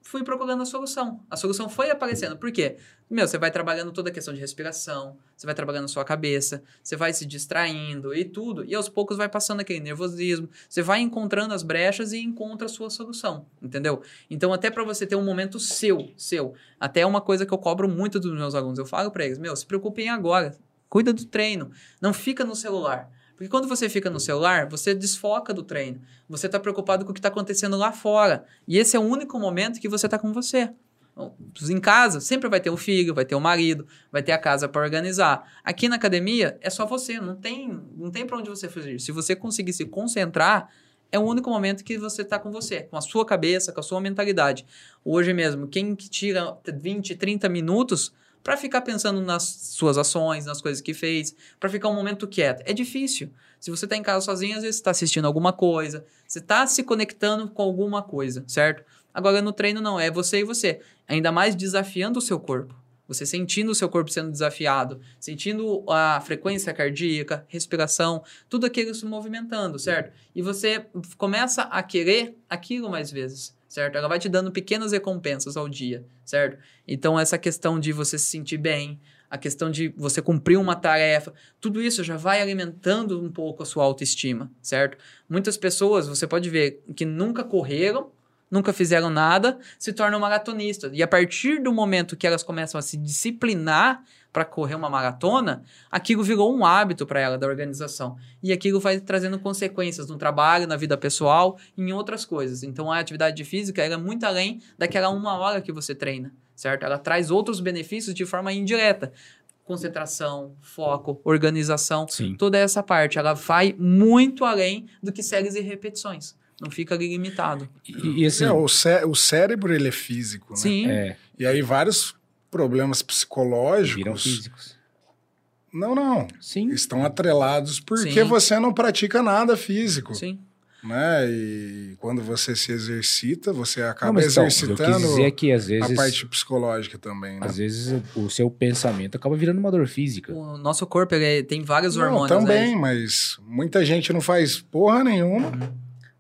fui procurando a solução. A solução foi aparecendo. Por quê? Meu, você vai trabalhando toda a questão de respiração, você vai trabalhando a sua cabeça, você vai se distraindo e tudo, e aos poucos vai passando aquele nervosismo, você vai encontrando as brechas e encontra a sua solução, entendeu? Então, até para você ter um momento seu, seu, até é uma coisa que eu cobro muito dos meus alunos, eu falo para eles, meu, se preocupem agora, cuida do treino, não fica no celular. Porque quando você fica no celular, você desfoca do treino. Você está preocupado com o que está acontecendo lá fora. E esse é o único momento que você está com você. Em casa, sempre vai ter o filho, vai ter o marido, vai ter a casa para organizar. Aqui na academia, é só você, não tem, não tem para onde você fugir. Se você conseguir se concentrar, é o único momento que você está com você, com a sua cabeça, com a sua mentalidade. Hoje mesmo, quem que tira 20, 30 minutos para ficar pensando nas suas ações, nas coisas que fez, para ficar um momento quieto. É difícil. Se você está em casa sozinho, às vezes está assistindo alguma coisa, você está se conectando com alguma coisa, certo? Agora no treino não, é você e você. Ainda mais desafiando o seu corpo. Você sentindo o seu corpo sendo desafiado, sentindo a frequência cardíaca, respiração, tudo aquilo se movimentando, certo? E você começa a querer aquilo mais vezes, certo? Ela vai te dando pequenas recompensas ao dia, certo? Então, essa questão de você se sentir bem, a questão de você cumprir uma tarefa, tudo isso já vai alimentando um pouco a sua autoestima, certo? Muitas pessoas, você pode ver, que nunca correram, nunca fizeram nada, se tornam maratonistas. E a partir do momento que elas começam a se disciplinar para correr uma maratona, aquilo virou um hábito para ela da organização. E aquilo vai trazendo consequências no trabalho, na vida pessoal, em outras coisas. Então a atividade física ela é muito além daquela uma hora que você treina, certo? Ela traz outros benefícios de forma indireta. Concentração, foco, organização, Sim. toda essa parte. Ela vai muito além do que séries e repetições. Não fica ali limitado. E, e assim, É, o, cé- o cérebro, ele é físico, né? Sim, é, E aí vários problemas viram psicológicos... físicos. Não, não. Sim. Estão atrelados porque Sim. você não pratica nada físico. sim. Né? E quando você se exercita, você Não, acaba então, eu exercitando que às a vezes, parte psicológica também, né? às vezes o seu pensamento acaba virando uma dor física. O nosso corpo ele tem vários Não, hormônios. também, né? mas muita gente não faz porra nenhuma, Uhum.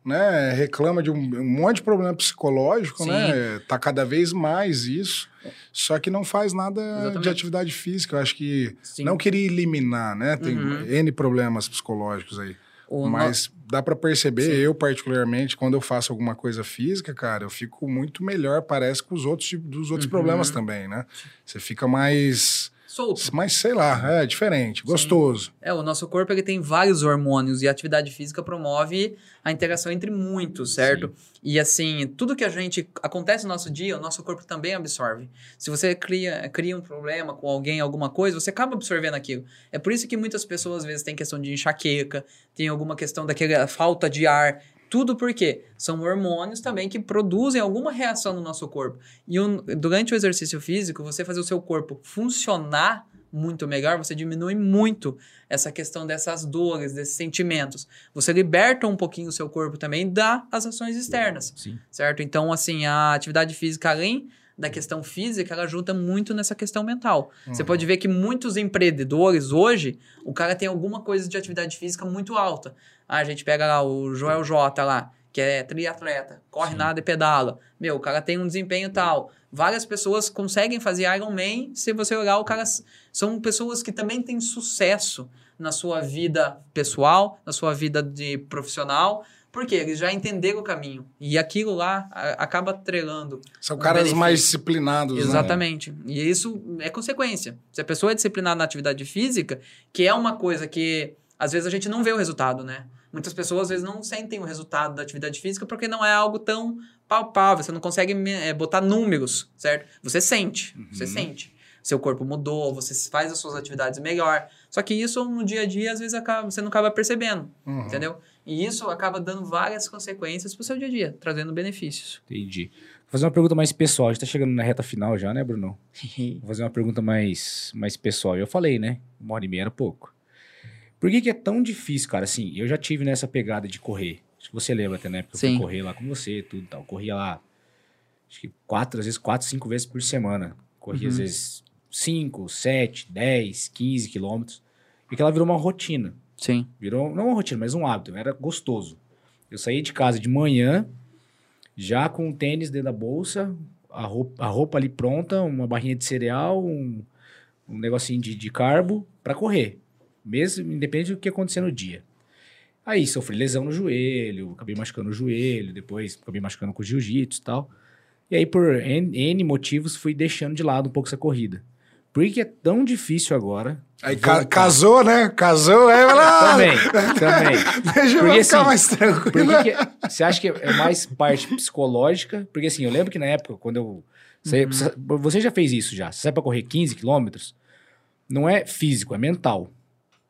né? Reclama de um, um monte de problema psicológico, Sim. né? Tá cada vez mais isso, só que não faz nada de Exatamente. atividade física. Eu acho que Sim. não queria eliminar, né? Tem Uhum. N problemas psicológicos aí. O no- Mas dá pra perceber, Sim. eu particularmente, quando eu faço alguma coisa física, cara, eu fico muito melhor, parece, com os outros, tipos- dos outros Uhum. problemas também, né? Você fica mais, solto. mais, sei lá, é diferente, gostoso. É, o nosso corpo ele tem vários hormônios e a atividade física promove a interação entre muitos, certo? E assim, tudo que a gente acontece no nosso dia, o nosso corpo também absorve. Se você cria, cria um problema com alguém, alguma coisa, você acaba absorvendo aquilo. É por isso que muitas pessoas às vezes têm questão de enxaqueca, tem alguma questão daquela falta de ar. Tudo porque são hormônios também que produzem alguma reação no nosso corpo. E o- durante o exercício físico, você fazer o seu corpo funcionar muito melhor, você diminui muito essa questão dessas dores, desses sentimentos. Você liberta um pouquinho o seu corpo também das ações externas, Sim. certo? Então, assim, a atividade física, além da questão física, ela ajuda muito nessa questão mental. Você pode ver que muitos empreendedores hoje, o cara tem alguma coisa de atividade física muito alta. Ah, a gente pega lá o Joel J lá, que é triatleta, corre, Sim. nada e pedala. Meu, o cara tem um desempenho tal. Várias pessoas conseguem fazer Iron Man, se você olhar, o cara são pessoas que também têm sucesso na sua vida pessoal, na sua vida de profissional, porque eles já entenderam o caminho. E aquilo lá a- acaba trelando São Um caras benefício. mais disciplinados, né? Exatamente. E isso é consequência. Se a pessoa é disciplinada na atividade física, que é uma coisa que às vezes a gente não vê o resultado, né? Muitas pessoas às vezes não sentem o resultado da atividade física porque não é algo tão palpável, você não consegue eh, botar números, certo? Você sente, você Uhum. sente. Seu corpo mudou, você faz as suas atividades melhor. Só que isso no dia a dia às vezes acaba, você não acaba percebendo, Uhum. entendeu? E isso acaba dando várias consequências pro seu dia a dia, trazendo benefícios. Entendi. Vou fazer uma pergunta mais pessoal. A gente tá chegando na reta final já, né, Bruno? Vou fazer uma pergunta mais, mais pessoal. Eu falei, né? Uma hora e meia era pouco. Por que, que é tão difícil, cara? Assim, eu já tive nessa pegada de correr. Acho que você lembra até, né? Porque eu Sim. fui correr lá com você tudo e tal. Corria lá, acho que quatro, às vezes quatro, cinco vezes por semana. Corria, às Uhum. vezes, cinco, sete, dez, quinze quilômetros. E que ela virou uma rotina. Sim. Virou, não uma rotina, mas um hábito. Era gostoso. Eu saía de casa de manhã, já com o tênis dentro da bolsa, a roupa, a roupa ali pronta, uma barrinha de cereal, um, um negocinho de, de carbo para correr. Mesmo, independente do que acontecer no dia. Aí sofri lesão no joelho, acabei machucando o joelho, depois acabei machucando com o jiu-jitsu e tal. E aí, por N, N motivos, fui deixando de lado um pouco essa corrida. Por que é tão difícil agora? Aí ca- casou, né? Casou, aí ela... Também, também. Deixa eu Porque, ficar assim, mais tranquilo. que que- você acha que é mais parte psicológica? Porque assim, eu lembro que na época, quando eu. Você, Uhum. você já fez isso já. Você sai pra correr 15 quilômetros, não é físico, é mental.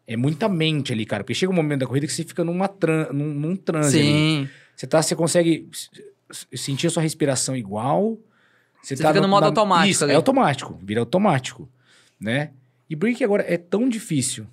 É muita mente ali, cara. Porque chega um momento da corrida que você fica numa tran, num, num transe ali. Sim. Você, tá, você consegue sentir a sua respiração igual. Você, Você fica no modo automático Isso, ali. é automático. Vira automático. Né? E que agora é tão difícil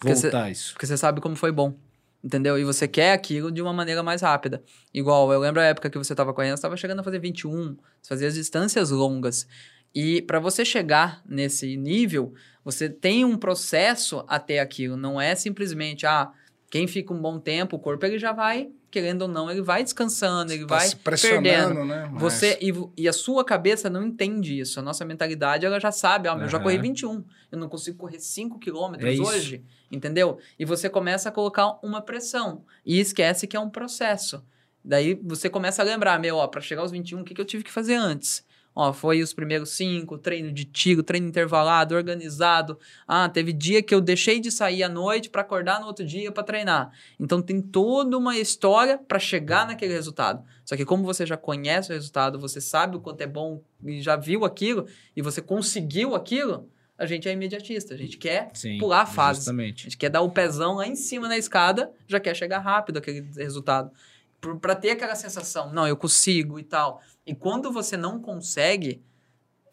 Porque voltar isso? Porque você sabe como foi bom. Entendeu? E você quer aquilo de uma maneira mais rápida. Igual, eu lembro a época que você estava correndo, você estava chegando a fazer 21, você fazia as distâncias longas. E para você chegar nesse nível, você tem um processo até aquilo. Não é simplesmente, ah, quem fica um bom tempo, o corpo ele já vai, querendo ou não, ele vai descansando, ele Tá vai se pressionando, perdendo. né? Mas- Você e, e a sua cabeça não entende isso. A nossa mentalidade, ela já sabe, ó, eu já corri 21, eu não consigo correr 5 quilômetros É hoje, entendeu? E você começa a colocar uma pressão e esquece que é um processo. Daí você começa a lembrar, meu, ó, para chegar aos 21, o que, que eu tive que fazer antes? Ó, foi os primeiros cinco, treino de tiro, treino intervalado, organizado. Ah, teve dia que eu deixei de sair à noite para acordar no outro dia para treinar. Então tem toda uma história para chegar naquele resultado. Só que como você já conhece o resultado, você sabe o quanto é bom e já viu aquilo e você conseguiu aquilo, a gente é imediatista. A gente quer Sim, pular a fase. A gente quer dar o pezão lá em cima na escada, já quer chegar rápido aquele resultado. Pra ter aquela sensação, não, eu consigo e tal. E quando você não consegue,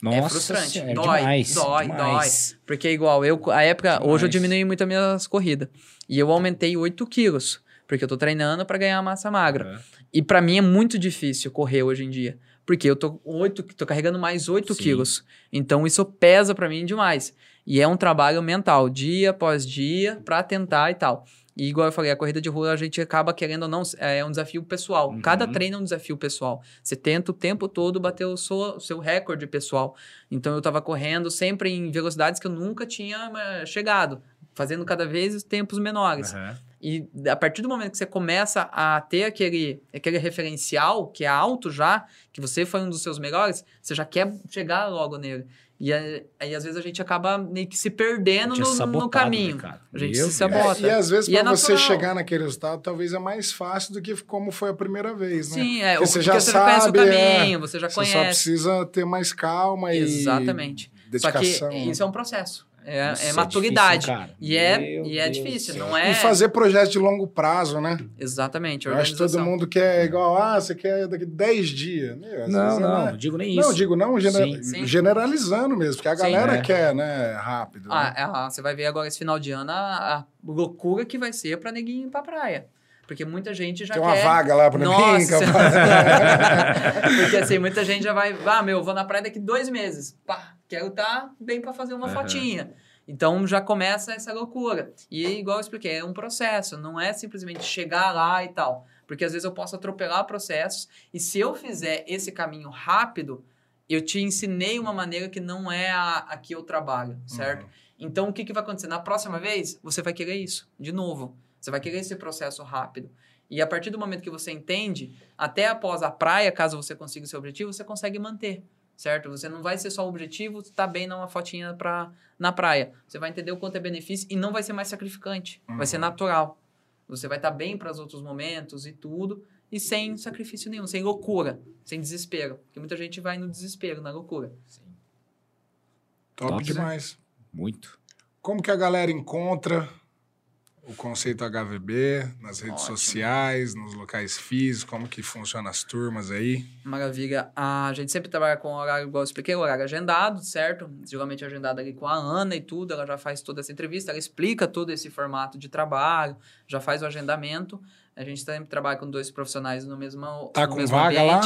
Nossa, frustrante. Senhora, é Dói, demais, dói, demais. porque igual, eu, a época, hoje eu Demais. diminui muito as minhas corridas. E eu aumentei 8 quilos, porque eu tô treinando pra ganhar massa magra. É. E pra mim é muito difícil correr hoje em dia. Porque eu tô, 8, tô carregando mais 8 Sim. quilos. Então isso pesa pra mim demais. E é um trabalho mental, dia após dia, pra tentar e tal. E igual eu falei, a corrida de rua a gente acaba querendo ou não, é um desafio pessoal. Uhum. Cada treino é um desafio pessoal. Você tenta o tempo todo bater o seu, o seu recorde pessoal. Então eu tava correndo sempre em velocidades que eu nunca tinha eh, chegado, fazendo cada vez os tempos menores. Aham. E a partir do momento que você começa a ter aquele, aquele referencial, que é alto já, que você foi um dos seus melhores, você já quer chegar logo nele. E aí, às vezes, a gente acaba meio que se perdendo Tinha no, no caminho. né, cara? A gente Meu se sabota. É, e às vezes, E é para você chegar naquele resultado, talvez é mais fácil do que como foi a primeira vez, né? Sim, é. Porque o- você porque já você já conhece o sabe, é, caminho, você já Você só conhece. precisa ter mais calma e Exatamente. Só que dedicação. né? isso é um processo. É, Nossa, é é maturidade. difícil, cara. e é, Meu e é Deus difícil, não é? E fazer projetos de longo prazo, né? Exatamente. Eu acho que todo mundo quer igual, ah, você quer daqui 10 dias. Meu, Não, vezes não, é- não digo nem isso. Não, digo não, gener- Sim. Sim. generalizando mesmo, porque a Sim. galera É. quer, né, rápido. Ah, né? é, ah, você vai ver agora esse final de ano a, a loucura que vai ser pra neguinho ir pra praia. Porque muita gente já Tem uma quer... vaga lá pra mim, capaz. Porque assim, muita gente já vai... Ah, meu, vou na praia daqui dois meses. Pá, quero estar bem pra fazer uma Aham. fotinha. Então já começa essa loucura. E igual eu expliquei, é um processo, não é simplesmente chegar lá e tal. Porque às vezes eu posso atropelar processos e se eu fizer esse caminho rápido, eu te ensinei uma maneira que não é a, a que eu trabalho, certo? Então o que, que vai acontecer? Na próxima vez, você vai querer isso, de novo. Você vai querer esse processo rápido. E a partir do momento que você entende, até após a praia, caso você consiga o seu objetivo, você consegue manter, certo? Você não vai ser só o objetivo, estar bem numa fotinha pra, na praia. Você vai entender o quanto é benefício e não vai ser mais sacrificante. Vai ser Uhum. natural. Você vai estar bem para os outros momentos e tudo, e sem sacrifício nenhum, sem loucura, sem desespero. Porque muita gente vai no desespero, na loucura. Sim, Top, Top, né? demais. muito. Como que a galera encontra o conceito HVB nas redes Ótimo. sociais, nos locais físicos? Como que funciona as turmas aí? Maravilha. A gente sempre trabalha com horário, igual eu expliquei, horário agendado, certo? Geralmente agendado ali com a Ana e tudo. Ela já faz toda essa entrevista, ela explica todo esse formato de trabalho, já faz o agendamento. A gente sempre trabalha com dois profissionais no mesmo, Tá no com mesmo vaga lá?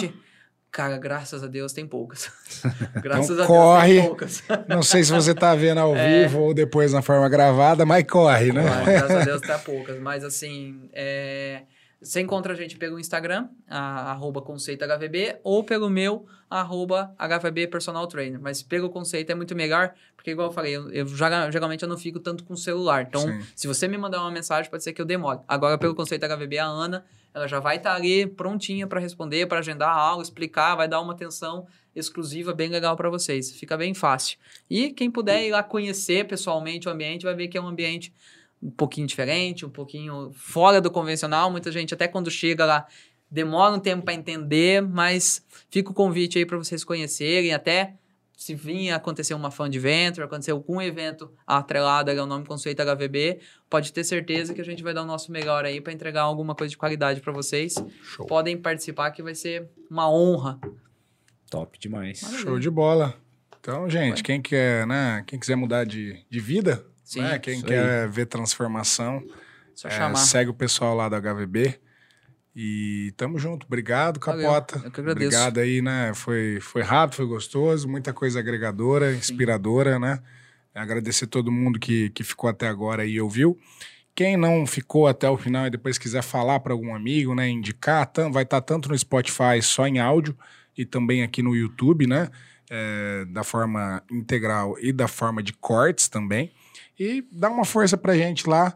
Cara, graças a Deus tem poucas. graças Então a corre. Deus tem poucas. Não sei se você tá vendo ao É. vivo ou depois na forma gravada, mas corre, né? Graças a Deus tá poucas. Mas assim, é... você encontra a gente pelo Instagram, a, arroba conceito HVB, ou pelo meu, arroba HVB Personal Trainer. Mas pelo conceito é muito melhor, porque igual eu falei, eu, eu já- geralmente eu não fico tanto com o celular. Então, Sim. se você me mandar uma mensagem, pode ser que eu demore. Agora, pelo conceito HVB, a Ana, ela já vai estar ali prontinha para responder, para agendar a aula, explicar, vai dar uma atenção exclusiva bem legal para vocês. Fica bem fácil. E quem puder ir lá conhecer pessoalmente o ambiente, vai ver que é um ambiente um pouquinho diferente, um pouquinho fora do convencional. Muita gente, até quando chega lá, demora um tempo para entender, mas fica o convite aí para vocês conhecerem, até se vir acontecer uma fan de venture, acontecer algum evento atrelado ao nome conceito HVB, pode ter certeza que a gente vai dar o nosso melhor aí para entregar alguma coisa de qualidade para vocês. Show. Podem participar que vai ser uma honra. Top demais. Show de bola. Então, gente, quem quer, né? Quem quiser mudar de, de vida, Sim, né? Quem quer ver transformação, é, segue o pessoal lá da HVB. E tamo junto. Obrigado, Valeu, Capota. eu que agradeço. Obrigado aí, né? Foi, foi rápido, foi gostoso, muita coisa agregadora, inspiradora, né? Agradecer todo mundo que, que ficou até agora e ouviu. Quem não ficou até o final e depois quiser falar para algum amigo, né? Indicar, vai estar tanto no Spotify só em áudio e também aqui no YouTube, né? É, da forma integral e da forma de cortes também. E dá uma força pra gente lá.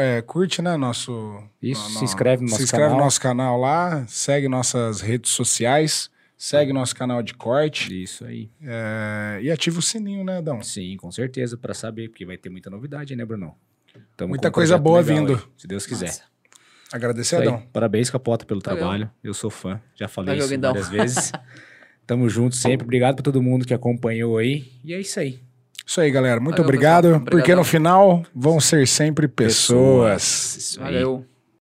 É, curte, né? Nosso. Isso, no- se inscreve no se nosso inscreve canal. no nosso canal lá, segue nossas redes sociais, segue nosso canal de corte Isso aí. é, e ativa o sininho, né, Dão? Sim, com certeza, para saber, porque vai ter muita novidade, né, Bruno? Tamo Muita um coisa boa vindo. aí, se Deus quiser. Massa. Agradecer. Adão. Parabéns, Capota, pelo Valeu. trabalho. Eu sou fã, já falei Valeu, isso Guindão. várias vezes. Tamo junto sempre. Obrigado pra todo mundo que acompanhou aí. E é isso aí. Isso aí, galera. Muito Valeu, obrigado, pessoal. porque no final vão ser sempre pessoas. Isso aí. Valeu.